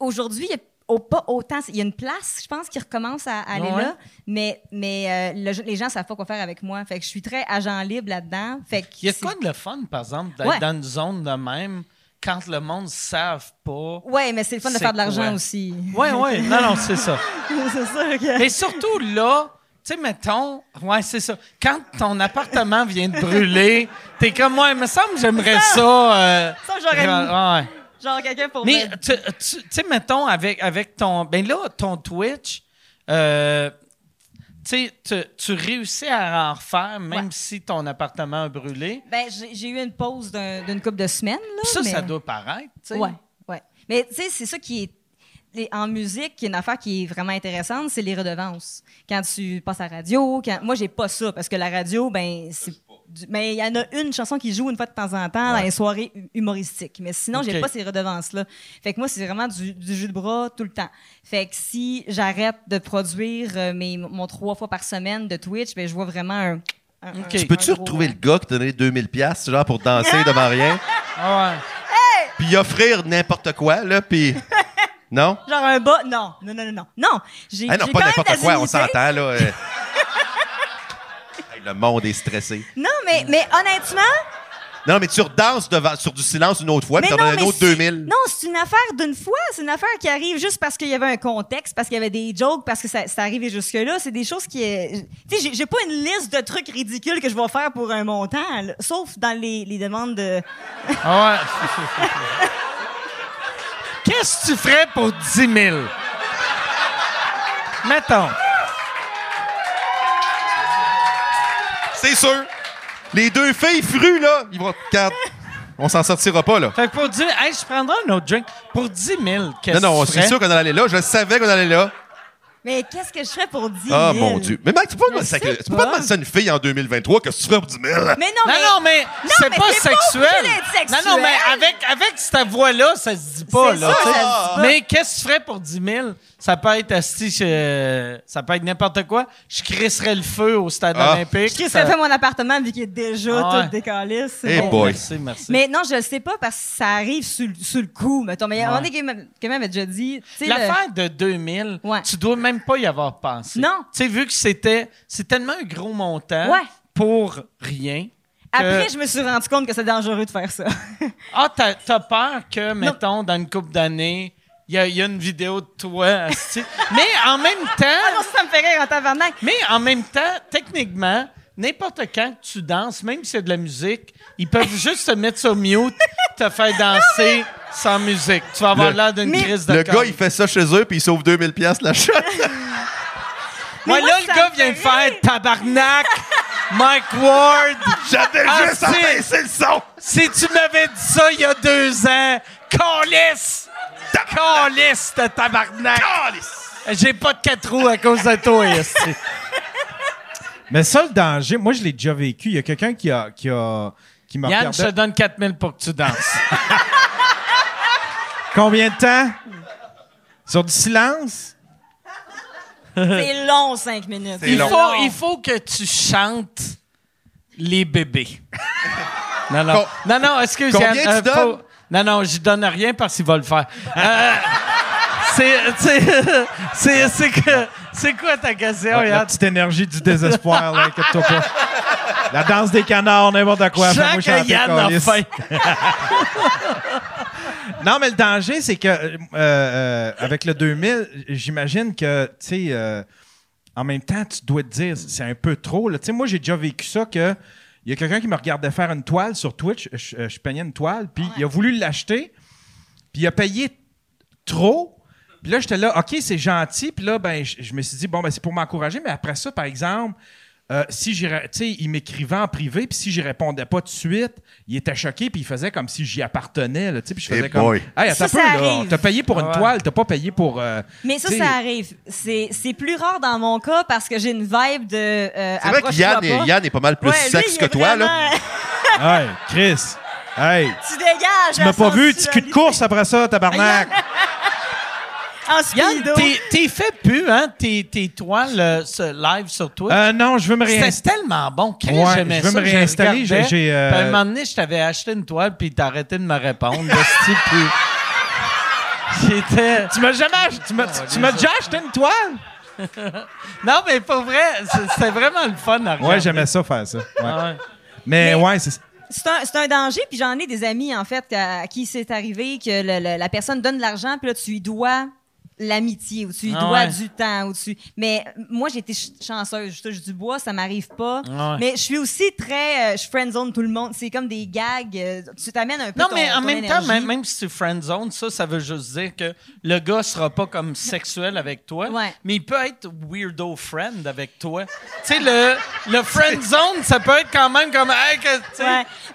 aujourd'hui, il y a au- pas autant. Il y a une place, je pense, qui recommence à, à aller Ouais. là, mais, mais euh, le- les gens savent pas quoi faire avec moi. Fait que je suis très agent libre là-dedans. Fait que Il y a quoi de le fun, par exemple, d'être Ouais. dans une zone de même? Quand le monde ne savent pas. Ouais, mais c'est le fun de faire de l'argent quoi? aussi. Ouais, ouais. Non, non, c'est ça. [LAUGHS] c'est ça. Et surtout là, tu sais, mettons, ouais, c'est ça. Quand ton appartement vient de brûler, t'es comme, ouais, il me semble que j'aimerais ça. euh, Ça, j'aurais ra- ouais. Genre quelqu'un pour Mais tu sais, mettons, avec, avec ton. Ben là, ton Twitch, euh, tu tu- réussis à en refaire même Ouais. si ton appartement a brûlé. Ben, j'ai eu une pause d'un- d'une couple de semaines. Là, Ça, mais... ça doit paraître. Ouais, ouais. Mais tu sais, c'est ça qui est. les- En musique, une affaire qui est vraiment intéressante, c'est les redevances. Quand tu passes à la radio, quand... moi, j'ai pas ça, parce que la radio, ben, c'est. Du- Mais il y en a une chanson qui joue une fois de temps en temps dans les soirées hu- humoristiques. Mais sinon, j'ai Ok. pas ces redevances-là. Fait que moi, c'est vraiment du, du jus de bras tout le temps. Fait que si j'arrête de produire euh, mes, mon trois fois par semaine de Twitch, ben, je vois vraiment un. un- Tu Tu peux-tu retrouver le gars qui donné 2000 pièces genre pour danser [LAUGHS] devant rien, Ah ouais. puis offrir n'importe quoi là, puis [LAUGHS] Non? Genre un bas? Non, non, non, non, non. Non, j'ai Ah non, j'ai pas n'importe quoi, on s'entend, là. [LAUGHS] euh. Le monde est stressé. Non, mais, mais honnêtement, Non, mais tu redanses devant, sur du silence une autre fois, puis mais t'en non, donnes un mais autre c'est- 2000. Non, c'est une affaire d'une fois. C'est une affaire qui arrive juste parce qu'il y avait un contexte, parce qu'il y avait des jokes, parce que ça, c'est arrivé jusque-là. C'est des choses qui... est- Tu sais, j'ai- j'ai pas une liste de trucs ridicules que je vais faire pour un montant, là, sauf dans les, les demandes de... Ah ouais. [LAUGHS] Qu'est-ce que tu ferais pour 10 000? Mettons. C'est sûr. Les deux filles frues, là, ils vont. Regarde, on s'en sortira pas, là. Fait que pour dire, hey, je prendrais un autre drink. Pour 10 000, qu'est-ce Non, non, c'est ferais? sûr qu'on allait là. Je savais qu'on allait là. Mais qu'est-ce que je ferais pour 10 000? Ah, mon Dieu. Mais Mike, tu peux pas, Je demander ça- sais tu peux pas pas. demander ça à une fille en 2023 que tu ferais pour 10 000. Mais non, Non, mais... non, mais c'est mais pas c'est pas sexuel. obligé d'être sexuel. Non, non, mais avec, avec cette voix-là, ça se dit pas, C'est là. ça, tu sais. ça se dit pas. Mais qu'est-ce que tu ferais pour 10 000? Ça peut être asti, je- ça peut être n'importe quoi. Je crisserais le feu au stade Ah. olympique. Je Ça- fait mon appartement vu qu'il est déjà Ah ouais. tout décalisse. Eh Mais- boy. Merci, merci. Mais non, je le sais pas parce que ça arrive sur, le- sur le coup, mettons. Mais il y a un moment donné, quelqu'un quelqu'un m'avait déjà dit... tu sais, le- L'affaire de 2000, Ouais. tu dois même pas y avoir pensé. Non. Tu sais, vu que c'était, c'est tellement un gros montant Ouais. pour rien. que- Après, je me suis rendu compte que c'est dangereux de faire ça. Ah, t'as, t'as peur que, mettons, dans une couple d'années, il y, a- il y a une vidéo de toi. Mais en même ah temps, non, ça, ça me fait rire en tabarnak. mais en même temps, techniquement, n'importe quand que tu danses, même si c'est de la musique, ils peuvent juste te mettre sur mute, te faire danser sans musique. Tu vas avoir l'air d'une Mais- crise de Le corps. gars, il fait ça chez eux, puis il sauve 2000 pièces la shot. [LAUGHS] Moi, là, le gars me vient de fait faire tabarnak, Mike Ward. J'avais Ah, juste à c'est- baisser le son. Si tu m'avais dit ça il y a deux ans, calisse! Calisse de tabarnak! J'ai pas de quatre roues à cause de toi, [LAUGHS] esti. Mais ça, le danger, moi, je l'ai déjà vécu. Il y a quelqu'un qui a, qui a, qui m'a Yann, je te donne 4000 pour que tu danses. [LAUGHS] Combien de temps? Sur du silence? C'est long, cinq minutes. C'est il, long. faut, il faut que tu chantes les bébés. Non, non. Com- Non, non, excuse Combien Yann, tu donnes? Non, non, je donne rien parce qu'il va le faire. Euh, [LAUGHS] c'est, c'est, que, quoi ta question, Ouais, la petite énergie du désespoir, là, inquiète-toi pas. La danse des canards, n'importe quoi. Je Fais-moi sens que chanter, Yann a faim. [LAUGHS] Non, mais le danger, c'est que euh, euh, avec le 2000, j'imagine que, tu sais, euh, en même temps, tu dois te dire, c'est un peu trop. là. Tu sais, moi, j'ai déjà vécu ça que il y a quelqu'un qui me regardait faire une toile sur Twitch. Je, euh, je peignais une toile, puis il a voulu l'acheter, puis il a payé trop. Puis là, j'étais là, OK, c'est gentil. Puis là, ben, je, je me suis dit, bon, ben, c'est pour m'encourager. Mais après ça, par exemple, euh, si j'irais, tu sais, il m'écrivait en privé, puis si j'y répondais pas tout de suite, il était choqué, puis il faisait comme si j'y appartenais, là, tu sais, puis je faisais Eh comme, boy. hey, attends Ça, un peu, ça là, arrive. on t'a payé pour une Ouais. toile, t'as pas payé pour. euh, Mais ça, ça arrive. C'est c'est plus rare dans mon cas parce que j'ai une vibe de. euh, C'est vrai que Yann est, pas. Yann est pas mal plus Ouais, sexe que toi, là. Hey, [LAUGHS] Chris, hey, tu dégages. tu m'as pas vu, tu cul de course après ça, tabarnak. En Yann, speedo. t'es, t'es fait plus, hein, tes, tes toiles ce live sur Twitch? Euh, non, je veux me C'était réinstaller. tellement bon. Chris, Ouais, j'aimais je veux ça, me réinstaller, j'ai- euh, Puis à un moment donné, je t'avais acheté une toile, puis t'as arrêté de me répondre. esti, puis... [LAUGHS] J'étais... Tu m'as jamais ach- tu m'as, tu m'as déjà acheté une toile? [LAUGHS] Non, mais pour vrai, c'est- c'était vraiment le fun à regarder. Ouais, j'aimais ça faire ça. Ouais. Ah ouais. Mais, Mais- ouais, c'est C'est un, c'est un danger, puis j'en ai des amis, en fait, à, à qui c'est arrivé que le- le- la personne donne de l'argent, puis là, tu lui dois l'amitié, ou tu Ah dois ouais. du temps, ou tu... Mais euh, moi, j'ai été ch- chanceuse, je touche du bois, ça m'arrive pas. Ah ouais. Mais je suis aussi très... euh, je friendzone tout le monde, c'est comme des gags, euh, tu t'amènes un peu Non, ton- mais en ton même énergie. temps, même, même si tu friendzone, ça, ça veut juste dire que le gars sera pas comme sexuel avec toi, Ouais. mais il peut être weirdo friend avec toi. tu sais, le, le friendzone, ça peut être quand même comme... Hey, tu sais,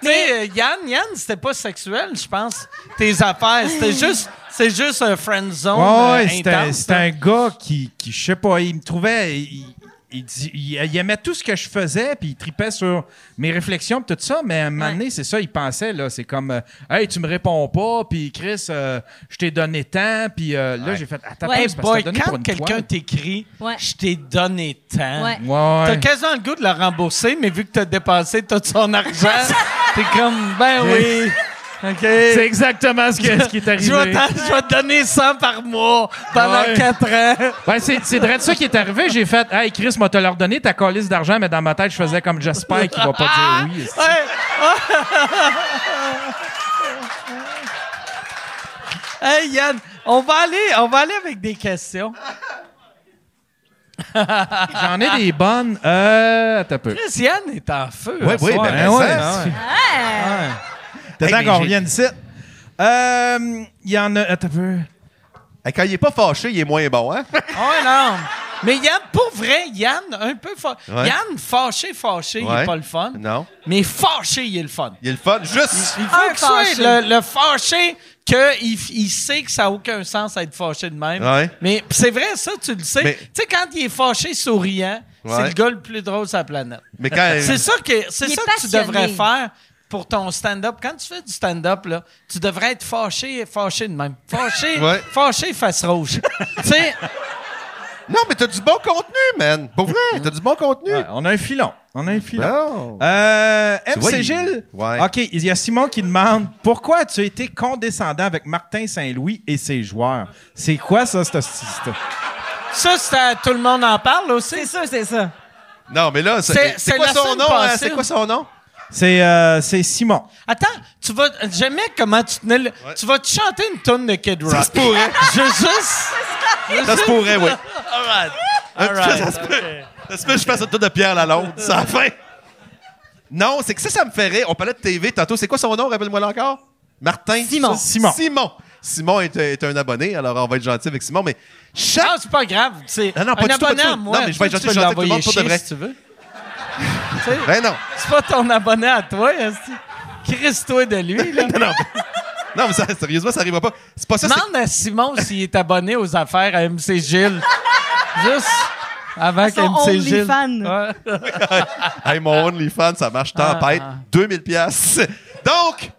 sais, euh, Yann, Yann, c'était pas sexuel, je pense, tes affaires. C'était [LAUGHS] juste... C'est juste un friendzone Ouais, euh, ouais, c'était là. un gars qui, qui, je sais pas, il me trouvait. Il, il, dit- il- il aimait tout ce que je faisais, puis il tripait sur mes réflexions, puis tout ça, mais à un moment Ouais. donné, c'est ça, il pensait, là, c'est comme, euh, hey, tu me réponds pas, puis Chris, euh, je t'ai donné tant, puis euh, là, j'ai fait, attends, Ouais. hey, Hey c'est parce que boy, t'as donné pour quand une quelqu'un toile. t'écrit Ouais. Je t'ai donné tant Ouais. Ouais, T'as ouais. quasiment le goût de le rembourser, mais vu que t'as dépensé tout son argent, [LAUGHS] t'es comme Ben oui. C'est exactement ce, que- ce qui est Je vais, arrivé. je vais te donner 100 par mois pendant Ouais. 4 ans. Ben, c'est c'est vrai de ça qui est arrivé. J'ai fait Hey Chris, m'a te leur donné ta calice d'argent, mais dans ma tête, je faisais comme j'espère qu'il va pas dire [LAUGHS] oui. Ouais. [LAUGHS] hey Yann, on va aller, on va aller avec des questions. [LAUGHS] J'en ai des bonnes. Euh. Attends un peu. Chris, Yann est en feu. Oui, oui, soir. ben, Ben ouais. ça, Ouais. T'as Hey, qu'on revienne ici. Euh. Il y en a. Attends un peu. Hey, Quand il est pas fâché, il est moins bon, hein? [LAUGHS] Ah ouais, non. Mais Yann, pour vrai, Yann, un peu fâché. Ouais. Yann, fâché, fâché, il est pas le fun. Non. Mais fâché, il est le fun. Il est le fun. Juste. Il faut Un que ce soit fâché. le, le fâché qu'il il sait que ça n'a aucun sens d'être fâché de même. Ouais. Mais pis c'est vrai, ça, tu le sais. Mais- Tu sais, quand il est fâché souriant, c'est le gars le plus drôle sur la planète. Mais quand. C'est ça que, c'est ça que tu devrais faire pour ton stand-up. Quand tu fais du stand-up, là, tu devrais être fâché, fâché de même. Fâché, [LAUGHS] Ouais. fâché face rouge. [LAUGHS] tu sais, Non, mais t'as du bon contenu, man. Pour vrai, t'as du bon contenu. Ouais, on a un filon. On a un filon. Bon. Euh, MC vois, il- Gilles? Ouais. OK, il y a Simon qui demande pourquoi as-tu été condescendant avec Martin Saint-Louis et ses joueurs? C'est quoi ça, cette cette- ça, c'est à- tout le monde en parle aussi. C'est ça, c'est ça. Non, mais là, C'est- c'est c'est c'est quoi la son semaine nom? hein? passée. C'est quoi son nom? C'est euh, c'est Simon. Attends, tu vas. J'aimais comment tu tenais le. Tu vas te chanter une tonne de Kid Rock. Ça se pourrait. Je juste. Ça se pourrait, oui. All right. All right. ça se peut. Ça se peut que je fasse un tour de Pierre Lalonde. C'est la fin. Non, c'est que ça, ça me rire. On parlait de TV tantôt. C'est quoi son nom? Rappelle-moi encore? Martin? Simon. Simon. Simon. Simon est, est un abonné, alors on va être gentil avec Simon. Mais chaque. Ah, c'est pas grave. C'est Ah non, pas un du tout, pas abonné à moi. Non, mais je vais être tu peux gentil avec tout le monde pour de vrai. si tu veux. Tu sais, Ben non. c'est pas ton abonné à toi, esti. Crisse-toi de lui, là. [LAUGHS] non, non. Non, mais ça, sérieusement, ça arrivera pas. C'est pas ça. Demande à Simon s'il est abonné aux affaires à MC Gilles. Juste avant À son qu'MC Gilles. OnlyFans. Ouais. [LAUGHS] Hey, mon OnlyFans, ça marche tempête. Ah, ah. 2000 pièces. Donc,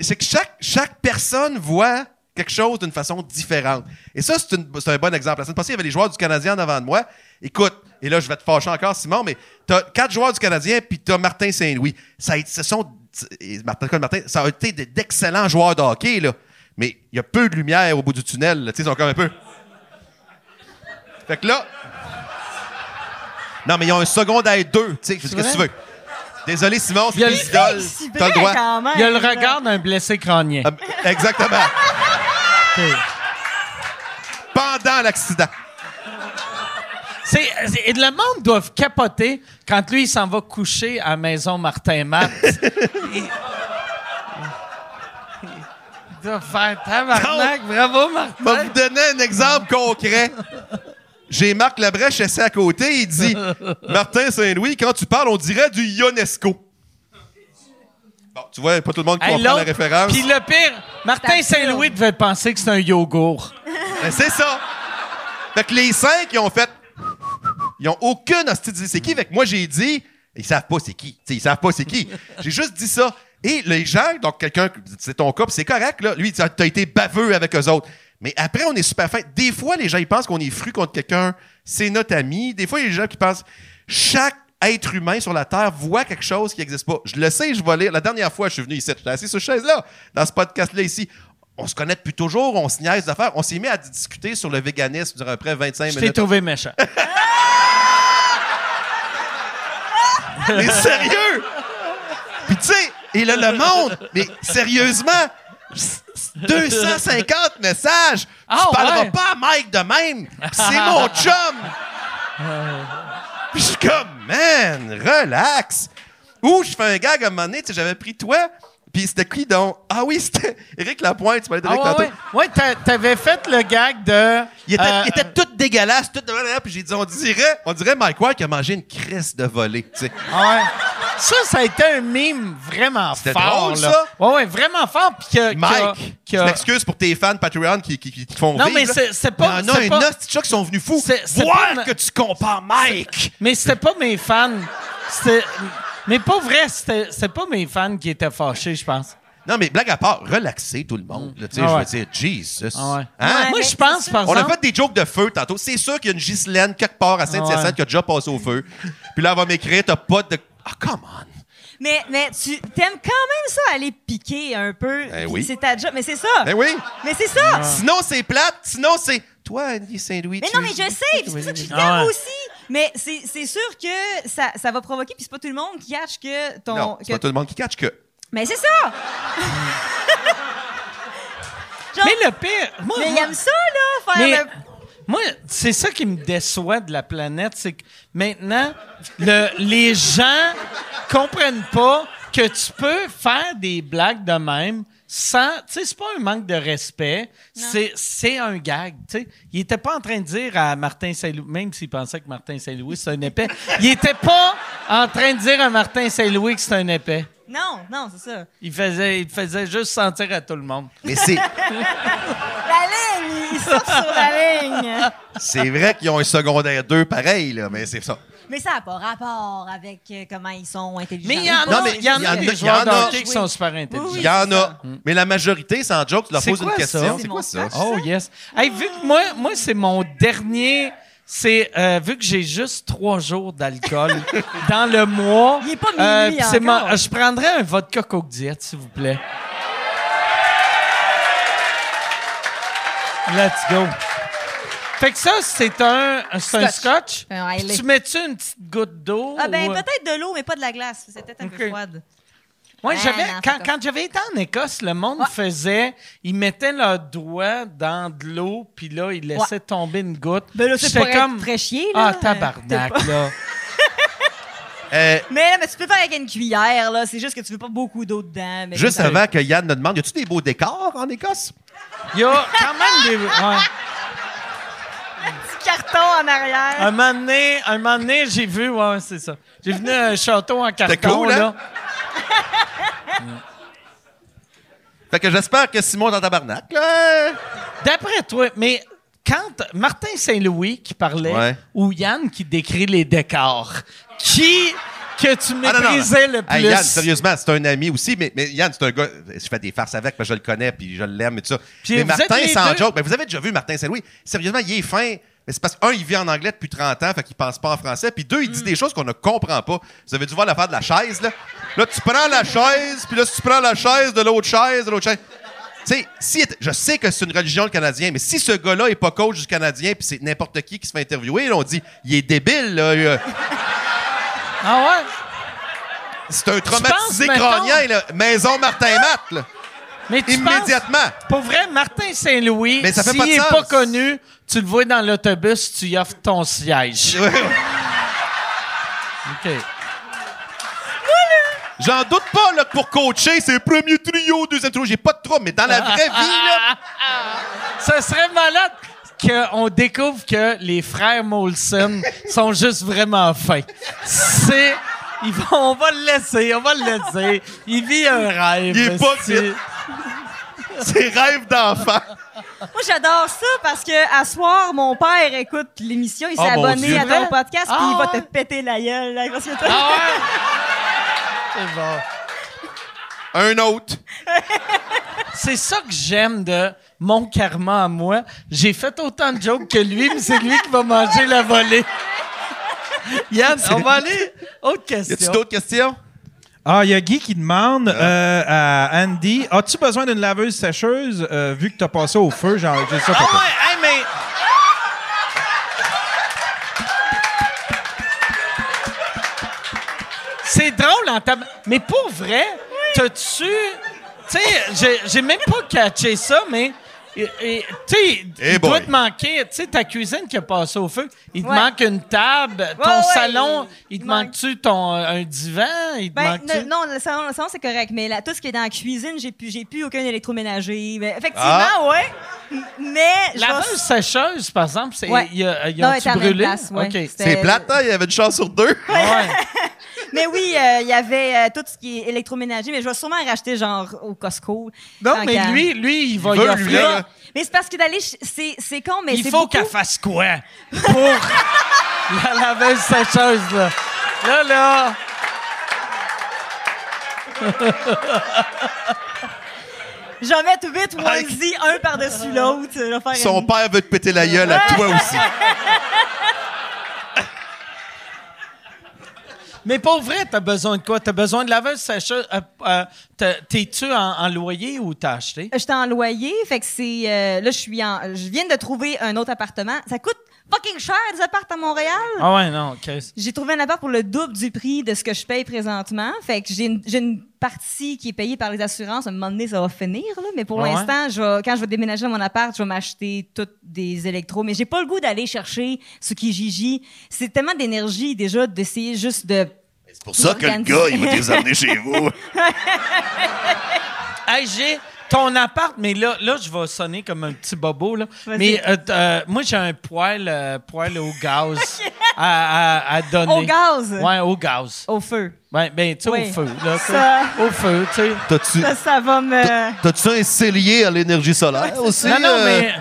c'est que chaque, chaque personne voit quelque chose d'une façon différente. Et ça, c'est, une- c'est un bon exemple. La semaine passée, il y avait les joueurs du Canadien en avant de moi. Écoute, et là, je vais te fâcher encore, Simon, mais t'as quatre joueurs du Canadien, puis t'as Martin Saint-Louis. Ça a été, ce sont, Martin, quoi, Martin, ça a été de- d'excellents joueurs de hockey, là. Mais il y a peu de lumière au bout du tunnel, là. Tu sais, ils sont comme un peu... Fait que là... Non, mais ils ont un secondaire 2, tu sais, qu'est-ce que tu veux? Désolé, Simon, y c'est le- tes idoles. C'est T'as le droit. même. Il a le regard d'un blessé crânien. Ah, Exactement. [LAUGHS] Pendant l'accident. C'est, c'est- et le monde doit capoter quand lui, il s'en va coucher à la maison Martin Matt. il, [LAUGHS] il doit faire tabarnak. Bravo, Je vais Martin. vous donner un exemple concret. J'ai Marc Labrèche assis à côté. Il dit Martin Saint-Louis, quand tu parles, on dirait du Ionesco. Bon, tu vois, pas tout le monde Hey, comprend la référence. Puis le pire, Martin Saint-Louis devait penser que c'est un yogourt. Ben, c'est ça. Fait que les cinq, ils ont fait. Ils ont aucune hostie d'idée c'est qui. Fait que moi, j'ai dit. Ils savent pas c'est qui. T'sais, ils savent pas c'est qui. [LAUGHS] J'ai juste dit ça. Et les gens, donc quelqu'un, c'est ton cas, c'est correct, là. Lui, t'as t'as été baveux avec eux autres. Mais après, on est super fin. Des fois, les gens, ils pensent qu'on est fru contre quelqu'un. C'est notre ami. Des fois, il y a des gens qui pensent. Chaque être humain sur la Terre voit quelque chose qui n'existe pas. Je le sais, je vais lire. La dernière fois, je suis venu ici. J'étais assis sur cette chaise-là, dans ce podcast-là ici. On se connaît depuis toujours, on se niaise d'affaires. On s'est mis à discuter sur le véganisme durant après 25 Je t'ai minutes. trouvé méchant. [LAUGHS] Mais sérieux! Puis tu sais, et là, le monde, mais sérieusement, 250 messages! Ah, tu parleras ouais. pas à Mike de même! C'est mon [LAUGHS] chum! Puis je suis comme, man, relax! Ou je fais un gag à un moment donné, tu sais, j'avais pris toi, puis c'était qui donc? Ah oui, [LAUGHS] c'était Éric Lapointe, tu parlais Ah d'Éric ouais, tantôt. ouais. T'a- t'avais fait le gag de... Il était, euh, il était tout dégueulasse, tout de puis j'ai dit, on dirait, on dirait Mike Ward qui a mangé une crisse de volée, tu sais. Ah ouais. Ça, ça a été un mime vraiment fort. drôle, là. ça? Ouais, ouais, vraiment fort. Puis que, Mike, que- je m'excuse pour tes fans Patreon qui, qui, qui te font Non, vivre. mais c'est- c'est pas- c'est un pas- chat qui sont venus fous. C'est- c'est Voir pas- que tu compares Mike. Mais c'était pas mes fans. C'était... Mais pas vrai, c'était, c'était pas mes fans qui étaient fâchés, je pense. Non, mais blague à part, relaxez tout le monde. là, tu sais, Ah je veux dire, Jesus. Ah ouais. Hein? Ouais. Moi, je pense, c'est par On a fait des jokes de feu tantôt. C'est sûr qu'il y a une Ghislaine quelque part à Saint-Hyacinthe Ah ouais. qui a déjà passé au feu. Puis là, elle va m'écrire, t'as pas de... Ah, come on. Mais, mais tu t'aimes quand même ça, aller piquer un peu. Ben oui. C'est ta job. Mais c'est ça. Ben oui. Mais c'est ça. Sinon, c'est plate. Sinon, c'est. Toi, Andy Saint-Louis. Mais tu- non, mais je sais, c'est pour ça que je t'aime Ah ouais. aussi. Mais c'est c'est sûr que ça, ça va provoquer, puis c'est pas tout le monde qui catch que ton. Non, c'est pas tout le monde qui catch que. Mais c'est ça! [LAUGHS] Genre, Mais le pire, moi, mais il aime ça, là, faire Mais le- moi, c'est ça qui me déçoit de la planète, c'est que maintenant, le- les gens comprennent pas que tu peux faire des blagues de même sans. Tu sais, c'est pas un manque de respect, c'est, c'est un gag. Tu sais, il était pas en train de dire à Martin Saint-Louis, même s'il pensait que Martin Saint-Louis c'est un épais, il était pas en train de dire à Martin Saint-Louis que c'est un épais. Non, non, c'est ça. Il faisait, il faisait juste sentir à tout le monde. Mais c'est. [LAUGHS] La ligne! Ils sautent sur la ligne! C'est vrai qu'ils ont un secondaire 2 pareil, là, mais c'est ça. Mais ça n'a pas rapport avec euh, comment ils sont intelligents. Mais il y en Non, a, mais il y en il y a en a- des joueurs de hockey qui sont super intelligents. Il y en a. Mais la majorité, sans joke, tu leur poses une question. C'est quoi ça? Oh yes. Hey, vu que moi, moi c'est mon dernier. C'est euh, vu que j'ai juste trois jours d'alcool [LAUGHS] dans le mois. Il est pas minuit c'est encore. je prendrais un vodka Coke Diet, s'il vous plaît. Let's go. Fait que ça, c'est un, c'est un scotch. Un Puis Islay. tu mets-tu une petite goutte d'eau? Ah, ben ou- peut-être de l'eau, mais pas de la glace. C'est peut-être un Ok. peu froide. Ouais, j'avais, non, quand, c'est quand j'avais été en Écosse, le monde Ouais. faisait, ils mettaient leurs doigts dans de l'eau, puis là, ils laissaient tomber une goutte. Ben là, c'est J'étais pour être très chier, là. Ah, tabarnak, là. [LAUGHS] Euh, Mais, mais tu peux faire avec une cuillère, là. C'est juste que tu veux pas beaucoup d'eau dedans. Mais juste comme avant que Yann nous demande, y a-tu des beaux décors en Écosse? Il y a quand même des... ouais. Carton en arrière. Un moment donné, un moment donné, j'ai vu, ouais, c'est ça. J'ai venu un château en carton, cool, hein? là. Fait que j'espère que Simon est dans tabarnak, là. D'après toi, mais quand Martin Saint-Louis qui parlait, Ouais. ou Yann qui décrit les décors, qui que tu Ah, non, non, méprisais le Hey, plus? Yann, sérieusement, c'est un ami aussi, mais, mais Yann, c'est un gars. Je fais des farces avec, mais je le connais, puis je l'aime et tout ça. Puis mais Martin, sans deux- joke, mais vous avez déjà vu Martin Saint-Louis? Sérieusement, il est fin. Mais c'est parce qu'un, il vit en anglais depuis 30 ans, fait qu'il pense pas en français. Puis deux, il Mm. dit des choses qu'on ne comprend pas. Vous avez dû voir l'affaire de la chaise, là. Là, tu prends la chaise, puis là, si tu prends la chaise de l'autre chaise, de l'autre chaise. Tu sais, si, je sais que c'est une religion, le Canadien, mais si ce gars-là est pas coach du Canadien, puis c'est n'importe qui qui se fait interviewer, là, on dit, il est débile, là. il- Ah ouais? C'est un traumatisé crânien, là. Maison Martin-Matt, là. Mais tu Immédiatement. penses- pour vrai, Martin Saint-Louis, s'il pas de est sens. pas connu, tu le vois dans l'autobus, tu y offres ton siège. [LAUGHS] OK. J'en doute pas là, que pour coacher, c'est premier trio, deuxième trio. J'ai pas de trouble, mais dans la vraie vie, là, [LAUGHS] Ça serait malade qu'on découvre que les frères Molson sont juste vraiment fins. C'est... ils vont- on va le laisser, on va le laisser. Il vit un rêve. Il est pas c'est- c'est rêve d'enfant. Moi, j'adore ça parce que à soir, mon père écoute l'émission. Il s'est Oh, mon abonné Dieu. à ton podcast, puis Ah, il va ouais. te péter la gueule. Là, parce que Ah ouais? [LAUGHS] C'est bon. Un autre. C'est ça que j'aime de mon karma à moi. J'ai fait autant de jokes que lui, mais c'est lui qui va manger la volée. [LAUGHS] Yann, on va aller. Autre Y a-tu question. d'autres questions? Ah, il y a Guy qui demande euh, à Andy As-tu besoin d'une laveuse sécheuse euh, vu que tu as passé au feu? Genre, j'ai ça Ah ouais, hey, mais. C'est drôle en tab... Mais pour vrai, t'as-tu. Tu sais, j'ai- j'ai même pas catché ça, mais. Et- et, Tu sais, il doit te manquer, tu sais, ta cuisine qui a passé au feu, il te Ouais. manque une table, ton Ouais, salon, il- il te manque-tu ton, euh, un divan, il te Ben, non, le salon, le salon, c'est correct, mais là, tout ce qui est dans la cuisine, j'ai plus, j'ai plus aucun électroménager. Mais effectivement, Ah. ouais. M- Mais je vais- sécheuse, par exemple, c'est. Ouais. Il y a, y a la brûlé? C'est plate, hein? Il y avait une chance sur deux. [LAUGHS] Mais oui, euh, il y avait euh, tout ce qui est électroménager, mais je vais sûrement racheter genre au Costco. Non, mais qu'à- lui, lui, il va Il y offrir. là. Mais c'est parce que d'aller, ch- c'est c'est con, mais Il c'est faut beaucoup- qu'elle fasse quoi? Pour [LAUGHS] la laveuse sécheuse, là? Là, là. J'en mets tout vite onesie, un par-dessus l'autre. Son une- père veut te péter la gueule à toi aussi. [LAUGHS] Mais pour vrai, t'as besoin de quoi? T'as besoin de laveuse sécheuse? Euh, euh, T'es-tu en, en loyer ou t'as acheté? J'étais en loyer, fait que c'est euh, là je suis en je viens de trouver un autre appartement. Ça coûte fucking cher des appartements à Montréal. Ah ouais, non, Chris. J'ai trouvé un appart pour le double du prix de ce que je paye présentement. Fait que j'ai une, j'ai une partie qui est payée par les assurances. À un moment donné, ça va finir, là. Mais pour Ouais, l'instant, je vais- quand je vais déménager dans mon appart, je vais m'acheter toutes des électros. Mais j'ai pas le goût d'aller chercher ce qui gigi. C'est tellement d'énergie, déjà, d'essayer juste de... C'est pour ça que le gars, il va les amener chez vous. [LAUGHS] Hey, j'ai ton appart, mais là, là, je vais sonner comme un petit bobo, là. Mais euh, euh, moi, j'ai un poêle, euh, poêle au gaz [LAUGHS] à, à, à donner. Au gaz? Ouais, au gaz. Au feu. Ouais, ben, tu sais, Oui. au feu, là. tu sais. Ça- Au feu, tu sais. T'as-tu Ça, ça va me... t'as-tu un cellier à l'énergie solaire aussi? Non, non, euh? mais.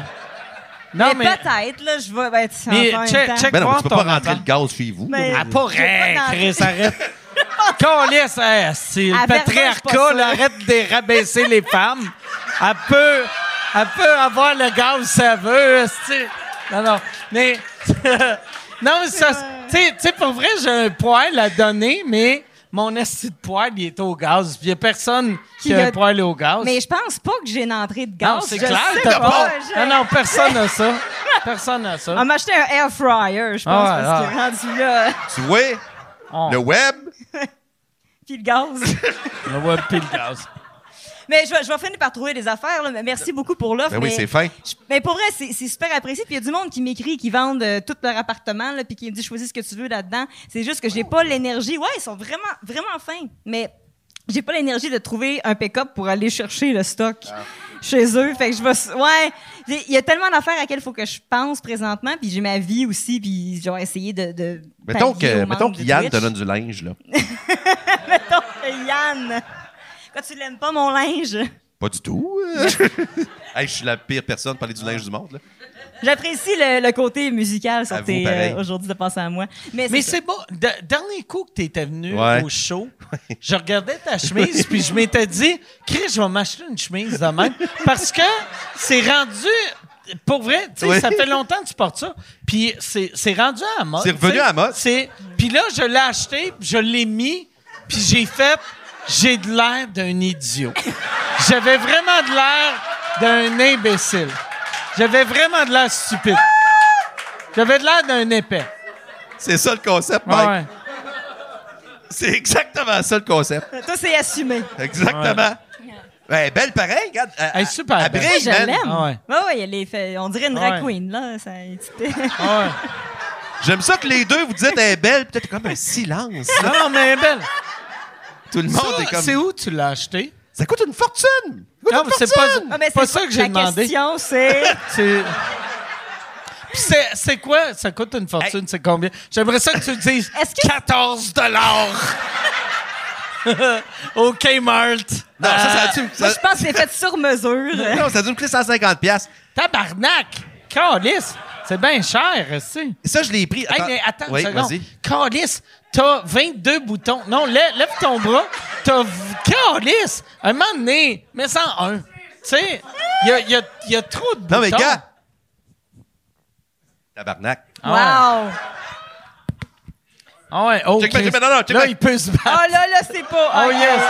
Non, mais, mais. peut-être, là, je vais... Ben, tu- Mais en check- temps. check- Ben non, voir tu peux pas rentrer le gaz chez vous. Mais- Ah, pas rien. Chris, arrête. [LAUGHS] Calisse, hein, c'est le patriarcat, là, arrête de rabaisser les femmes. Elle peut, elle peut avoir le gaz si elle veut. Non, non. Mais, [LAUGHS] non, mais ça, tu sais- pour vrai, j'ai un poêle à donner, mais mon esti de poêle, il est au gaz. Puis il n'y a personne qui, Qui a un poêle au gaz. Mais je pense pas que j'ai une entrée de gaz. non, c'est clair, t'as pas. je- Non, non, personne n'a ça. Personne n'a ça. On m'a acheté un air fryer, je pense, Ah parce que rendu là, Tu vois, Oh. [LAUGHS] le web, puis le gaz. On va pile le gaz. Mais je vais, je vais finir par trouver des affaires. là. Merci beaucoup pour l'offre. ben oui, c'est fin. je- mais pour vrai, c'est super apprécié. Puis il y a du monde qui m'écrit, qui vendent euh, tout leur appartement, là, puis qui me dit choisis ce que tu veux là-dedans. C'est juste que j'ai pas l'énergie. Ouais, ils sont vraiment, vraiment fins. Mais j'ai pas l'énergie de trouver un pick-up pour aller chercher le stock chez eux. Fait que je vais. Ouais. Il y a tellement d'affaires à laquelle il faut que je pense présentement. Puis j'ai ma vie aussi. Puis je vais essayer de. de Mettons que, mettons que Yann te donne du linge, là. [LAUGHS] Mettons que Yann. Quand tu l'aimes pas, mon linge. Pas du tout. [LAUGHS] hey, je suis la pire personne pour parler du linge du monde, là. J'apprécie le, le côté musical sur tes, euh, aujourd'hui de penser à moi. Mais, Mais c'est. De- dernier coup que tu étais venu Ouais. au show, [LAUGHS] je regardais ta chemise puis je m'étais dit, Chris, je vais m'acheter une chemise de même parce que c'est rendu. Pour vrai, tu sais, Oui. ça fait longtemps que tu portes ça. Puis c'est c'est rendu à la mode. C'est revenu à la mode. C'est puis là je l'ai acheté, puis je l'ai mis, puis j'ai fait j'ai de l'air d'un idiot. J'avais vraiment de l'air d'un imbécile. J'avais vraiment de l'air stupide. J'avais de l'air d'un épais. C'est ça le concept, Ouais, Mike. ouais. C'est exactement ça le concept. Toi, c'est assumé. Exactement. Ben, belle pareil, regarde. Elle, est super elle belle. brille, je l'aime. Ah ouais. Ouais, ouais, elle est fait- on dirait une drag ouais. queen, là. Ça, Ah ouais. [LAUGHS] J'aime ça que les deux, vous dites, elle est belle, peut-être comme un silence. là. Non, non, mais elle est belle. Tout le monde Ça, est comme. C'est où tu l'as acheté? Ça coûte une fortune! Ça coûte Non, c'est pas! Ah, mais pas c'est ça que j'ai La demandé. question, c'est... [LAUGHS] C'est. Puis c'est, c'est quoi? Ça coûte une fortune, c'est combien? J'aimerais ça que tu dises Est-ce que- 14 dollars [LAUGHS] au Kmart. Non, ça, ça a dû. Moi, je pense que c'est fait sur mesure. non, ça a dû me coûter 150$. piastres. Tabarnak! Calice! C'est bien cher, tu Et ça, je l'ai pris. Hey, mais attends oui, une seconde. vas-y. Calice, t'as 22 boutons. Non, lève, lève ton bras. T'as. Calice! Un moment donné, mais sans un. Tu sais, il y a, y a- y a trop de boutons. Non, mais gars! Tabarnak. Ah. Wow! Ah ouais, oh, Check back, non, non, check Là, back. il peut se battre. Oh là là, c'est pas... Oh yes!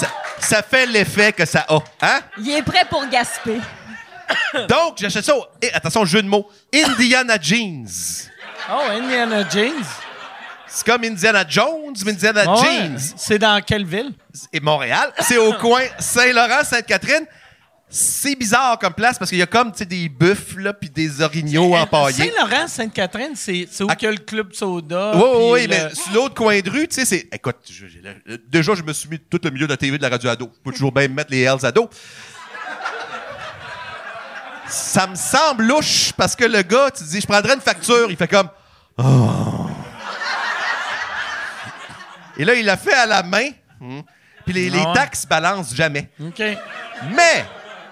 Ça, ça fait l'effet que ça a. Hein? Il est prêt pour gasper. [COUGHS] Donc, j'achète ça au. eh, attention, jeu de mots. Indiana Jeans. Oh, Indiana Jeans. C'est comme Indiana Jones, mais Indiana ouais. Jeans. C'est dans quelle ville? Et Montréal. C'est au [LAUGHS] coin Saint-Laurent, Sainte-Catherine. C'est bizarre comme place parce qu'il y a comme des buffles puis des orignaux empaillés. Saint-Laurent, Sainte-Catherine, c'est où qu'il y a le club soda. Oui, oui, oui, le- mais sur l'autre coin de rue, tu sais, c'est. Écoute, je- déjà, je me suis mis tout le milieu de la TV de la radio ado. Je peux toujours bien mettre les Hells ado. Ça me semble louche parce que le gars, tu dis, je prendrais une facture, il fait comme. Oh. Et là, il l'a fait à la main. Hmm. Puis les, taxes balancent jamais. OK. Mais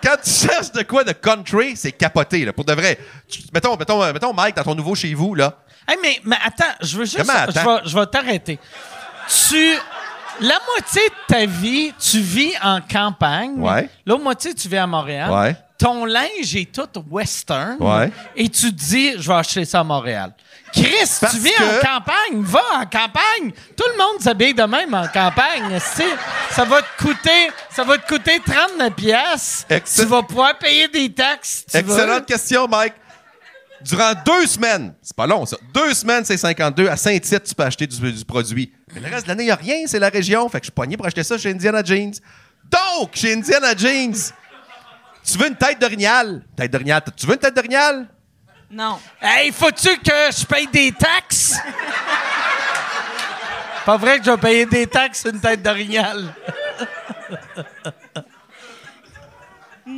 quand tu cherches de quoi de country, c'est capoté, là, pour de vrai. Tu- mettons, mettons, euh, mettons, Mike, dans ton nouveau chez vous, là. Hey, mais, mais attends, je veux juste. Comment je vais t'arrêter. Tu. La moitié de ta vie, tu vis en campagne. Ouais. L'autre moitié, tu vis à Montréal. Ouais. Ton linge est tout western. Ouais. Et tu te dis, je vais acheter ça à Montréal. Chris, Parce tu viens que- en campagne, va en campagne. Tout le monde s'habille de même en campagne. Ça va te coûter, ça va te coûter 39 pièces. Tu vas pouvoir payer des taxes. si tu veux. Excellente question, Mike. Durant deux semaines, c'est pas long ça, deux semaines, c'est 52. À Saint-Tite, tu peux acheter du, du produit. Mais le reste de l'année, il n'y a rien, c'est la région. Fait que je suis poigné pour acheter ça chez Indiana Jeans. Donc, chez Indiana Jeans, tu veux une tête d'orignal? Tête d'orignal, tu veux une tête d'orignal? Non. Hey, faut-tu que je paye des taxes? [LAUGHS] Pas vrai que je vais payer des taxes sur une tête d'orignal.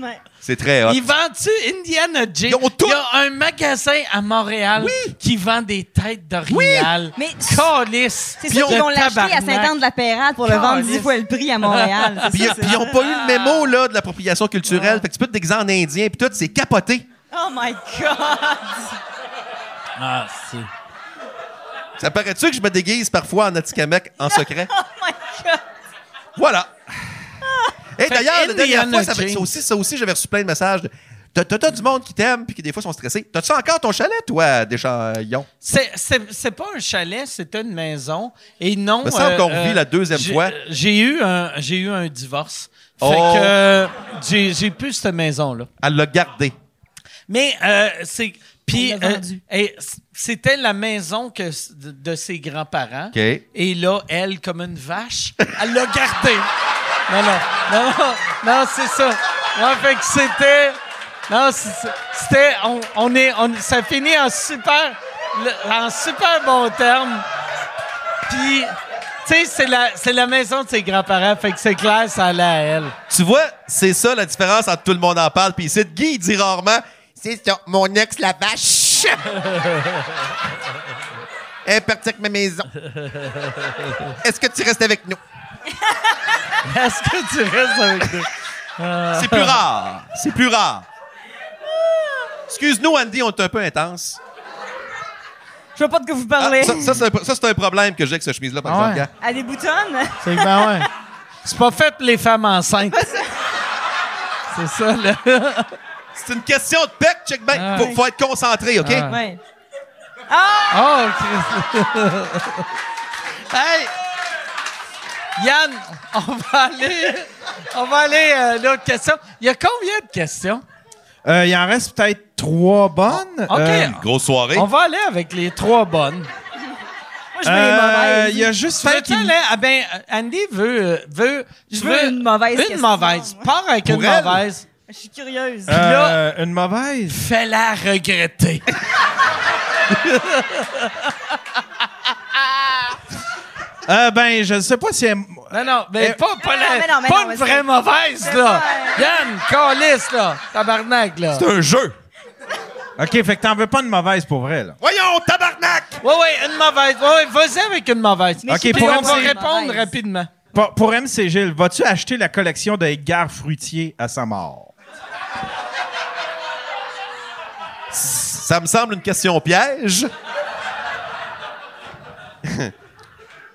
Ouais. C'est très hot. Ils vendent-tu Indiana Jones? Ils ont tout. Il y a un magasin à Montréal qui vend des têtes d'orignal. Mais Calice. C'est ça qu'ils vont l'acheter à Saint-Anne-de-la-Pérade pour le vendre Caliste. dix fois le prix à Montréal. C'est Puis ça, puis c'est- ils n'ont pas eu le mémo là, de l'appropriation culturelle. Fait que tu peux te déguiser en indien, puis tout, c'est capoté. Oh my God! Ah, c'est... Ça paraît-tu que je me déguise parfois en Atikamekw en secret? [LAUGHS] Oh my God! Voilà. Et Fait d'ailleurs, la dernière fois, ça, ça aussi, ça aussi, j'avais reçu plein de messages. de- T'as t'as- t'as du monde qui t'aime puis qui des fois sont stressés. T'as-tu encore ton chalet, toi, Deschamps? C'est, c'est, c'est pas un chalet, c'est une maison. Et non. Me semble qu'on revit la deuxième j'ai- fois. J'ai eu un, j'ai eu un divorce. Fait Oh. que euh, j'ai, j'ai plus cette maison-là. Elle l'a gardé. Mais euh, c'est. Puis, euh, c'était la maison que, de, de ses grands-parents. OK. Et là, elle, comme une vache, elle l'a gardé. Non, non, non, non, non, c'est ça. Ouais, fait que c'était. Non, c'est- c'était. On, on est. On, ça finit en super. En super bon terme. Puis, tu sais, c'est la, c'est la maison de ses grands-parents. Fait que c'est clair, ça allait à elle. Tu vois, c'est ça la différence entre tout le monde en parle. Puis ici, Guy, il dit rarement C'est mon ex, la vache. [LAUGHS] Elle est partie avec ma maison. Est-ce que tu restes avec nous? [LAUGHS] Est-ce que tu restes avec nous? C'est plus rare. C'est plus rare. Excuse-nous, Andy, on est un peu intense. Je vois pas de quoi vous Ah, parlez. ça, ça, c'est un, problème que j'ai avec cette chemise-là, par Ah exemple. ouais. gars. À des boutons? C'est ben ouais. C'est pas fait pour les femmes enceintes. C'est ça, là. C'est une question de pec, check back. Ah. Faut, faut être concentré, OK? Ah. Ouais. Oh, Christ. hey! Yann, on va aller. On va aller à l'autre question. Il y a combien de questions? Euh, il en reste peut-être trois bonnes. OK. Euh, Grosse soirée. On va aller avec les trois bonnes. Moi, je veux les euh, mauvaises. Il y a juste fait aller- Ah ben, Andy veut. euh, veut Je veux une mauvaise Une question, mauvaise. moi. Pars avec Pour une elle? mauvaise. Je suis curieuse. euh, une mauvaise? Fais-la regretter. [LAUGHS] Euh, ben, je ne sais pas si elle... Non, non, mais Euh, pas, pas, non, la- mais non, mais pas non, une vraie c'est- mauvaise, là. Yann, calice, là. Tabarnak, là. C'est un jeu. OK, fait que t'en veux pas une mauvaise pour vrai, là. Voyons, tabarnak! Oui, oui, une mauvaise. Oui, oui, vas-y avec une mauvaise. Mais OK, pour on MC va répondre mauvaise. rapidement. Pour, pour MC Gilles, vas-tu acheter la collection de Edgar Fruitier à sa mort? Ça me semble une question piège. [LAUGHS]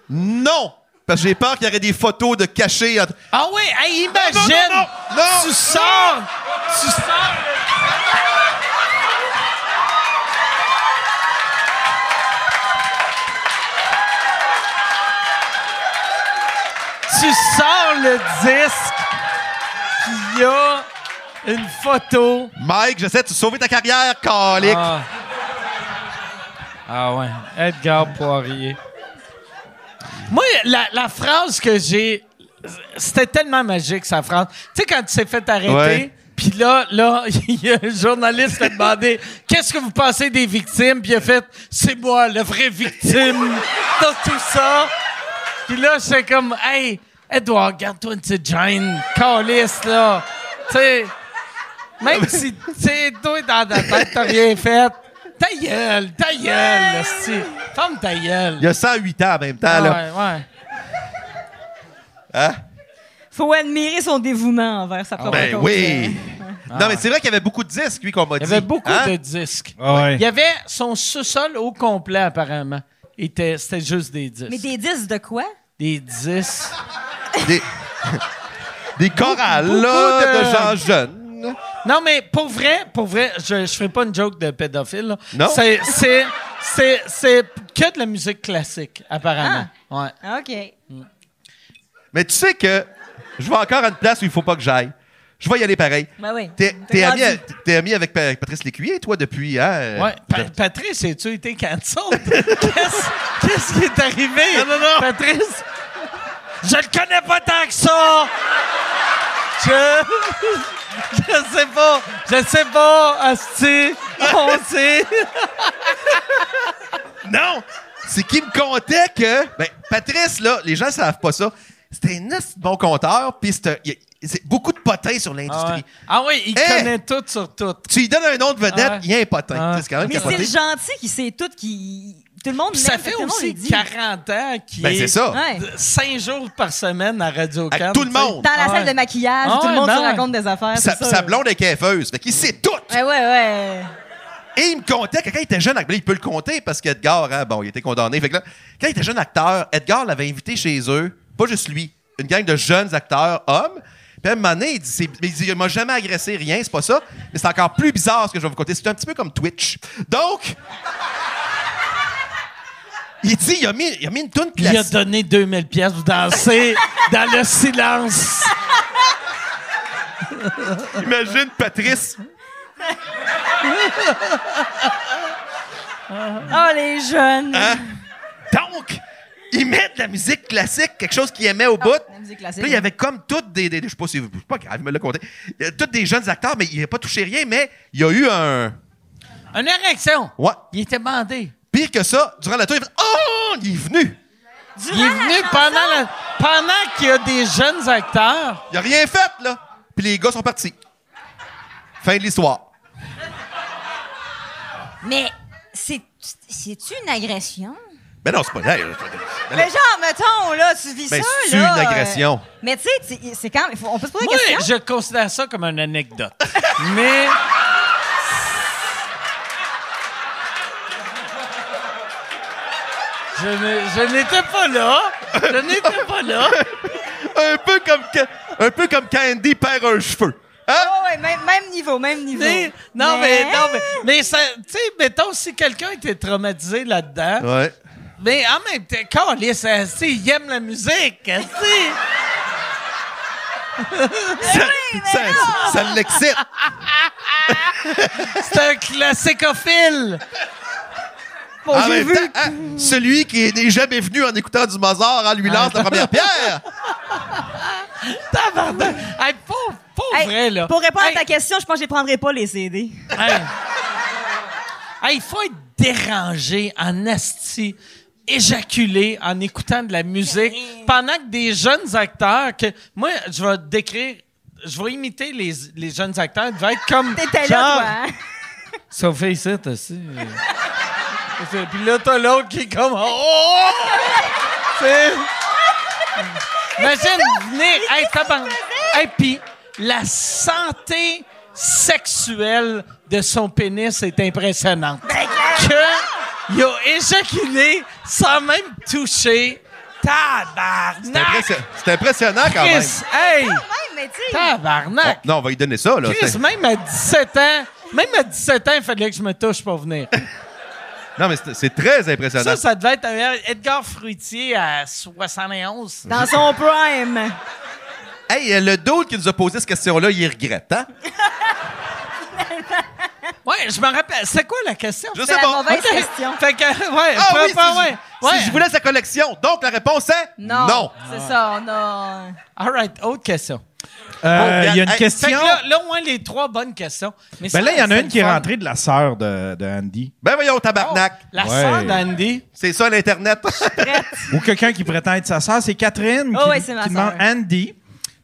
non! Parce que j'ai peur qu'il y aurait des photos de cachés. entre- Ah oui, hey, imagine. non, non, non. Tu sors. Tu sors. Tu sors le disque, il y a une photo. Mike, j'essaie de sauver ta carrière, calique. Ah. Ah ouais, Edgar Poirier. Moi, la, la phrase que j'ai, c'était tellement magique, sa phrase. Tu sais, quand tu t'es fait arrêter, puis là, là, [LAUGHS] il y a un journaliste qui a demandé « Qu'est-ce que vous pensez des victimes? » Puis il a fait « C'est moi, la vraie victime [LAUGHS] dans tout ça. » Puis là, j'étais comme « Hey, Edouard, garde-toi une petite gêne, calice, là. » Tu sais... Même si, tu sais, toi, dans ta tête, t'as rien fait. Ta gueule, ta gueule, si. Ferme ta gueule. Il y a 108 ans en même temps. Là. ouais, ouais. Hein? Faut admirer son dévouement envers sa propre Ben oui! Non, mais c'est vrai qu'il y avait beaucoup de disques, lui, qu'on m'a Il dit. y avait beaucoup Hein? de disques. Ah ouais. Il y avait son sous-sol au complet, apparemment. était- C'était juste des disques. Mais des disques de quoi? Des disques. Des, [LAUGHS] des chorales, Beaucoup là, de... de- gens jeunes. Là. Non, mais pour vrai, pour vrai, je, je ferai pas une joke de pédophile. là. Non? C'est, c'est, c'est, c'est que de la musique classique, apparemment. Ouais. Ah, OK. Mais tu sais que je vais encore à une place où il faut pas que j'aille. Je vais y aller pareil. Ben oui. T'es T'es t'es ami, rendu. t'es ami avec Pa- Patrice Lécuyer, toi, depuis. Hein? euh, Ouais. Pa- Patrice, as-tu été cancel? [LAUGHS] Qu'est-ce, qu'est-ce qui est arrivé? Non, non, non. Patrice? Je le connais pas tant que ça! Je. [LAUGHS] Je sais pas. Je sais pas, Asti. [LAUGHS] On sait. Non! C'est qu'il me contait que. Ben, Patrice, là, les gens savent pas ça. C'était un bon conteur, puis c'est un- il y a- c'est beaucoup de potins sur Ah, l'industrie. ouais. Ah oui, il Hey! connaît tout sur tout. Tu lui donnes un nom de vedette, Ah ouais. il y a un potin. Ah ouais. C'est quand même Mais c'est le gentil qui sait tout, qui. Tout le monde Puis ça l'aime, fait tout le monde aussi le dit. 40 ans qu'il Ben, est c'est ça. Ouais. cinq jours par semaine à Radio Avec tout le monde. Dans la salle ouais. de maquillage, Ah tout le ouais, monde ben se ouais. raconte des affaires. Sa, c'est ça. sa blonde est caveuse. Fait qu'il sait tout. Ouais, ouais, ouais. Et il me contait que quand il était jeune acteur, il peut le compter parce qu'Edgar, hein, bon, il était condamné. Fait que là, quand il était jeune acteur, Edgar l'avait invité chez eux, pas juste lui, une gang de jeunes acteurs hommes. Puis à un moment donné, il dit, c'est- il dit, il m'a jamais agressé, rien, c'est pas ça. Mais c'est encore plus bizarre ce que je vais vous conter. C'est un petit peu comme Twitch. Donc, il dit, il a mis, il a mis une toune Il a classique. donné 2000 pièces pour danser dans le silence. Imagine Patrice. Oh, les jeunes. Hein? Donc, il met de la musique classique, quelque chose qu'il aimait au bout. La musique classique. Puis là, il y avait comme toutes des, des- je sais pas si, c'est pas grave, il me l'a compté. Il y a Toutes des jeunes acteurs, mais il n'a pas touché rien, mais il y a eu un, Une érection. ouais. Il était bandé. Pire que ça, durant la tour, il fait, oh, il est venu. Il est venu pendant, la- pendant qu'il y a des jeunes acteurs. Il a rien fait, là. Puis les gars sont partis. Fin de l'histoire. Mais c'est. C'est-tu une agression? Ben non, c'est pas je- Mais genre, mettons, là, tu vis Ben, ça, c'est là. une agression. euh, Mais tu sais, c'est- c'est quand même. On peut se poser la question? je considère ça comme une anecdote. [LAUGHS] Mais. Je n'étais pas là. Je n'étais pas là. [LAUGHS] Un peu comme, un peu comme quand Andy perd un cheveu. Hein? Oh, ouais, même, même niveau, même niveau. Mais- non, mais, non, mais, mais ça, tu sais, mettons, si quelqu'un était traumatisé là-dedans, Ouais. mais en même temps, câlisse, esti, il aime la musique, esti. Ça, ça, ça l'excite. [LAUGHS] C'est un classicophile. Bon, en j'ai même vu. temps, hein, celui qui n'est jamais venu en écoutant du Mozart, hein, lui lance la première pierre. [LAUGHS] Tabarnak. Hey, pas, pas Hey, vrai, là. Pour répondre Hey, à ta question, je pense que je ne prendrai pas les CD. hey. Hey, il faut être dérangé en asti, éjaculé en écoutant de la musique pendant que des jeunes acteurs que moi je vais décrire je vais imiter les, les jeunes acteurs, ils devaient être comme T'étais genre, là, toi, hein? Sophie ici, aussi. Puis là, t'as l'autre qui est comme Oh! C'est. Imagine venir. Hey, tabarnak. Hey, puis la santé sexuelle de son pénis est impressionnante. Que il a éjaculé sans même toucher. Tabarnak! c'est impressionnant quand même. Chris, hey! Tabarnak! Non, on va lui donner ça. Là. Chris, même à 17 ans, même à 17 ans, il fallait que je me touche pour venir. Non, mais c'est très impressionnant. Ça, ça devait être un Edgar Fruitier à 71. Dans son prime. Hey, euh, le dude qui nous a posé cette question-là, il regrette, hein? [LAUGHS] Ouais, je me rappelle. C'est quoi la question? Je C'est sais la pas. mauvaise [LAUGHS] Ok. question. Fait que, ouais, Ah pas- oui, pas- si, ouais. je, ouais. si je voulais sa collection. Donc, la réponse est Non. non. C'est ça, non. All right, autre question. Euh, Il y a une Hey, Fait question. que là, là, au moins, les trois bonnes questions. Mais ça, Ben là, il y en a une qui est rentrée de la sœur de, de Andy. Ben voyons, tabarnak. Oh, La Ouais. sœur d'Andy. C'est ça, l'Internet. [LAUGHS] Ou quelqu'un qui prétend être sa sœur. C'est Catherine Oh qui, ouais, c'est ma qui demande sœur. Andy.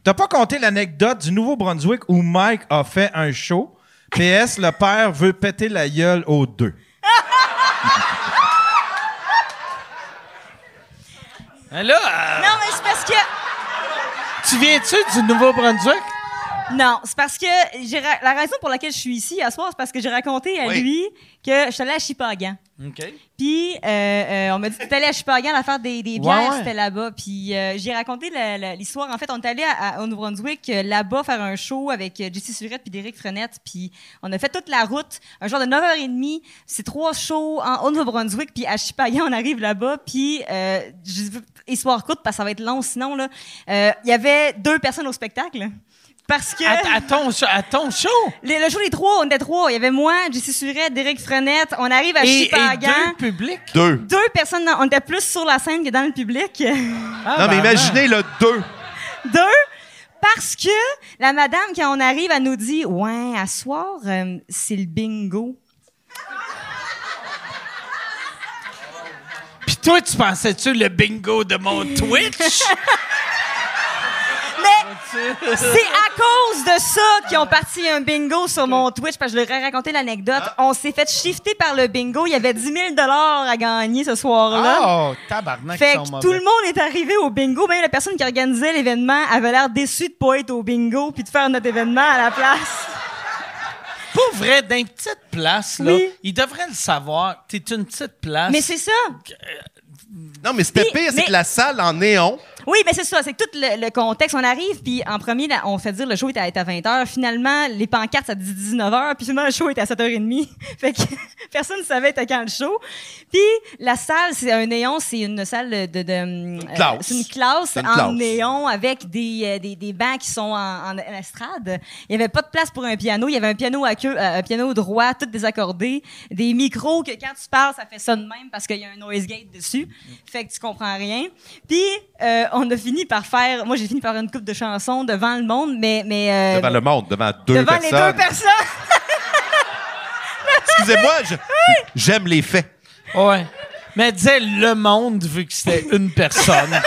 T'as pas compté l'anecdote du Nouveau-Brunswick où Mike a fait un show? PS, le père veut péter la gueule aux deux. [LAUGHS] Là, euh, Non, mais c'est parce que. Tu viens-tu du Nouveau-Brunswick? Non, c'est parce que j'ai ra- la raison pour laquelle je suis ici à soir, c'est parce que j'ai raconté à Oui. lui que je suis allée à Chipagan. OK. Puis, euh, euh, on m'a dit que tu allé à Chupagan à faire des, des bières, ouais. c'était là-bas. Puis, euh, j'ai raconté la- la- l'histoire. En fait, on est allé à, à- au Nouveau-Brunswick, euh, là-bas, faire un show avec euh, Jessie Surette puis Derek Frenette. Puis, on a fait toute la route, un genre de 9h30. C'est trois shows en, au Nouveau-Brunswick. Puis, à Chupagan, on arrive là-bas. Puis, euh, je histoire courte, parce que ça va être long sinon, là. Euh, Il y avait deux personnes au spectacle. Parce que... À, à ton, show- à ton show! Les- le show des trois, on était trois. Il y avait moi, Jessie Surette, Derek Frenette. On arrive à Et, et Chupagan. deux publics? Deux. Deux personnes, dans- on était plus sur la scène que dans le public. Ah, Non, mais imaginez le deux. Deux, parce que la madame, quand on arrive, elle nous dit Ouais, à soir, euh, c'est le bingo. Puis toi, tu pensais-tu le bingo de mon Twitch? [LAUGHS] Mais c'est à cause de ça qu'ils ont parti un bingo sur mon Twitch, parce que je leur ai raconté l'anecdote. On s'est fait shifter par le bingo. Il y avait 10 000 à gagner ce soir-là. oh, tabarnak, Fait que tout le monde est arrivé au bingo. Même la personne qui organisait l'événement avait l'air déçue de pas être au bingo puis de faire notre événement à la place. Pour vrai, dans une petite place, là, Oui. ils devraient le savoir. T'es une petite place. Mais c'est ça. Non, mais c'était pire, c'est mais- que la salle en néon. Oui, mais c'est ça, c'est tout le, le contexte. On arrive, puis en premier, là, on fait dire le show était à, était à 20h. Finalement, les pancartes, ça dit 19h, puis finalement, le show était à 7h30. [LAUGHS] fait que [LAUGHS] personne ne savait était quand le show. Puis la salle, c'est un néon, c'est une salle de... de, euh, classe. c'est une classe une en classe. néon avec des, euh, des, des bancs qui sont en, en estrade. Il y avait pas de place pour un piano. Il y avait un piano à queue, euh, un piano droit, tout désaccordé. Des micros que quand tu parles, ça fait ça de même parce qu'il y a un noise gate dessus. Fait que tu comprends rien. Puis euh, on a fini par faire... Moi, j'ai fini par une coupe de chansons devant le monde, mais... mais euh, Devant le monde, devant deux devant personnes. les deux personnes. Excusez-moi, j'aime les faits. Ouais. Mais disais le monde, vu que c'était une personne.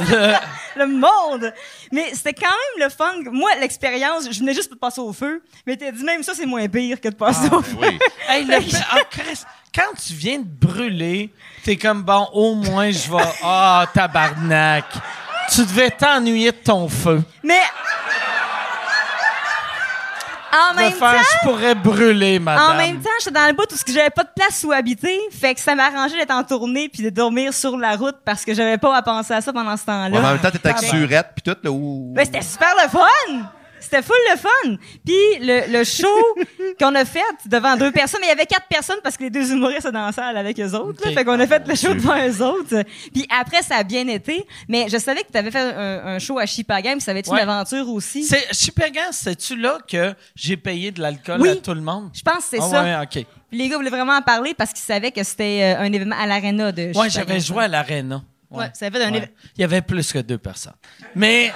Le- [LAUGHS] le monde. Mais c'était quand même le fun. Moi, l'expérience, je venais juste pour passer au feu. Mais t'as dit même ça, c'est moins pire que de passer au feu. Oui. [LAUGHS] Hey, le- ah, Chris, quand tu viens de brûler, t'es comme bon, au moins je vais. Ah, tabarnak. Tu devais t'ennuyer de ton feu. Mais en De même faire, temps, je pourrais brûler, madame. en même temps, j'étais dans le bout où j'avais pas de place où habiter, fait que ça m'arrangeait d'être en tournée puis de dormir sur la route parce que j'avais pas à penser à ça pendant ce temps-là. Ouais, mais en même temps, t'étais avec. Surette, puis tout, là, où... Ben, c'était super le fun! C'était full le fun! Puis le, le show [LAUGHS] qu'on a fait devant deux personnes, mais il y avait quatre personnes parce que les deux humoristes étaient dans la salle avec eux autres. là. Ok. fait qu'on a fait le show devant eux autres. Puis après, ça a bien été. Mais je savais que tu avais fait un, un show à Chipagan, puis ça avait été Ouais. une aventure aussi. C'est Chipagan, c'est-tu là que j'ai payé de l'alcool Oui. à tout le monde? Je pense que c'est Ah ça. ouais. Puis les gars voulaient vraiment en parler parce qu'ils savaient que c'était euh, un événement à l'aréna de Ouais, Chipagan. j'avais joué à l'aréna. Ouais, ça avait un Ouais. Il y avait plus que deux personnes. Mais.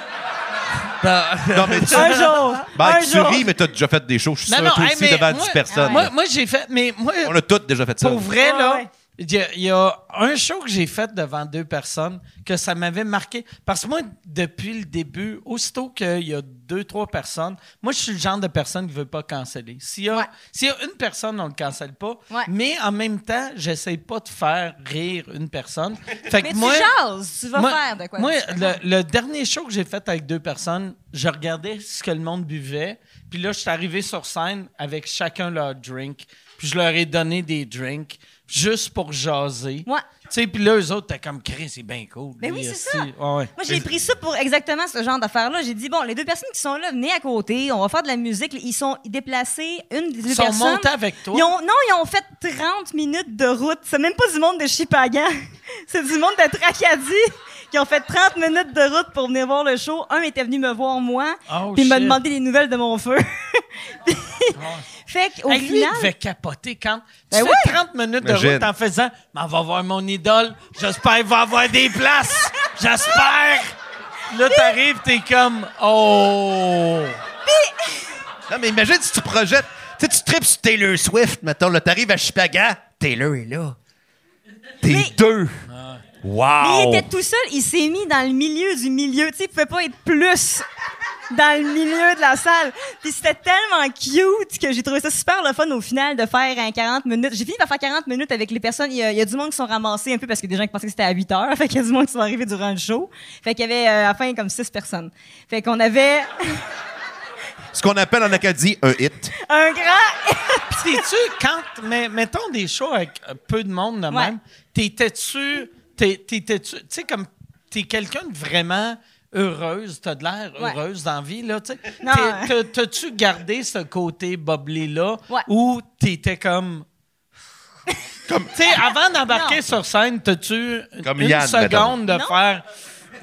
Non, mais tu, Un jour! Ben, un tu jour! ris, mais t'as déjà fait des shows. Je suis non, sûr, non, toi hey, aussi, devant moi- 10 personnes. Moi, moi j'ai fait. Mais moi, On a tous déjà fait ça. pour vrai, Ouais, là, ouais. Il y, a- il y a un show que j'ai fait devant deux personnes que ça m'avait marqué. Parce que moi, depuis le début, aussitôt qu'il y a deux, trois personnes, moi, je suis le genre de personne qui ne veut pas canceller. S'il y, Ouais. y a une personne, on ne le cancelle pas. Ouais. Mais en même temps, j'essaie pas de faire rire une personne. [LAUGHS] Fait que Mais moi, tu jases, tu vas moi, faire de quoi. Moi, le, le dernier show que j'ai fait avec deux personnes, je regardais ce que le monde buvait. Puis là, je suis arrivé sur scène avec chacun leur drink. Puis je leur ai donné des drinks juste pour jaser. Ouais. Tu sais, puis là, eux autres, t'es comme, Chris, c'est bien cool. Mais lui, oui, c'est ça. Ouais, ouais. Moi, j'ai pris ça pour exactement ce genre d'affaires-là. J'ai dit, bon, les deux personnes qui sont là, venez à côté, on va faire de la musique. Ils sont déplacés, une des deux Ils sont personnes. montés avec toi? Ils ont, non, ils ont fait 30 minutes de route. C'est même pas du monde de Chipagan. [LAUGHS] C'est du monde de Tracadie qui ont fait 30 minutes de route pour venir voir le show. Un était venu me voir, moi, Oh, puis il m'a demandé des nouvelles de mon feu. [LAUGHS] Puis- Fait qu'au Hey, lui, final... il devait capoter quand Ben tu oui. fais 30 minutes de Imagine. route en faisant « Mais on va voir mon idole. J'espère qu'il va avoir des places. J'espère. » Là, t'arrives, t'es comme « Oh! Non, mais imagine si tu projettes. Tu sais, tu tripes sur Taylor Swift, mettons, là, t'arrives à Chipagan, Taylor est là. T'es Mais- deux. Mais il était tout seul, il s'est mis dans le milieu du milieu. Tu sais, il pouvait pas être plus dans le milieu de la salle. Puis c'était tellement cute que j'ai trouvé ça super le fun au final de faire un 40 minutes. J'ai fini par faire 40 minutes avec les personnes. Il y a, il y a du monde qui sont ramassés un peu parce a des gens qui pensaient que c'était à 8 heures. [LAUGHS] Fait qu'il y a du monde qui sont arrivés durant le show. Fait qu'il y avait euh, à la fin comme 6 personnes. Fait qu'on avait... [LAUGHS] Ce qu'on appelle en Acadie un hit. Un grand. Puis t'es-tu, quand, mais, mettons des shows avec peu de monde de Ouais. même, t'étais-tu, t'es- tu sais, comme, t'es quelqu'un de vraiment heureuse, t'as de l'air Ouais. heureuse dans la vie, là, tu sais. Hein. t'as- T'as-tu gardé ce côté boblé-là Ouais. ou t'étais comme... Comme- Tu sais, avant d'embarquer Non. sur scène, t'as-tu Comme une Yann, seconde de Non. faire...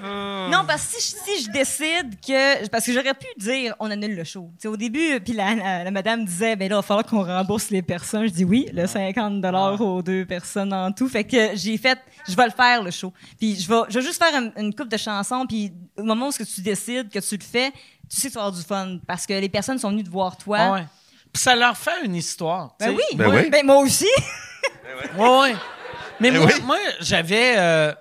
Non, parce que si, je- si je décide que. Parce que j'aurais pu dire, on annule le show. Tu sais, au début, puis la, la- la madame disait, ben là, il va falloir qu'on rembourse les personnes. Je dis oui, le 50 aux deux personnes en tout. Fait que j'ai fait, je vais le faire, le show. Puis je vais, je vais juste faire une, une coupe de chansons. Puis au moment où ce que tu décides, que tu le fais, tu sais que tu vas avoir du fun. Parce que les personnes sont venues te voir toi. Ah ouais. Puis ça leur fait une histoire. Ben oui. Ben oui. Ben moi aussi. [LAUGHS] Ouais, ouais. Mais Eh moi, oui. moi, j'avais. euh,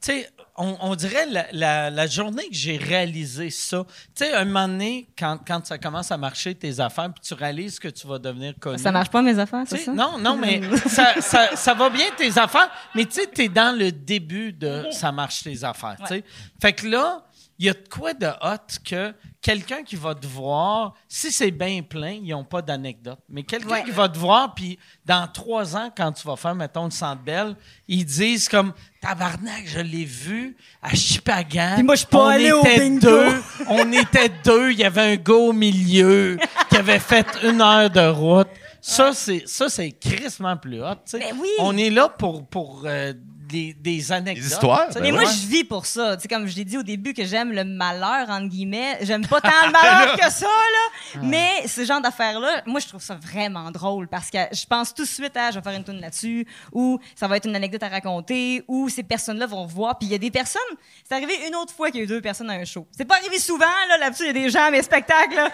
tu sais, on, on dirait la, la- la journée que j'ai réalisé ça. Tu sais, un moment donné, quand, quand ça commence à marcher, tes affaires, puis tu réalises que tu vas devenir connu. Ça marche pas, mes affaires, c'est ça? Non, non, mais [LAUGHS] ça, ça, ça va bien tes affaires, mais tu sais, t'es dans le début de ça marche tes affaires. tu sais. Fait que là, il y a de quoi de hot que quelqu'un qui va te voir, si c'est bien plein, ils n'ont pas d'anecdote. Mais quelqu'un Ouais. qui va te voir, puis dans trois ans, quand tu vas faire, mettons, le centre belle, ils disent comme Tabarnak, je l'ai vu à Chipagan. Puis moi, je suis pas On allé au était bingo. deux. On était deux. Il y avait un gars au milieu qui avait fait une heure de route. Ça, c'est, ça, c'est crissement plus hot. tu sais. Ben oui. On est là pour, pour euh, des, des anecdotes. Des histoires, ben Mais ouais. moi, je vis pour ça. Tu sais, comme je l'ai dit au début que j'aime le malheur, entre guillemets. J'aime pas tant le [LAUGHS] malheur que ça, là. Mais ce genre d'affaires-là, moi, je trouve ça vraiment drôle parce que je pense tout de suite à je vais faire une tune là-dessus ou ça va être une anecdote à raconter ou ces personnes-là vont voir. Puis il y a des personnes. C'est arrivé une autre fois qu'il y a eu deux personnes à un show. C'est pas arrivé souvent, là. Là-dessus, il y a des gens à mes spectacles, là.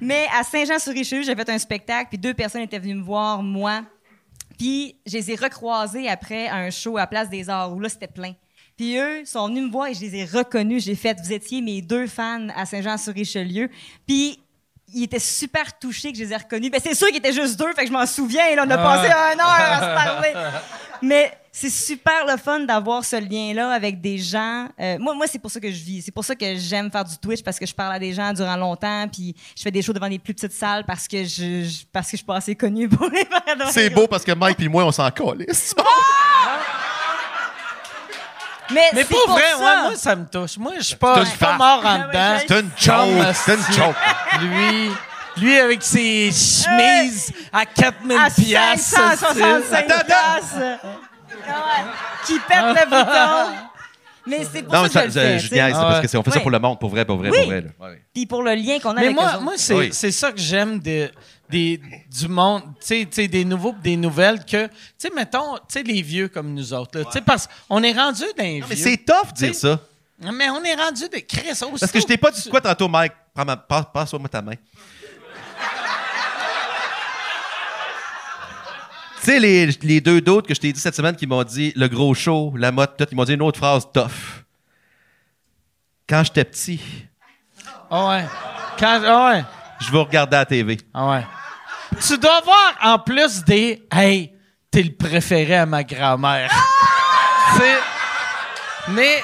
Mais à Saint-Jean-sur-Richelieu, j'ai fait un spectacle, puis deux personnes étaient venues me voir, moi, puis je les ai recroisés après un show à Place des Arts où là, c'était plein. Puis eux sont venus me voir et je les ai reconnus. J'ai fait, vous étiez mes deux fans à Saint-Jean-sur-Richelieu. Puis ils étaient super touchés que je les ai reconnus. Ben, c'est sûr qu'ils étaient juste deux, fait que je m'en souviens. Là, on a passé une heure à se parler. [LAUGHS] Mais c'est super le fun d'avoir ce lien-là avec des gens. Euh, moi, moi c'est pour ça que je vis. C'est pour ça que j'aime faire du Twitch parce que je parle à des gens durant longtemps. Puis je fais des shows devant des plus petites salles parce que je, je- parce que je suis pas assez connue pour les faire C'est beau parce que Mike et moi, on s'en calisse. Mais, Mais pour vrai, ça. ouais, moi, ça me touche. Moi, je suis pas, C'est je suis pas mort en farce. dedans. C'est une joke. C'est [LAUGHS] une. Lui, lui avec ses chemises à 4000 à piastres. 565 Attends, attends. piastres. Ah ouais. Qui pète le [LAUGHS] bouton. Mais c'est pour Non, mais ça ça, que je niaise, c'est Ah parce que c'est- on fait ça pour le monde, pour vrai, pour vrai, Oui. pour vrai. Puis pour le lien qu'on a Mais avec moi, moi c'est Oui. c'est ça que j'aime de, des, du monde, tu sais, tu des nouveaux des nouvelles que, tu sais, mettons, tu sais, les vieux comme nous autres, là, tu sais, parce qu'on est rendu d'un Non, Mais vieux. c'est tough de dire ça. Mais on est rendu des Chris. Parce que je t'ai pas dit quoi tantôt, Mike. Prends ma, passe, passe-moi ta main. tu sais, les, les deux d'autres que je t'ai dit cette semaine qui m'ont dit le gros show, la mode, tout, ils m'ont dit une autre phrase tough. Quand j'étais petit, Ah ouais. Quand, ah ouais. Je vous regardais à la TV. Ah ouais. Tu dois voir en plus des Hey, t'es le préféré à ma grand-mère. [LAUGHS] Sais, mais,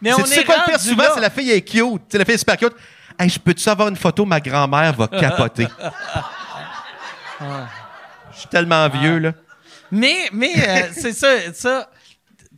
mais on C'est tu est sais quoi le pire souvent, c'est la fille est cute. Tu sais, la fille est super cute. Hey, je peux-tu avoir une photo? Ma grand-mère va capoter. [LAUGHS] Je suis tellement vieux, là. Mais, mais euh, c'est ça, ça.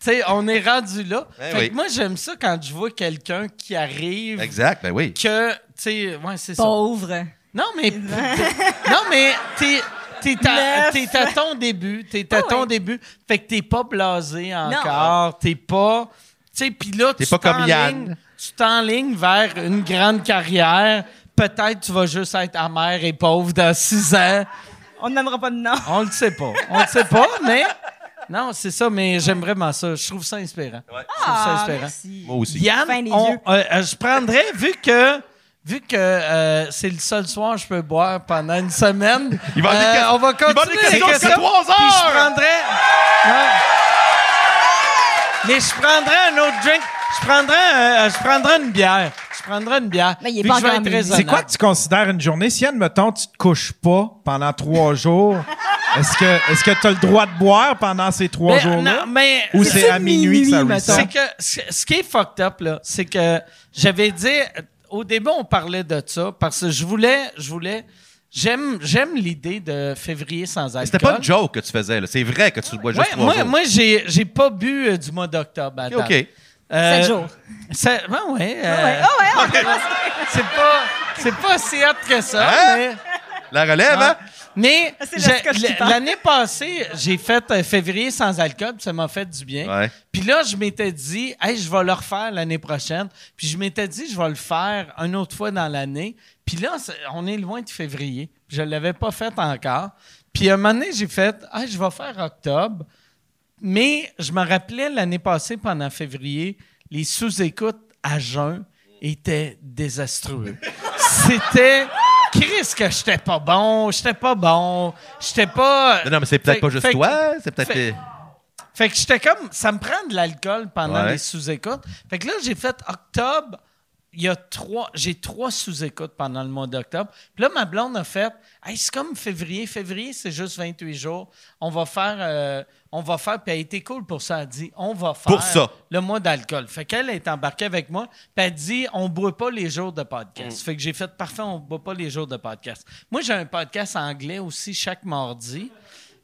Tu sais, on est rendu là. [LAUGHS] Ben fait oui. que moi, j'aime ça quand je vois quelqu'un qui arrive Exact, ben oui. que, tu sais, ouais, c'est ça. Pauvre. Non, mais, [LAUGHS] [LAUGHS] non, mais t'es, t'es, à, Neuf. t'es à ton début. T'es à Ah ton oui. début. Fait que t'es pas blasé encore. T'es pas. Tu sais, puis là, T'es tu pas comme t'enlignes- Yann. Tu t'enlignes vers une grande carrière. Peut-être tu vas juste être amer et pauvre dans six ans. On n'aimera pas de nom. On le sait pas. On le sait pas, mais. Non, c'est ça, mais j'aime vraiment ça. Je trouve ça inspirant. Je trouve ça Ah, inspirant. merci. Moi aussi. Yann, Fin des on- yeux. euh, euh, je prendrais, vu que, vu que euh, c'est le seul soir que je peux boire pendant une semaine, Il va avoir des euh, questions- on va il va y avoir continuer des les questions trois Puis je heures. prendrais... Ouais. Mais je prendrais un autre drink. Je prendrais, euh, je prendrais une bière. Je prendrais une bière. Mais il est pas que je vais encore être midi. raisonnable. C'est quoi que tu considères une journée? Si, admettons, tu te couches pas pendant trois [LAUGHS] jours, est-ce que est-ce que tu as le droit de boire pendant ces trois Mais, jours-là? non, mais Ou C'est à minuit que ça minuit, reset? C'est que ce ce qui est fucked up, là, c'est que j'avais dit, au début, on parlait de ça parce que je voulais, je voulais, j'aime, j'aime l'idée de février sans alcool. C'était pas une joke que tu faisais, là. C'est vrai que tu bois juste Ouais, trois moi, jours. moi, j'ai, j'ai pas bu euh, du mois d'octobre. à date. OK. Euh, Sept jours. c'est- ben ouais, euh, Ouais. Ah ouais, on [LAUGHS] c'est pas, c'est pas si hot que ça, Hein? mais. La relève, hein? Mais parle. l'année passée, j'ai fait euh, février sans alcool, puis ça m'a fait du bien. Ouais. Puis là, je m'étais dit, hey, je vais le refaire l'année prochaine. Puis je m'étais dit, je vais le faire une autre fois dans l'année. Puis là, on est loin de février. Je ne l'avais pas fait encore. Puis un moment donné, j'ai fait, hey, je vais faire octobre. Mais je me rappelais l'année passée, pendant février, les sous-écoutes à jeun étaient désastreux. C'était. Chris, que j'étais pas bon, j'étais pas bon, j'étais pas. Non, non, mais c'est peut-être pas juste fait toi. C'est peut-être. fait- fait que j'étais comme, ça me prend de l'alcool pendant Ouais. les sous-écoutes. Fait que là, j'ai fait octobre. Il y a trois, j'ai trois sous-écoutes pendant le mois d'octobre. Puis là, ma blonde a fait, hey, c'est comme février. Février, c'est juste 28 jours. On va faire, euh, on va faire. Puis elle a été cool pour ça. Elle a dit, on va faire Pour ça. le mois d'alcool. Fait qu'elle est embarquée avec moi. Puis elle dit, on boit pas les jours de podcast. Mm. Fait que j'ai fait, parfait, on boit pas les jours de podcast. Moi, j'ai un podcast anglais aussi chaque mardi.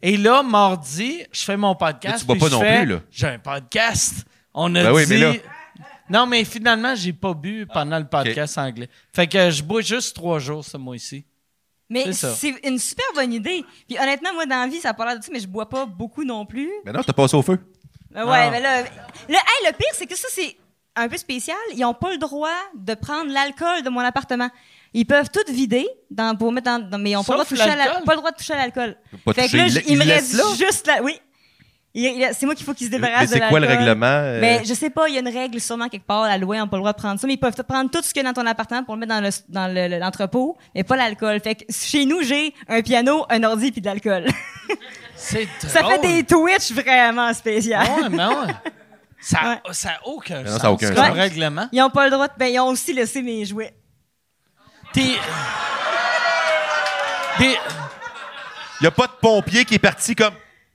Et là, mardi, je fais mon podcast. Mais tu bois pas non fais, plus, là. J'ai un podcast. On a Ben oui, dit. mais là- Non, mais finalement, j'ai pas bu pendant le podcast anglais. Fait que je bois juste trois jours ce mois-ci. Mais C'est ça. c'est une super bonne idée. Puis honnêtement, moi, dans la vie, ça a pas l'air de ça, mais je bois pas beaucoup non plus. Mais non, t'as passé au feu. Ouais, Ah. mais là, le, hey, le pire, c'est que ça, c'est un peu spécial. Ils ont pas le droit de prendre l'alcool de mon appartement. Ils peuvent tout vider dans, pour mettre dans, dans- mais ils ont pas le, droit de Sauf toucher à la- l'alcool? pas le droit de toucher à l'alcool. Pas Fait que toucher, là, il- j- il il, me laisse reste là? juste là. Oui. C'est moi qu'il faut qu'ils se Mais débarrassent de c'est quoi le l'alcool. règlement? euh? Ben, je sais pas, il y a une règle sûrement quelque part, la loi, on n'a pas le droit de prendre ça, mais ils peuvent prendre tout ce qu'il y a dans ton appartement pour le mettre dans le- dans le- le- l'entrepôt, mais pas l'alcool. Fait que chez nous, j'ai un piano, un ordi puis de l'alcool. [LAUGHS] C'est ça fait drôle. des Twitch vraiment spéciaux. Ouais, mais ouais. [LAUGHS] Ça n'a Ouais. aucun non, sens ça a aucun sens. règlement. Ils ont pas le droit de, ben, ils ont aussi laissé mes jouets. T'es... Des- Il y a pas de pompier qui est parti comme.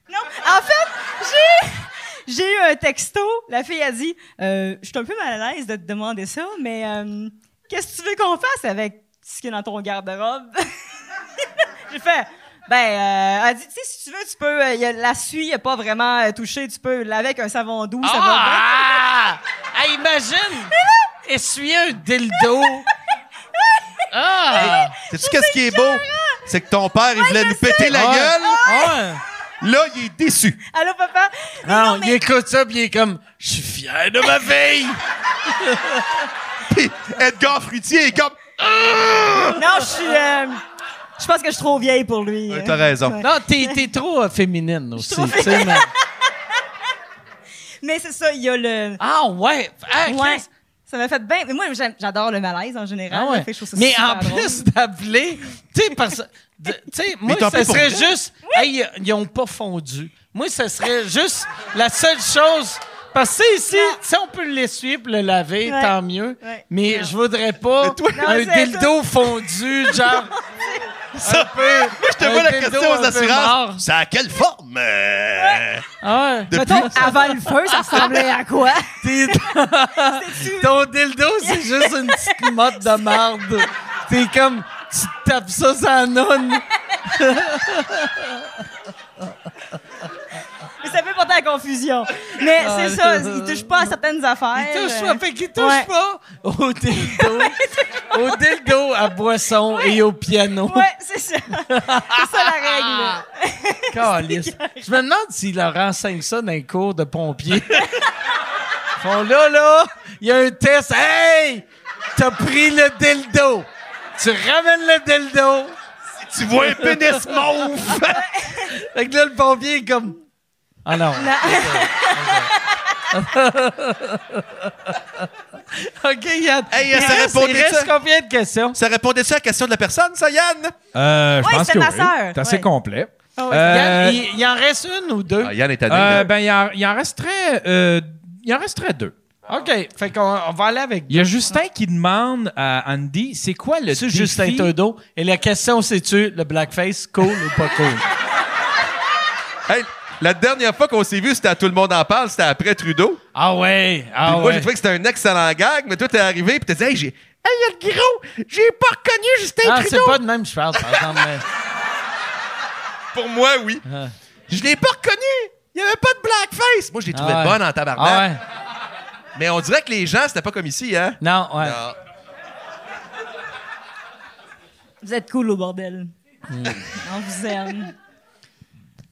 Non, en fait, j'ai j'ai eu un texto. La fille a dit euh, Je suis un peu mal à l'aise de te demander ça, mais euh, qu'est-ce que tu veux qu'on fasse avec ce qu'il y a dans ton garde-robe? [LAUGHS] J'ai fait ben, euh, elle a dit, tu sais, si tu veux, tu peux. euh, y a- la suie n'est pas vraiment euh, touchée, tu peux laver avec un savon doux, ça va bien. Ah! Hey, imagine! Essuyer un dildo. [LAUGHS] Ah! Sais-tu qu'est-ce qui est beau? C'est que ton père, il voulait lui péter la Ouais. gueule. Ouais. Là, il est déçu. Allô, papa? Non, non, il écoute ça, puis il est comme, je suis fier de ma fille. [LAUGHS] Puis Edgar Fruitier est comme. non, je suis. euh, je pense que je suis trop vieille pour lui. Ouais, euh. t'as raison. Ouais. Non, t'es, t'es trop euh, féminine aussi. trop mais- [LAUGHS] Mais c'est ça, il y a le. Ah ouais! Ah, Ouais. Ça m'a fait bien. Mais moi, j'adore le malaise en général. Ah ouais. Fait que je trouve ça Mais en plus d'appeler, tu sais, parce de- tu sais, moi, ça serait juste, hey, ils ont pas fondu. Moi, ça serait juste la seule chose. Parce que tu sais, ici, si on peut l'essuyer pour le laver, Ouais. tant mieux. Ouais. Mais je voudrais pas Non, un dildo fondu, genre. [LAUGHS] Ça, peu, je te vois la question aux assurances. C'est à quelle forme? euh, Ah ouais. Depuis- Mettons, avant le feu, ça ressemblait à quoi? [LAUGHS] T'es- [LAUGHS] Ton dildo, c'est juste une petite motte de marde. T'es comme, tu tapes ça sans nonne. [LAUGHS] Mais ça fait porter à la confusion. Mais Ah, [LAUGHS] c'est ça, il touche pas à certaines affaires. Il touche pas, fait qu'il touche ouais. pas au dildo. [LAUGHS] au dildo, à boisson et au piano. Ouais, c'est ça. c'est ça la règle. [LAUGHS] Je me demande s'il leur enseigne ça dans les cours de pompiers. Ils font là, là, il y a un test. Hey! T'as pris le dildo. Tu ramènes le dildo. Tu vois un pénis mauve. Fait que là, le pompier est comme. Ah non. [LAUGHS] [LAUGHS] OK, Yann. Hey, il ça reste, répondait il reste ça? combien de questions? Ça répondait-tu à la question de la personne, ça, Yann? Euh, je Ouais, pense c'était que ma oui. sœur. C'est assez Ouais. complet. Ouais. Euh, Yann, il, il en reste une ou deux? Ah, Yann est tanné. euh, ben, il en, il en resterait, euh, il en resterait deux. OK. Fait qu'on on va aller avec Il y a Justin qui demande à Andy, c'est quoi le C'est défi? Justin Trudeau? Et la question, c'est-tu le blackface cool ou pas cool? Hey, la dernière fois qu'on s'est vu, c'était à Tout le monde en parle, c'était après Trudeau. Ah ouais. Ah Puis moi, ouais. j'ai trouvé que c'était un excellent gag, mais toi, t'es arrivé, puis t'as dit, hey, j'ai. Hey, il y a le gros! J'ai pas reconnu Justin Ah, c'est Trudeau! pas de même je parle, par exemple. mais- [LAUGHS] Pour moi, oui. Ah. Je l'ai pas reconnu. Il y avait pas de blackface. Moi, je l'ai trouvé Ah ouais. bonne en tabarnak. Ah ouais? Mais on dirait que les gens, c'était pas comme ici, hein? Non, ouais. Non. Vous êtes cool au bordel. Hmm. On vous aime.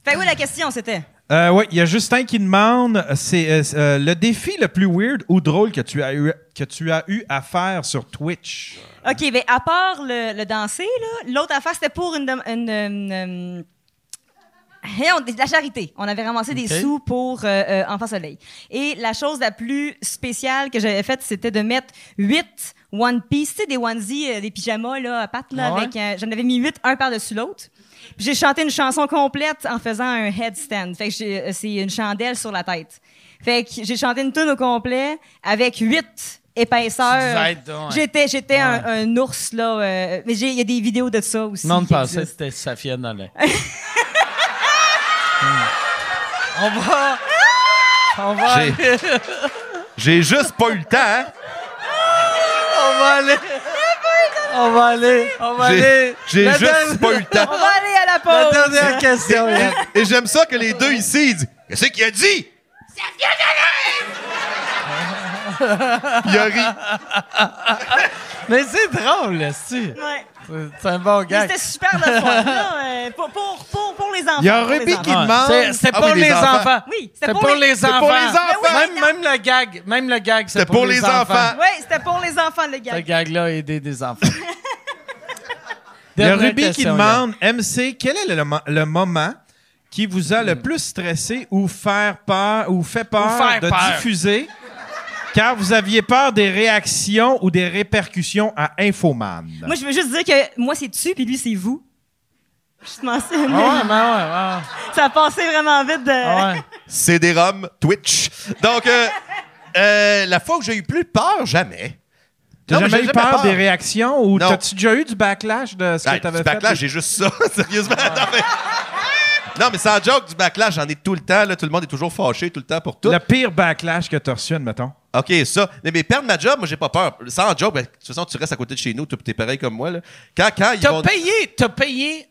Fait oui, la question, c'était. Euh, oui, il y a Justin qui demande c'est euh, euh, le défi le plus weird ou drôle que tu as eu, que tu as eu à faire sur Twitch? OK, mais à part le, le danser, l'autre affaire, c'était pour une. une, une, hey, on- de la charité. On avait ramassé des sous pour euh, euh, Enfant Soleil. Et la chose la plus spéciale que j'avais faite, c'était de mettre huit One Piece, tu sais, des onesies, euh, des pyjamas là, à pattes, là, Ah ouais? avec. J'en avais mis huit, un par-dessus l'autre. Puis j'ai chanté une chanson complète en faisant un headstand. Fait que j'ai- euh, c'est une chandelle sur la tête. Fait que j'ai chanté une tune au complet avec huit ouais. J'étais, j'étais un, Ouais. un ours, là. euh, mais j'ai- il y a des vidéos de ça aussi. Non, que existent. c'était Safia Nolin. [LAUGHS] On va. On va. J'ai juste pas eu le temps, hein? On va aller. On va aller. On va aller. j'ai La juste dernière- pas eu le temps. On va aller à la La pause. dernière question. Yann. Et j'aime ça que les deux ici, ils disent Qu'est-ce qu'il a dit? Il a ri. Mais c'est drôle, là, si. Ouais. C'est- un bon gag. C'était super le fun, là, euh, pour, pour, pour, pour les enfants. Il y a pour les Ruby enfants. qui demande. C'est- C'était Ah pour oui, les enfants. enfants. Oui, C'était pour, les enfants. pour les enfants. Oui, Même, même le gag, même le gag, C'était pour les enfants. Oui, c'était pour les enfants, le Ce gars. gag-là a aidé des enfants. [LAUGHS] Il y a Ruby qui demande MC, quel est le, le moment qui vous a le plus stressé ou faire peur ou fait peur Ou faire de peur. diffuser car vous aviez peur des réactions ou des répercussions à Infoman? Moi, je veux juste dire que moi, c'est tu, puis lui, c'est vous. Justement, c'est- Yann. Ah ouais, ben ouais, ouais. ça a passé vraiment vite de. Ah ouais. CD-ROM, Twitch. Donc, euh, [LAUGHS] euh, la fois où j'ai eu plus peur, jamais. T'as Non, mais jamais j'ai eu peur, peur. des réactions ou Non. t'as-tu déjà eu du backlash de ce Ah, que t'avais du fait? backlash, j'ai juste ça, [LAUGHS] sérieusement. Non, mais, non, mais sans joke, du backlash, j'en ai tout le temps. Là, tout le monde est toujours fâché tout le temps pour tout. Le pire backlash que t'as reçu, admettons. OK, ça. Mais, mais perdre ma job, moi, j'ai pas peur. Sans job, ben, de toute façon, tu restes à côté de chez nous, tu es pareil comme moi. Là. Quand, quand ils T'as vont... payé, t'as payé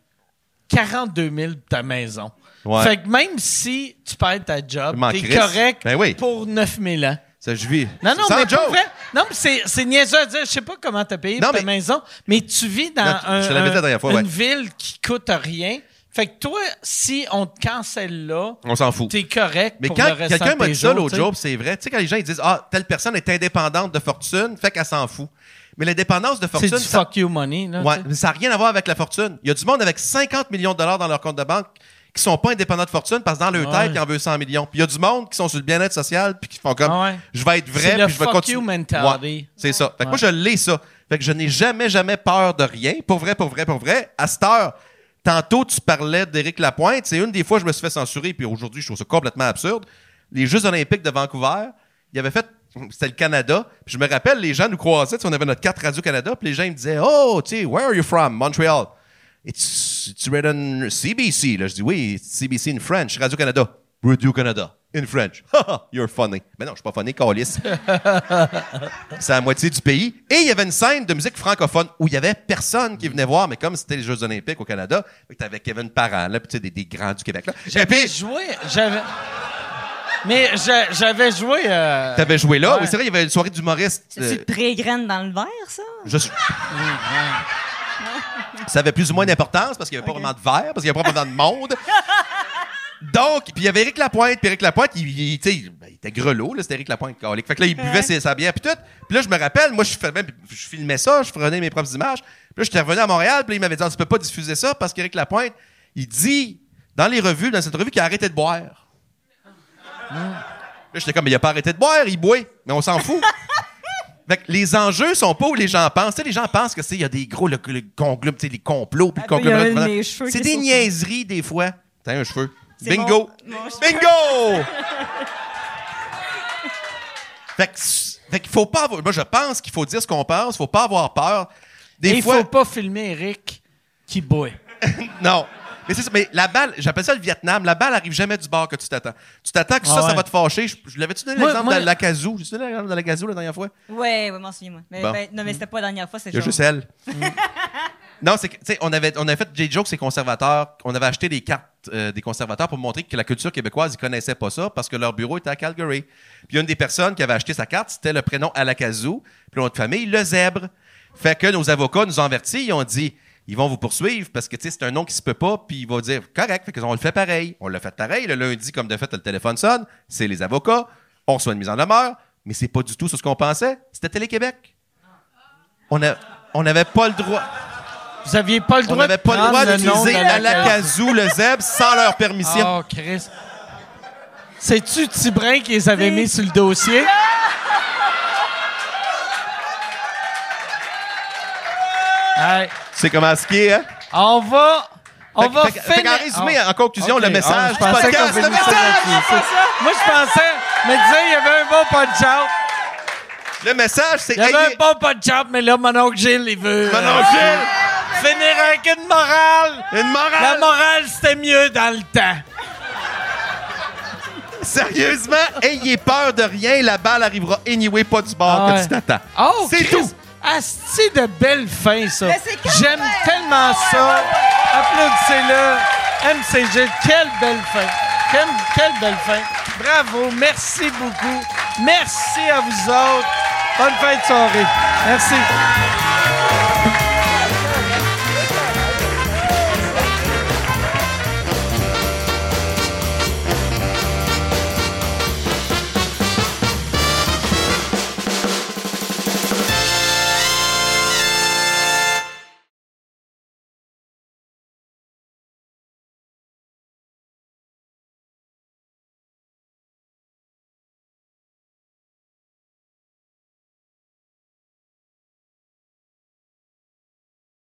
42 000 de ta maison. Ouais. Fait que même si tu perds ta job, t'es correct Ben oui. pour 9 000 ans. Ça, je vis. Non, non, Sans mais pour vrai. Non, mais c'est, c'est niaiseux à dire. Je sais pas comment t'as payé Non, ta mais- maison, mais tu vis dans Non, un- un- fois, une ouais. ville qui coûte rien. Fait que toi, si on te cancelle là, On s'en fout. t'es correct Mais pour quand quelqu'un m'a dit ça l'autre jour, c'est vrai. Tu sais, quand les gens ils disent Ah, telle personne est indépendante de fortune, fait qu'elle s'en fout. Mais l'indépendance de C'est fortune. du ça- fuck you money. Là, Ouais, mais ça n'a rien à voir avec la fortune. Il y a du monde avec 50 millions de dollars dans leur compte de banque qui sont pas indépendants de fortune parce que dans leur Ouais. tête, ils en veulent 100 millions. Puis il y a du monde qui sont sur le bien-être social puis qui font comme ouais. je vais être C'est vrai puis je vais continuer. Ouais, c'est ça. Fait que moi je l'ai ça. Fait que je n'ai jamais jamais peur de rien. Pour vrai, pour vrai, pour vrai. À cette heure, tantôt tu parlais d'Éric Lapointe, c'est une des fois je me suis fait censurer puis aujourd'hui je trouve ça complètement absurde. Les Jeux olympiques de Vancouver, il avait fait c'était le Canada. Puis je me rappelle, les gens nous croisaient, tu on avait notre carte Radio-Canada, puis les gens me disaient Oh, tu sais, where are you from? Montreal. It's, read on CBC. Là, je dis oui, CBC in French, Radio-Canada. Radio-Canada, in French. You're funny. Mais non, je suis pas funny, calice. [LAUGHS] C'est la moitié du pays. Et il y avait une scène de musique francophone où il y avait personne qui venait voir, mais comme c'était les Jeux Olympiques au Canada, tu avais Kevin Parent, là, puis tu sais, des, des grands du Québec. Là. J'avais joué. J'avais. Mais j'a- j'avais joué. euh, t'avais joué là? Ouais. Oui, c'est vrai, il y avait une soirée d'humoristes. C'est-tu euh, de pré-graine dans le verre, ça? Je suis- Ça avait plus ou moins d'importance parce qu'il n'y avait pas vraiment de verre, parce qu'il n'y avait pas vraiment de monde. [LAUGHS] Donc, puis il y avait Éric Lapointe, puis Éric Lapointe, il, ben, il était grelot, là, c'était Éric Lapointe, calique. Fait que là, il buvait ses, sa bière, puis tout. Puis là, je me rappelle, moi, je, filmais, je filmais ça, je prenais mes propres images. Puis là, j'étais revenu à Montréal, puis là, il m'avait dit, Ah, tu peux pas diffuser ça parce qu'Éric Lapointe, il dit, dans les revues, dans cette revue, qu'il a arrêté de boire. [LAUGHS] Là, j'étais comme, mais il a pas arrêté de boire, il boit. Mais on s'en fout. [LAUGHS] Fait que les enjeux sont pas où les gens pensent. Tu sais, les gens pensent que c'est il y a des gros le, le tu sais, les complots puis le Ah, ben, cheveux C'est des niaiseries des fois. T'as un cheveu. Bingo. mon- mon cheveu. Bingo. [LAUGHS] fait qu'il faut pas avoir, moi je pense qu'il faut dire ce qu'on pense, faut pas avoir peur. Des Et il fois faut pas filmer Eric qui boit. [LAUGHS] non. Mais c'est ça, mais la balle, j'appelle ça le Vietnam, la balle arrive jamais du bord que tu t'attends. Tu t'attends que ça, Ah ça ouais. va te fâcher. Je, je l'avais-tu donné l'exemple moi- de la casou? J'ai donné l'exemple de la casou la dernière fois? Ouais, ouais, m'en souviens, moi. Mais, Bon. ben, non, mais c'était pas la dernière fois, c'est genre. juste elle. [LAUGHS] non, c'est on avait, on avait fait J. Joke, c'est conservateurs. On avait acheté des cartes euh, des conservateurs pour montrer que la culture québécoise, ils connaissaient pas ça parce que leur bureau était à Calgary. Puis une des personnes qui avait acheté sa carte, c'était le prénom Alakazou, puis notre famille, le zèbre. Fait que nos avocats nous ont avertis, ils ont dit, ils vont vous poursuivre parce que, tu c'est un nom qui se peut pas, puis ils vont dire, correct, fait qu'on le fait pareil. On l'a fait pareil. Le lundi, comme de fait, le téléphone sonne, c'est les avocats, on reçoit une mise en demeure, mais c'est pas du tout ce qu'on pensait. C'était Télé-Québec. On a- on n'avait pas le droit. Vous aviez pas le On droit n'avait de pas le droit le d'utiliser Alakazou, zèbre, sans leur permission. Oh, Chris. C'est-tu Tibrin qui les avait mis sur le dossier? Hey, C'est comment ce qui est, hein? on va... On Fait- va fait- fait qu'en finir- résumé, en conclusion, le message je du podcast, le message! Moi, je pensais... Mais disais, il y avait un bon punch-out. Le message, c'est Il y avait un bon punch-out, mais là, mon oncle Gilles, il veut... Mon euh, oncle Gilles! Finir avec une morale. Une morale! La morale, c'était mieux dans le temps. Sérieusement, ayez peur de rien, la balle arrivera anyway, pas du bord Ah que ouais. tu t'attends. Oh, C'est tout! Asti de belle fin, ça. J'aime tellement ça. Applaudissez-le. MCG, quelle belle fin. Quelle, quelle belle fin. Bravo. Merci beaucoup. Merci à vous autres. Bonne fin de soirée. Merci.